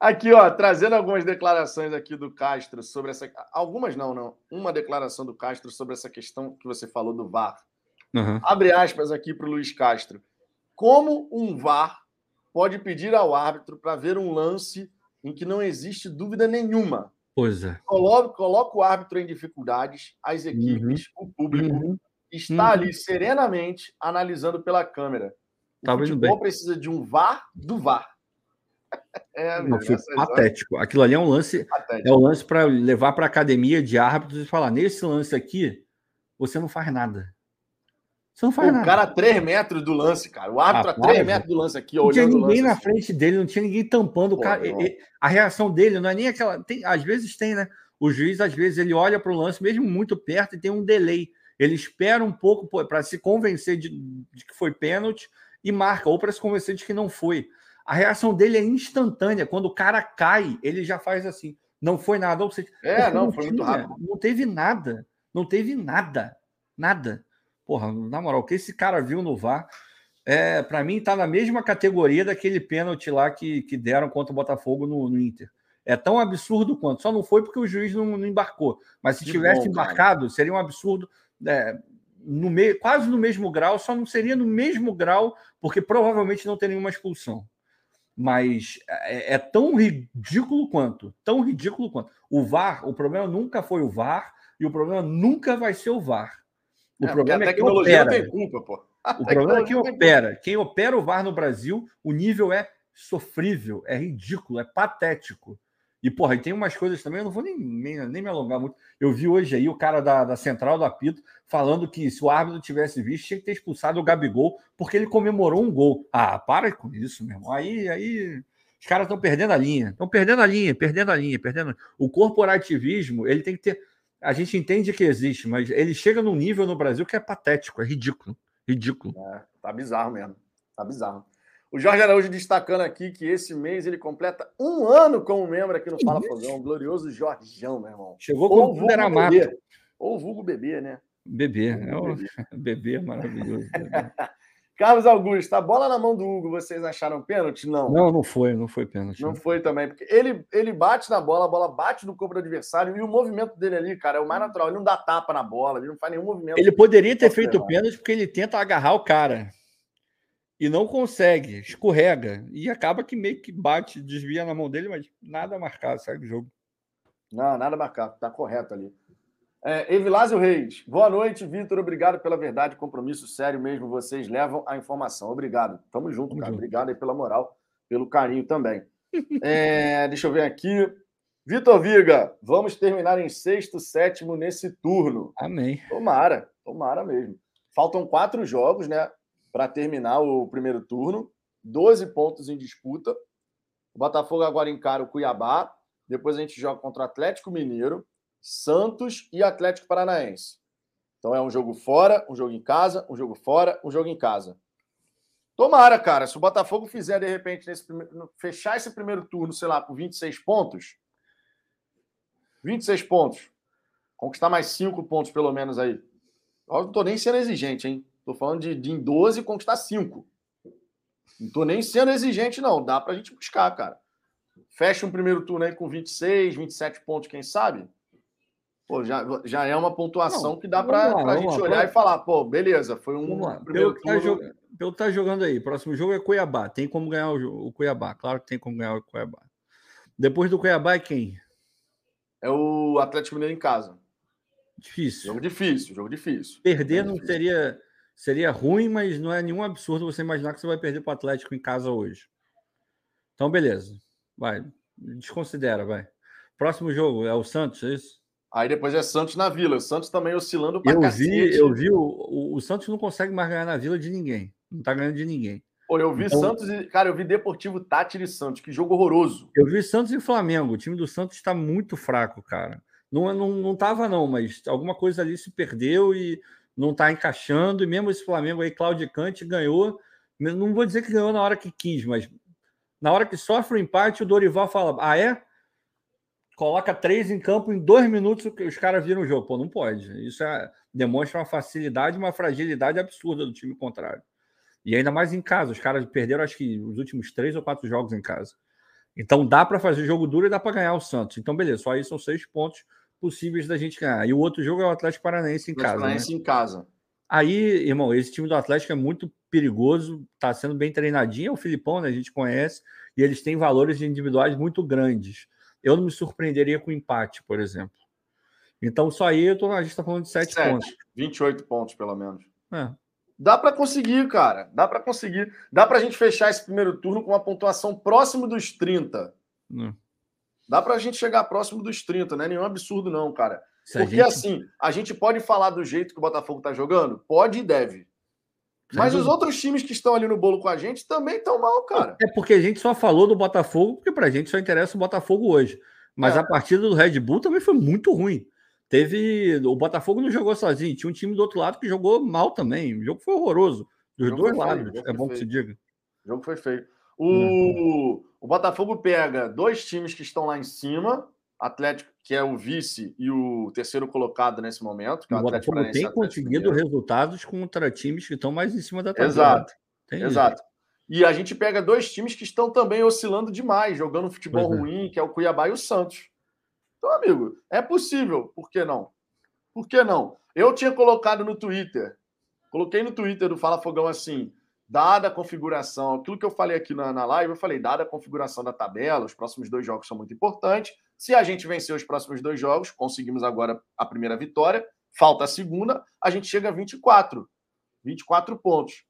Aqui, ó, trazendo algumas declarações aqui do Castro sobre essa. Algumas não, não. Uma declaração do Castro sobre essa questão que você falou do VAR. Uhum. Abre aspas aqui para o Luiz Castro. Como um VAR pode pedir ao árbitro para ver um lance em que não existe dúvida nenhuma? Pois é. Coloca, coloca o árbitro em dificuldades, as equipes, o público, Uhum. está Uhum. ali serenamente analisando pela câmera. O Tá futebol bem. precisa de um VAR do VAR. É, Não, foi horas patético. Aquilo ali é um lance, patéticas. é o lance para levar para a academia de árbitros e falar: nesse lance aqui, você não faz nada. Você não faz o nada. cara a 3 metros do lance, cara. O árbitro Ah, a 3 para, metros do lance aqui, Não tinha olhando o ninguém lance. na assim. frente dele, não tinha ninguém tampando o Pô, cara. não. E- e- A reação dele não é nem aquela. Tem, às vezes tem, né? O juiz, às vezes, ele olha para o lance, mesmo muito perto, e tem um delay. Ele espera um pouco para se convencer de, de que foi pênalti e marca, ou para se convencer de que não foi. A reação dele é instantânea. Quando o cara cai, ele já faz assim. Não foi nada. Ou seja, É, porque não, foi muito tinha, rápido. Não teve nada. Não teve nada. Nada. Porra, na moral, o que esse cara viu no VAR é, para mim, está na mesma categoria daquele pênalti lá que, que deram contra o Botafogo no, no, Inter. É tão absurdo quanto. Só não foi porque o juiz não, não embarcou. Mas se que tivesse bom, embarcado, cara. seria um absurdo. É, no meio, quase no mesmo grau, só não seria no mesmo grau, porque provavelmente não tem nenhuma expulsão. Mas é, é tão ridículo quanto. Tão ridículo quanto. O VAR, o problema nunca foi o VAR, e o problema nunca vai ser o VAR. O é, problema a é tecnologia não tem culpa, pô. O problema é quem opera. Quem opera o VAR no Brasil, o nível é sofrível, é ridículo, é patético. E, porra, e tem umas coisas também, eu não vou nem, nem, nem me alongar muito. Eu vi hoje aí o cara da, da central do apito falando que se o árbitro tivesse visto, tinha que ter expulsado o Gabigol, porque ele comemorou um gol. Ah, para com isso, meu irmão. Aí, aí os caras estão perdendo a linha. Estão perdendo a linha, perdendo a linha, perdendo. O corporativismo, ele tem que ter. A gente entende que existe, mas ele chega num nível no Brasil que é patético, é ridículo. Ridículo. É, tá bizarro mesmo. Tá bizarro. O Jorge Araújo destacando aqui que esse mês ele completa um ano como membro aqui no Fala Fogão. Glorioso Jorgeão, meu irmão. Chegou com o vulgo bebê. Ou vulgo bebê, né? Bebê. É o bebê maravilhoso. Bebê. Carlos Augusto, a bola na mão do Hugo, vocês acharam pênalti? Não. Não, não foi, não foi pênalti. Não foi também, porque ele, ele bate na bola, a bola bate no corpo do adversário e o movimento dele ali, cara, é o mais natural. Ele não dá tapa na bola, ele não faz nenhum movimento. Ele poderia ter feito pênalti porque ele tenta agarrar o cara e não consegue, escorrega e acaba que meio que bate, desvia na mão dele, mas nada marcado, segue o jogo. Não, nada marcado, tá correto ali. É, Evilásio Reis, boa noite, Vitor. Obrigado pela verdade, compromisso sério mesmo. Vocês levam a informação. Obrigado. Tamo junto, cara. Obrigado aí pela moral, pelo carinho também. É, deixa eu ver aqui. Vitor Viga, vamos terminar em sexto, sétimo nesse turno. Amém. Tomara, tomara mesmo. Faltam quatro jogos, né, para terminar o primeiro turno. Doze pontos em disputa. O Botafogo agora encara o Cuiabá. Depois a gente joga contra o Atlético Mineiro. Santos e Atlético Paranaense. Então é um jogo fora, um jogo em casa, um jogo fora, um jogo em casa. Tomara, cara, se o Botafogo fizer de repente nesse primeiro, fechar esse primeiro turno, sei lá, com 26 pontos, 26 pontos, conquistar mais 5 pontos pelo menos aí. Eu não tô nem sendo exigente, hein? Tô falando de, de em 12 conquistar 5. Não tô nem sendo exigente, não. Dá pra gente buscar, cara. Fecha um primeiro turno aí com 26, 27 pontos, quem sabe? Pô, já, já é uma pontuação não, que dá para a gente olhar e falar, pô, beleza, foi um primeiro pelo, tá jogando, pelo tá jogando aí, próximo jogo é Cuiabá, tem como ganhar o, o, Cuiabá, claro que tem como ganhar o Cuiabá. Depois do Cuiabá é quem? É o Atlético Mineiro em casa. Difícil. Jogo difícil, jogo difícil. Perder jogo não difícil. seria seria ruim, mas não é nenhum absurdo você imaginar que você vai perder para o Atlético em casa hoje. Então, beleza. Vai. Desconsidera, vai. Próximo jogo é o Santos, é isso? Aí depois é Santos na Vila. O Santos também oscilando para eu Vi, eu vi, o, o, o, Santos não consegue mais ganhar na Vila de ninguém. Não tá ganhando de ninguém. Pô, eu vi então, Santos e. Cara, eu vi Deportivo Tátira e Santos. Que jogo horroroso. Eu vi Santos e Flamengo. O time do Santos está muito fraco, cara. Não, não, não tava, não, mas alguma coisa ali se perdeu e não tá encaixando. E mesmo esse Flamengo aí, claudicante, ganhou. Não vou dizer que ganhou na hora que quis, mas na hora que sofre o empate, o Dorival fala: Ah, é? Coloca três em campo em dois minutos, os caras viram o jogo. Pô, não pode. Isso é, demonstra uma facilidade uma fragilidade absurda do time contrário. E ainda mais em casa. Os caras perderam, acho que, os últimos três ou quatro jogos em casa. Então dá para fazer jogo duro e dá para ganhar o Santos. Então, beleza, só aí são seis pontos possíveis da gente ganhar. E o outro jogo é o Atlético Paranaense em Atlético casa. Paranaense né? em casa. Aí, irmão, esse time do Atlético é muito perigoso, tá sendo bem treinadinho. É o Filipão, né? A gente conhece, e eles têm valores individuais muito grandes. Eu não me surpreenderia com empate, por exemplo. Então, só aí tô, a gente está falando de 7 pontos. 28 pontos, pelo menos. É. Dá para conseguir, cara. Dá para conseguir. Dá para a gente fechar esse primeiro turno com uma pontuação próximo dos 30. Hum. Dá para a gente chegar próximo dos 30, não é nenhum absurdo, não, cara. Se Porque gente... assim, a gente pode falar do jeito que o Botafogo está jogando? Pode e deve. Mas os outros times que estão ali no bolo com a gente também estão mal, cara. É porque a gente só falou do Botafogo, porque pra gente só interessa o Botafogo hoje. Mas é. a partida do Red Bull também foi muito ruim. Teve. O Botafogo não jogou sozinho, tinha um time do outro lado que jogou mal também. O jogo foi horroroso. Dos dois lados. Feio, é bom feio. que se diga. O jogo foi feio. O, o Botafogo pega dois times que estão lá em cima, Atlético, que é o vice e o terceiro colocado nesse momento. Que é o, o Atlético tem conseguido resultados contra times que estão mais em cima da tabela. Exato. Tem Exato. Isso. E a gente pega dois times que estão também oscilando demais, jogando futebol uhum. ruim, que é o Cuiabá e o Santos. Então, amigo, é possível. Por que não? Por que não? Eu tinha colocado no Twitter, coloquei no Twitter do Fala Fogão assim, dada a configuração, aquilo que eu falei aqui na, na live, eu falei, dada a configuração da tabela, os próximos dois jogos são muito importantes. Se a gente vencer os próximos dois jogos, conseguimos agora a primeira vitória, falta a segunda, a gente chega a 24. 24 pontos.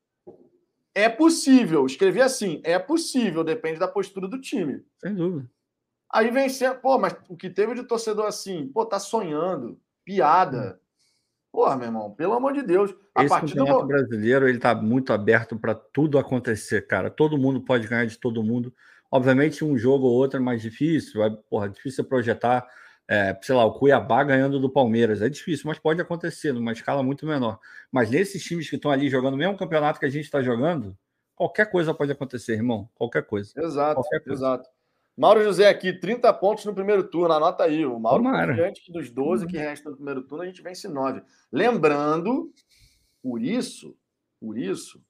É possível, escrevi assim, é possível, depende da postura do time. Sem dúvida. Aí vencer, pô, mas o que teve de torcedor assim, pô, tá sonhando, piada. Porra, meu irmão, pelo amor de Deus. A Esse campeonato do... brasileiro, ele tá muito aberto para tudo acontecer, cara. Todo mundo pode ganhar de todo mundo. Obviamente, um jogo ou outro é mais difícil, é, porra, difícil projetar é, sei lá, o Cuiabá ganhando do Palmeiras. É difícil, mas pode acontecer numa escala muito menor. Mas nesses times que estão ali jogando o mesmo campeonato que a gente está jogando, qualquer coisa pode acontecer, irmão. Qualquer coisa. Exato, qualquer coisa. exato. Mauro José aqui, 30 pontos no primeiro turno, anota aí. O Mauro diante que dos 12 que restam no primeiro turno, a gente vence 9. Lembrando, por isso, por isso,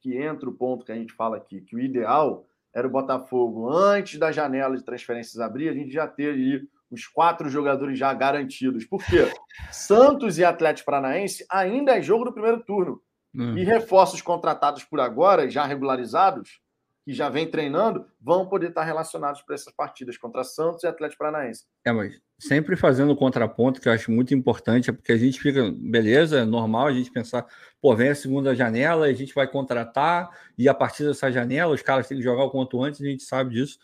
que entra o ponto que a gente fala aqui, que o ideal era o Botafogo, antes da janela de transferências abrir, a gente já ali os quatro jogadores já garantidos. Por quê? Santos e Atlético Paranaense ainda é jogo do primeiro turno. Hum. E reforços contratados por agora, já regularizados, que já vem treinando, vão poder estar relacionados para essas partidas contra Santos e Atlético Paranaense. É, mas sempre fazendo o contraponto, que eu acho muito importante, é porque a gente fica, beleza, é normal a gente pensar, pô, vem a segunda janela, a gente vai contratar, e a partir dessa janela, os caras têm que jogar o quanto antes, a gente sabe disso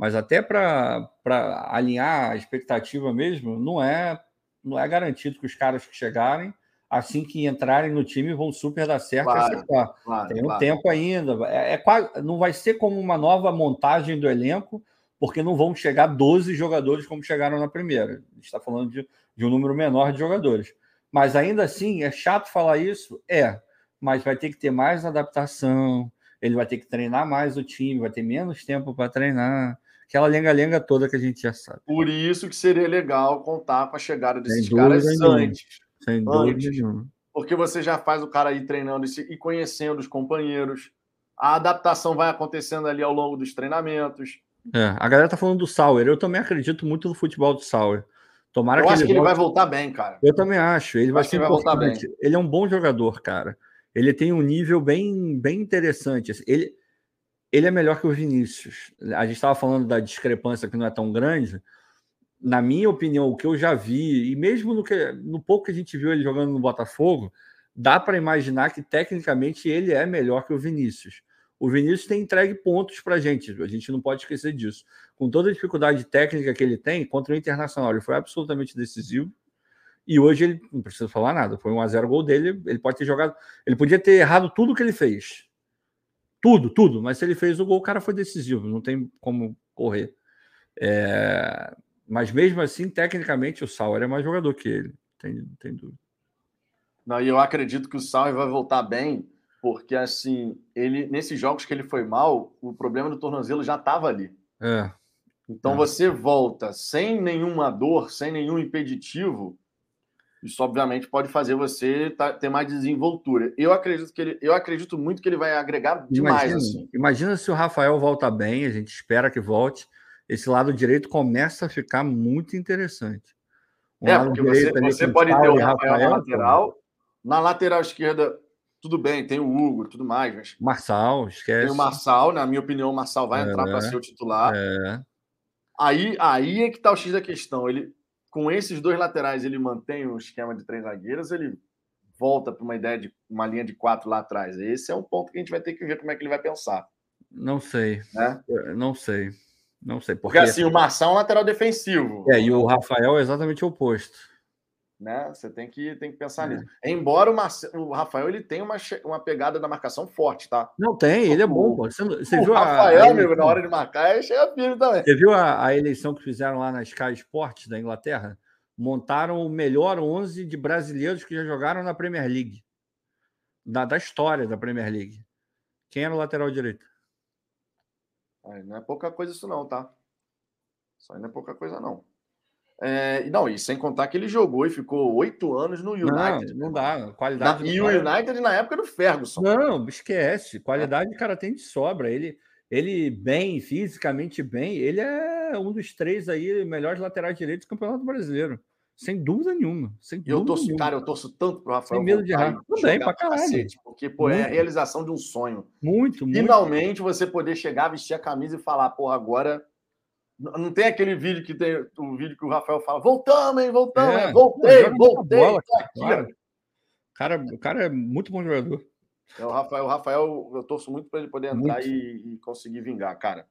mas até para alinhar a expectativa mesmo, não é, não é garantido que os caras que chegarem, assim que entrarem no time, vão super dar certo claro, e acertar. Claro, Tem um claro. tempo ainda. É, é quase, não vai ser como uma nova montagem do elenco, porque não vão chegar 12 jogadores como chegaram na primeira. A gente está falando de, de um número menor de jogadores. Mas ainda assim, é chato falar isso? É. Mas vai ter que ter mais adaptação, ele vai ter que treinar mais o time, vai ter menos tempo para treinar aquela lenga-lenga toda que a gente já sabe. Por isso que seria legal contar com a chegada desses caras antes. Sem dúvida nenhuma. Porque você já faz o cara ir treinando e conhecendo os companheiros. A adaptação vai acontecendo ali ao longo dos treinamentos. É, a galera tá falando do Sauer. Eu também acredito muito no futebol do Sauer. Tomara eu que acho ele que ele vai voltar bem, cara. Eu também acho. Ele eu vai, acho ser vai voltar bem. Ele é um bom jogador, cara. Ele tem um nível bem, bem interessante. Ele, ele é melhor que o Vinícius. A gente estava falando da discrepância que não é tão grande. Na minha opinião, o que eu já vi, e mesmo no, que, no pouco que a gente viu ele jogando no Botafogo, dá para imaginar que tecnicamente ele é melhor que o Vinícius. O Vinícius tem entregue pontos para a gente, a gente não pode esquecer disso. Com toda a dificuldade técnica que ele tem, contra o Internacional, ele foi absolutamente decisivo. E hoje ele não precisa falar nada, foi um a 0 gol dele. Ele pode ter jogado, ele podia ter errado tudo que ele fez, tudo, tudo. Mas se ele fez o gol, o cara foi decisivo, não tem como correr. É... Mas mesmo assim, tecnicamente, o Sauer é mais jogador que ele, tem, tem dúvida. Não, e eu acredito que o Sauer vai voltar bem, porque assim, ele nesses jogos que ele foi mal, o problema do tornozelo já estava ali. É. Então é. você volta sem nenhuma dor, sem nenhum impeditivo, isso, obviamente, pode fazer você tá, ter mais desenvoltura. Eu acredito que ele, eu acredito muito que ele vai agregar demais. Imagina, assim. imagina se o Rafael volta bem, a gente espera que volte. Esse lado direito começa a ficar muito interessante. Um é, porque você, você pode ter o Rafael, Rafael na lateral. Na lateral esquerda, tudo bem, tem o Hugo tudo mais. Mas... Marçal, esquece. Tem o Marçal, na minha opinião, o Marçal vai é, entrar para ser o titular. É. Aí, aí é que está o X da questão. Ele, com esses dois laterais ele mantém o esquema de três zagueiros, ele volta para uma ideia de uma linha de quatro lá atrás. Esse é um ponto que a gente vai ter que ver como é que ele vai pensar. Não sei. Né? Não sei. Não sei. Porque, porque assim, o Marçal é um lateral defensivo. É, e o Rafael é exatamente o oposto né? Você tem que, tem que pensar é. nisso. Embora o, Marce... o Rafael ele tenha uma, uma pegada da marcação forte, tá? Não tem, ele é bom, pô. Você, você o viu Rafael, a, a amigo, na hora de marcar, é chega firme também. Você viu a, a, eleição que fizeram lá na Sky Sports da Inglaterra? Montaram o melhor 11 de brasileiros que já jogaram na Premier League. Da, da história da Premier League. Quem era o lateral direito? não é pouca coisa isso não, tá? Isso aí não é pouca coisa não. É, não, e sem contar que ele jogou e ficou oito anos no United. Não, não dá. Qualidade na, e o United na época do Ferguson. Não, esquece. Qualidade o cara tem de sobra. Ele, ele bem, fisicamente bem, ele é um dos três aí melhores laterais direitos do Campeonato Brasileiro. Sem dúvida nenhuma. Sem dúvida eu torço, nenhuma. cara, eu torço tanto pro Rafael. Sem medo de errar. Também, pra caralho. Cacete, porque, pô, muito. é a realização de um sonho. Muito, muito. Finalmente você poder chegar, vestir a camisa e falar, porra, agora não tem aquele vídeo que tem o vídeo que o Rafael fala: voltamos, hein, voltamos, é, voltei, voltei. Bola, cara. cara, o cara é muito bom jogador. É, o Rafael, o Rafael, eu torço muito para ele poder entrar e, e, conseguir vingar, cara.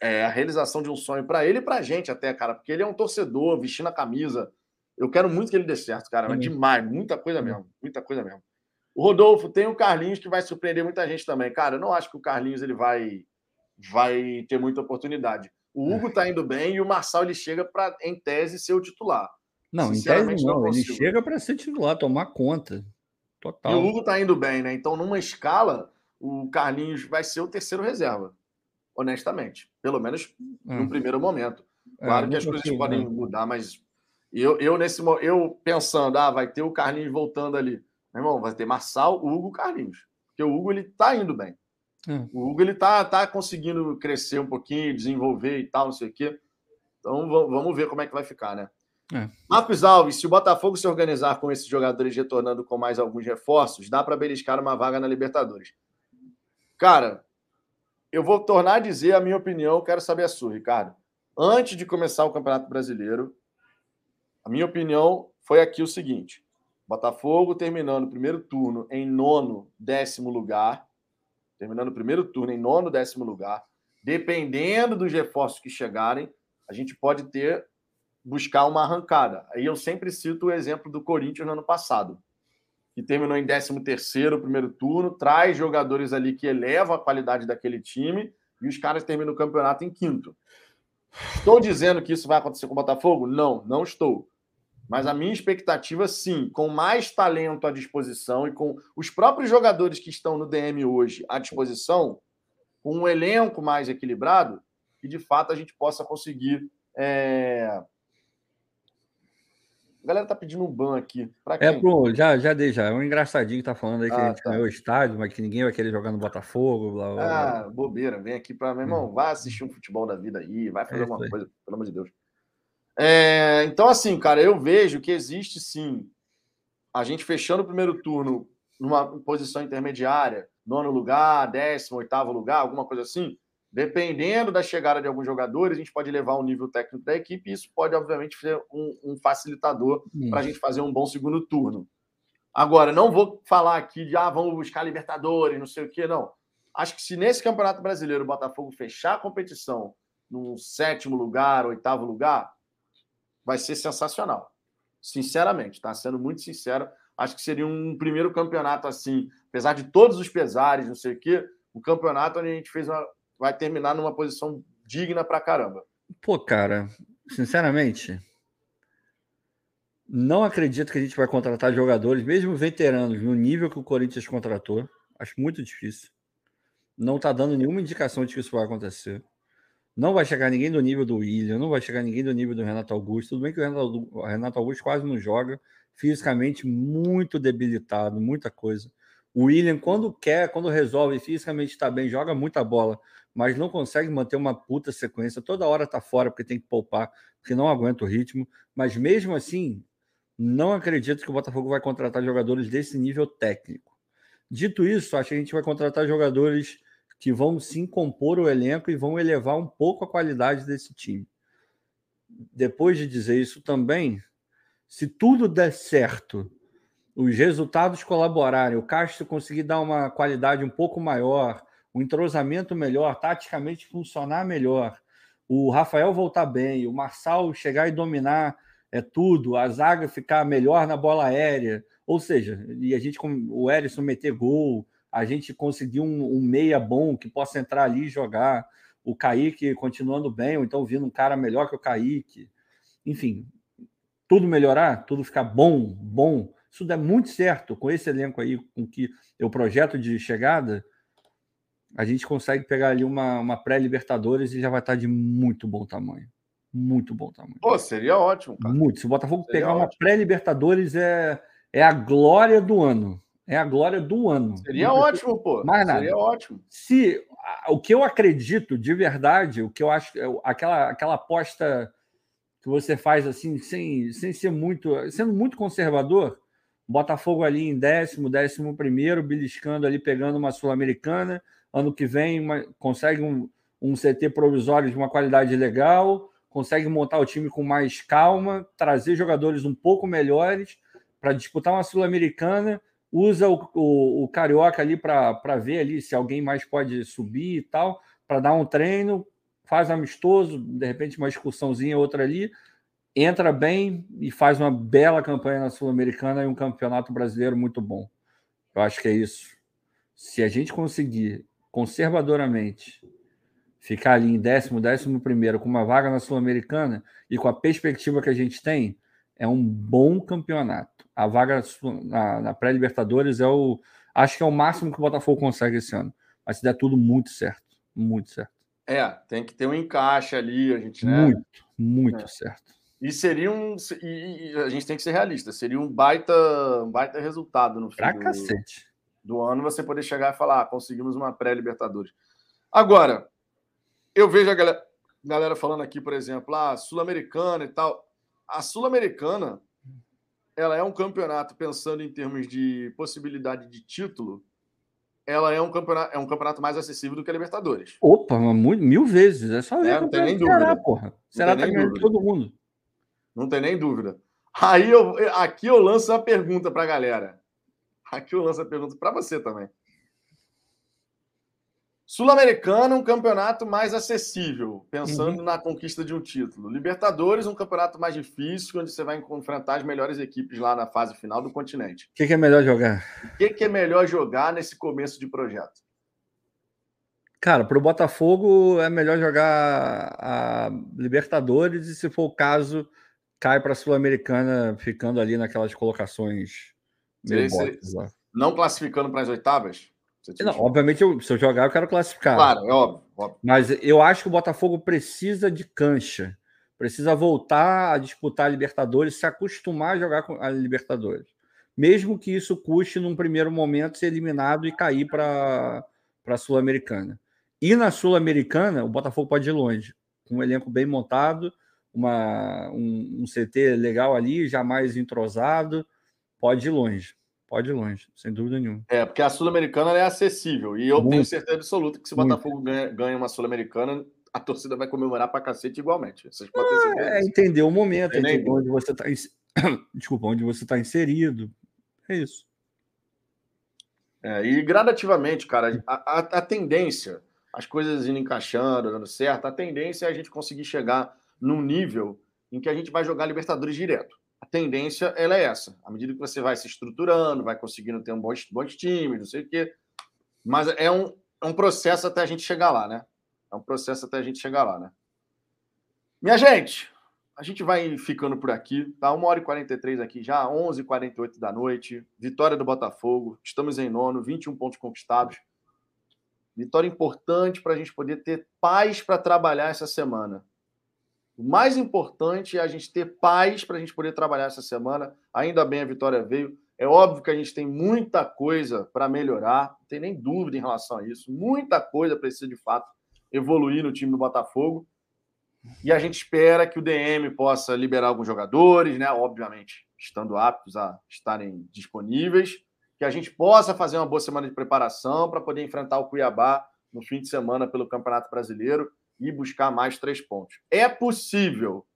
É a realização de um sonho para ele e para a gente até, cara, porque ele é um torcedor vestindo a camisa. Eu quero muito que ele dê certo, cara, mas demais, muita coisa mesmo, muita coisa mesmo. O Rodolfo tem o Carlinhos que vai surpreender muita gente também, cara. Eu não acho que o Carlinhos ele vai vai ter muita oportunidade. O Hugo está indo bem e o Marçal ele chega para, em tese, ser o titular. Não, em tese não. não ele chega para ser titular, tomar conta. Total. E o Hugo está indo bem, né? Então, numa escala, o Carlinhos vai ser o terceiro reserva. Honestamente. Pelo menos é. no primeiro momento. É, claro é, que as coisas aqui, podem né? mudar, mas eu, eu, nesse eu pensando, ah, vai ter o Carlinhos voltando ali. Meu irmão, vai ter Marçal, Hugo, Carlinhos. Porque o Hugo ele tá indo bem. É. O Hugo ele tá, tá conseguindo crescer um pouquinho, desenvolver e tal, não sei o quê. Então vamos ver como é que vai ficar, né? É. Marcos Alves, se o Botafogo se organizar com esses jogadores retornando com mais alguns reforços, dá para beliscar uma vaga na Libertadores. Cara, eu vou tornar a dizer a minha opinião, quero saber a sua, Ricardo. Antes de começar o Campeonato Brasileiro, a minha opinião foi aqui o seguinte: Botafogo terminando o primeiro turno em nono, décimo lugar, terminando o primeiro turno em nono, décimo lugar, dependendo dos reforços que chegarem, a gente pode ter buscar uma arrancada. Aí eu sempre cito o exemplo do Corinthians no ano passado, que terminou em 13 terceiro primeiro turno, traz jogadores ali que elevam a qualidade daquele time e os caras terminam o campeonato em quinto. Estou dizendo que isso vai acontecer com o Botafogo? Não, não estou. Mas a minha expectativa, sim, com mais talento à disposição e com os próprios jogadores que estão no DM hoje à disposição, com um elenco mais equilibrado, que de fato a gente possa conseguir. É... A galera tá pedindo um ban aqui. Pra é quem? É, pro, já, já dei, já. É um engraçadinho que tá falando aí que ah, a gente tá. ganhou o estádio, mas que ninguém vai querer jogar no Botafogo. Blá, blá, blá. Ah, bobeira. Vem aqui para meu irmão, hum. vai assistir um futebol da vida aí, vai fazer é alguma coisa, pelo amor de Deus. É, então, assim, cara, eu vejo que existe sim a gente fechando o primeiro turno numa posição intermediária, nono lugar, décimo, oitavo lugar, alguma coisa assim. Dependendo da chegada de alguns jogadores, a gente pode levar um nível técnico da equipe e isso pode, obviamente, ser um, um facilitador para a gente fazer um bom segundo turno. Agora, não vou falar aqui de ah, vamos buscar Libertadores, não sei o quê, não. Acho que se nesse Campeonato Brasileiro o Botafogo fechar a competição no sétimo lugar, oitavo lugar, vai ser sensacional. Sinceramente, tá? Sendo muito sincero, acho que seria um primeiro campeonato assim, apesar de todos os pesares, não sei o quê, o campeonato onde a gente fez uma, vai terminar numa posição digna pra caramba. Pô, cara, sinceramente, não acredito que a gente vai contratar jogadores, mesmo veteranos, no nível que o Corinthians contratou. Acho muito difícil. Não está dando nenhuma indicação de que isso vai acontecer. Não vai chegar ninguém do nível do William, não vai chegar ninguém do nível do Renato Augusto. Tudo bem que o Renato, Augusto quase não joga, fisicamente muito debilitado, muita coisa. O William, quando quer, quando resolve fisicamente está bem, joga muita bola, mas não consegue manter uma puta sequência. Toda hora está fora porque tem que poupar, porque não aguenta o ritmo. Mas mesmo assim, não acredito que o Botafogo vai contratar jogadores desse nível técnico. Dito isso, acho que a gente vai contratar jogadores que vão sim compor o elenco e vão elevar um pouco a qualidade desse time. Depois de dizer isso também, se tudo der certo, os resultados colaborarem, o Castro conseguir dar uma qualidade um pouco maior, um entrosamento melhor, taticamente funcionar melhor, o Rafael voltar bem, o Marçal chegar e dominar é tudo, a zaga ficar melhor na bola aérea, ou seja, e a gente o Erisson meter gol, a gente conseguir um, um, meia bom que possa entrar ali e jogar, o Kaique continuando bem, ou então vindo um cara melhor que o Kaique. Enfim, tudo melhorar, tudo ficar bom, bom. Isso dá muito certo com esse elenco aí, com que o projeto de chegada, a gente consegue pegar ali uma, uma pré-Libertadores e já vai estar de muito bom tamanho. Muito bom tamanho. Pô, seria ótimo, cara. Muito. Se o Botafogo seria pegar ótimo. uma pré-Libertadores, é, é a glória do ano. É a glória do ano. Seria ótimo, pô. Mais nada. Seria ótimo. Se o que eu acredito de verdade, o que eu acho, aquela, aquela aposta que você faz assim, sem, sem ser muito, sendo muito conservador, Botafogo ali em décimo, décimo primeiro, beliscando ali, pegando uma Sul-Americana. Ano que vem uma, consegue um, um CT provisório de uma qualidade legal, consegue montar o time com mais calma, trazer jogadores um pouco melhores para disputar uma Sul-Americana, usa o, o, o, Carioca ali para ver ali se alguém mais pode subir e tal, para dar um treino, faz amistoso, de repente uma excursãozinha, outra ali, entra bem e faz uma bela campanha na Sul-Americana e um campeonato brasileiro muito bom. Eu acho que é isso. Se a gente conseguir conservadoramente ficar ali em décimo, décimo primeiro com uma vaga na Sul-Americana e com a perspectiva que a gente tem, é um bom campeonato. A vaga na, na pré-Libertadores é o. Acho que é o máximo que o Botafogo consegue esse ano. Mas se der tudo muito certo. Muito certo. É, tem que ter um encaixe ali, a gente, né? Muito, muito é. certo. E seria um. E, a gente tem que ser realista, seria um baita, um baita resultado no fim pra do, cacete. do ano você poder chegar e falar: ah, conseguimos uma pré-Libertadores. Agora, eu vejo a galera, galera falando aqui, por exemplo, a ah, Sul-Americana e tal. A Sul-Americana ela é um campeonato, pensando em termos de possibilidade de título, ela é um campeonato, é um campeonato mais acessível do que a Libertadores. Opa, mil vezes. É só ver. É, não tem nem dúvida. porra. Será que tá ganhando todo mundo. Não tem nem dúvida. Aí eu, aqui eu lanço a pergunta para a galera. Aqui eu lanço a pergunta para você também. Sul-Americano, um campeonato mais acessível, pensando uhum. na conquista de um título. Libertadores, um campeonato mais difícil, onde você vai enfrentar as melhores equipes lá na fase final do continente. O que, que, é melhor jogar? O que, que é melhor jogar nesse começo de projeto? Cara, para o Botafogo é melhor jogar a Libertadores e, se for o caso, cai para a Sul-Americana, ficando ali naquelas colocações. não classificando para as oitavas? Não, obviamente, eu, se eu jogar, eu quero classificar. Claro, é óbvio, óbvio. Mas eu acho que o Botafogo precisa de cancha. Precisa voltar a disputar a Libertadores, se acostumar a jogar com a Libertadores. Mesmo que isso custe, num primeiro momento, ser eliminado e cair para a Sul-Americana. E na Sul-Americana, o Botafogo pode ir longe. Com um elenco bem montado, uma, um, um CT legal ali, jamais entrosado, pode ir longe. Pode ir longe, sem dúvida nenhuma. É, porque a Sul-Americana é acessível. E eu Muito. tenho certeza absoluta que se o Botafogo ganha, ganha, uma Sul-Americana, a torcida vai comemorar pra cacete igualmente. Vocês podem ah, é, entender o momento, entender onde você está Desculpa, onde você está inserido. É isso. É, e gradativamente, cara, a, a, a, tendência, as coisas indo encaixando, dando certo, a tendência é a gente conseguir chegar num nível em que a gente vai jogar Libertadores direto. Tendência ela é essa. À medida que você vai se estruturando, vai conseguindo ter um bons, bons times, não sei o quê. Mas é um, é um processo até a gente chegar lá, né? É um processo até a gente chegar lá, né? Minha gente, a gente vai ficando por aqui, tá? 1 hora e 43 aqui já, 11h48 da noite. Vitória do Botafogo, estamos em nono, 21 pontos conquistados. Vitória importante para a gente poder ter paz para trabalhar essa semana. O mais importante é a gente ter paz para a gente poder trabalhar essa semana. Ainda bem a vitória veio. É óbvio que a gente tem muita coisa para melhorar, não tem nem dúvida em relação a isso. Muita coisa precisa de fato evoluir no time do Botafogo. E a gente espera que o DM possa liberar alguns jogadores, né? Obviamente, estando aptos a estarem disponíveis, que a gente possa fazer uma boa semana de preparação para poder enfrentar o Cuiabá no fim de semana pelo Campeonato Brasileiro e buscar mais três pontos. É possível,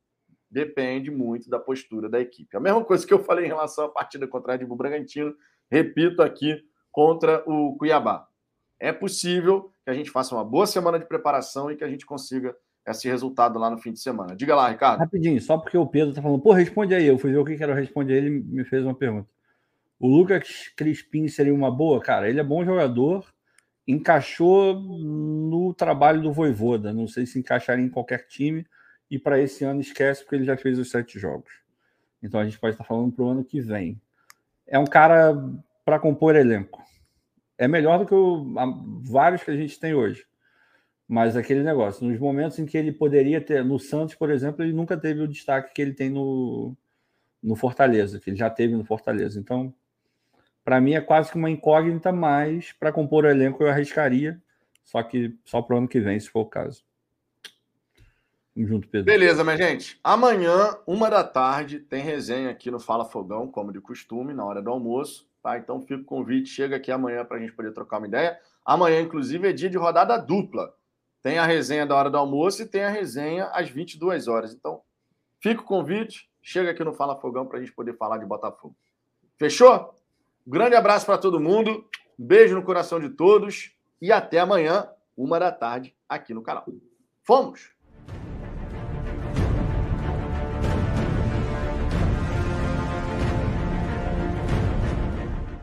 depende muito da postura da equipe. A mesma coisa que eu falei em relação à partida contra a Red Bull Bragantino, repito aqui contra o Cuiabá. É possível que a gente faça uma boa semana de preparação e que a gente consiga esse resultado lá no fim de semana. Diga lá, Ricardo. Rapidinho, só porque o Pedro tá falando, pô, responde aí. Eu fui ver o que era responder ele me fez uma pergunta. O Lucas Crispim seria uma boa? Cara, ele é bom jogador, encaixou no trabalho do Voivoda. Não sei se encaixaria em qualquer time. E para esse ano esquece, porque ele já fez os sete jogos. Então a gente pode estar falando para o ano que vem. É um cara para compor elenco. É melhor do que o, vários que a gente tem hoje. Mas aquele negócio, nos momentos em que ele poderia ter, no Santos, por exemplo, ele nunca teve o destaque que ele tem no, no Fortaleza, que ele já teve no Fortaleza. Então, para mim é quase que uma incógnita, mas para compor o elenco eu arriscaria, só que só para o ano que vem, se for o caso. Vamos junto, Pedro. Beleza, minha gente. Amanhã, uma da tarde, tem resenha aqui no Fala Fogão, como de costume, na hora do almoço. Tá? Então fica o convite, chega aqui amanhã para a gente poder trocar uma ideia. Amanhã, inclusive, é dia de rodada dupla. Tem a resenha da hora do almoço e tem a resenha às 22 horas. Então, fica o convite, chega aqui no Fala Fogão para a gente poder falar de Botafogo. Fechou? Grande abraço para todo mundo, beijo no coração de todos e até amanhã, uma da tarde, aqui no canal. Fomos!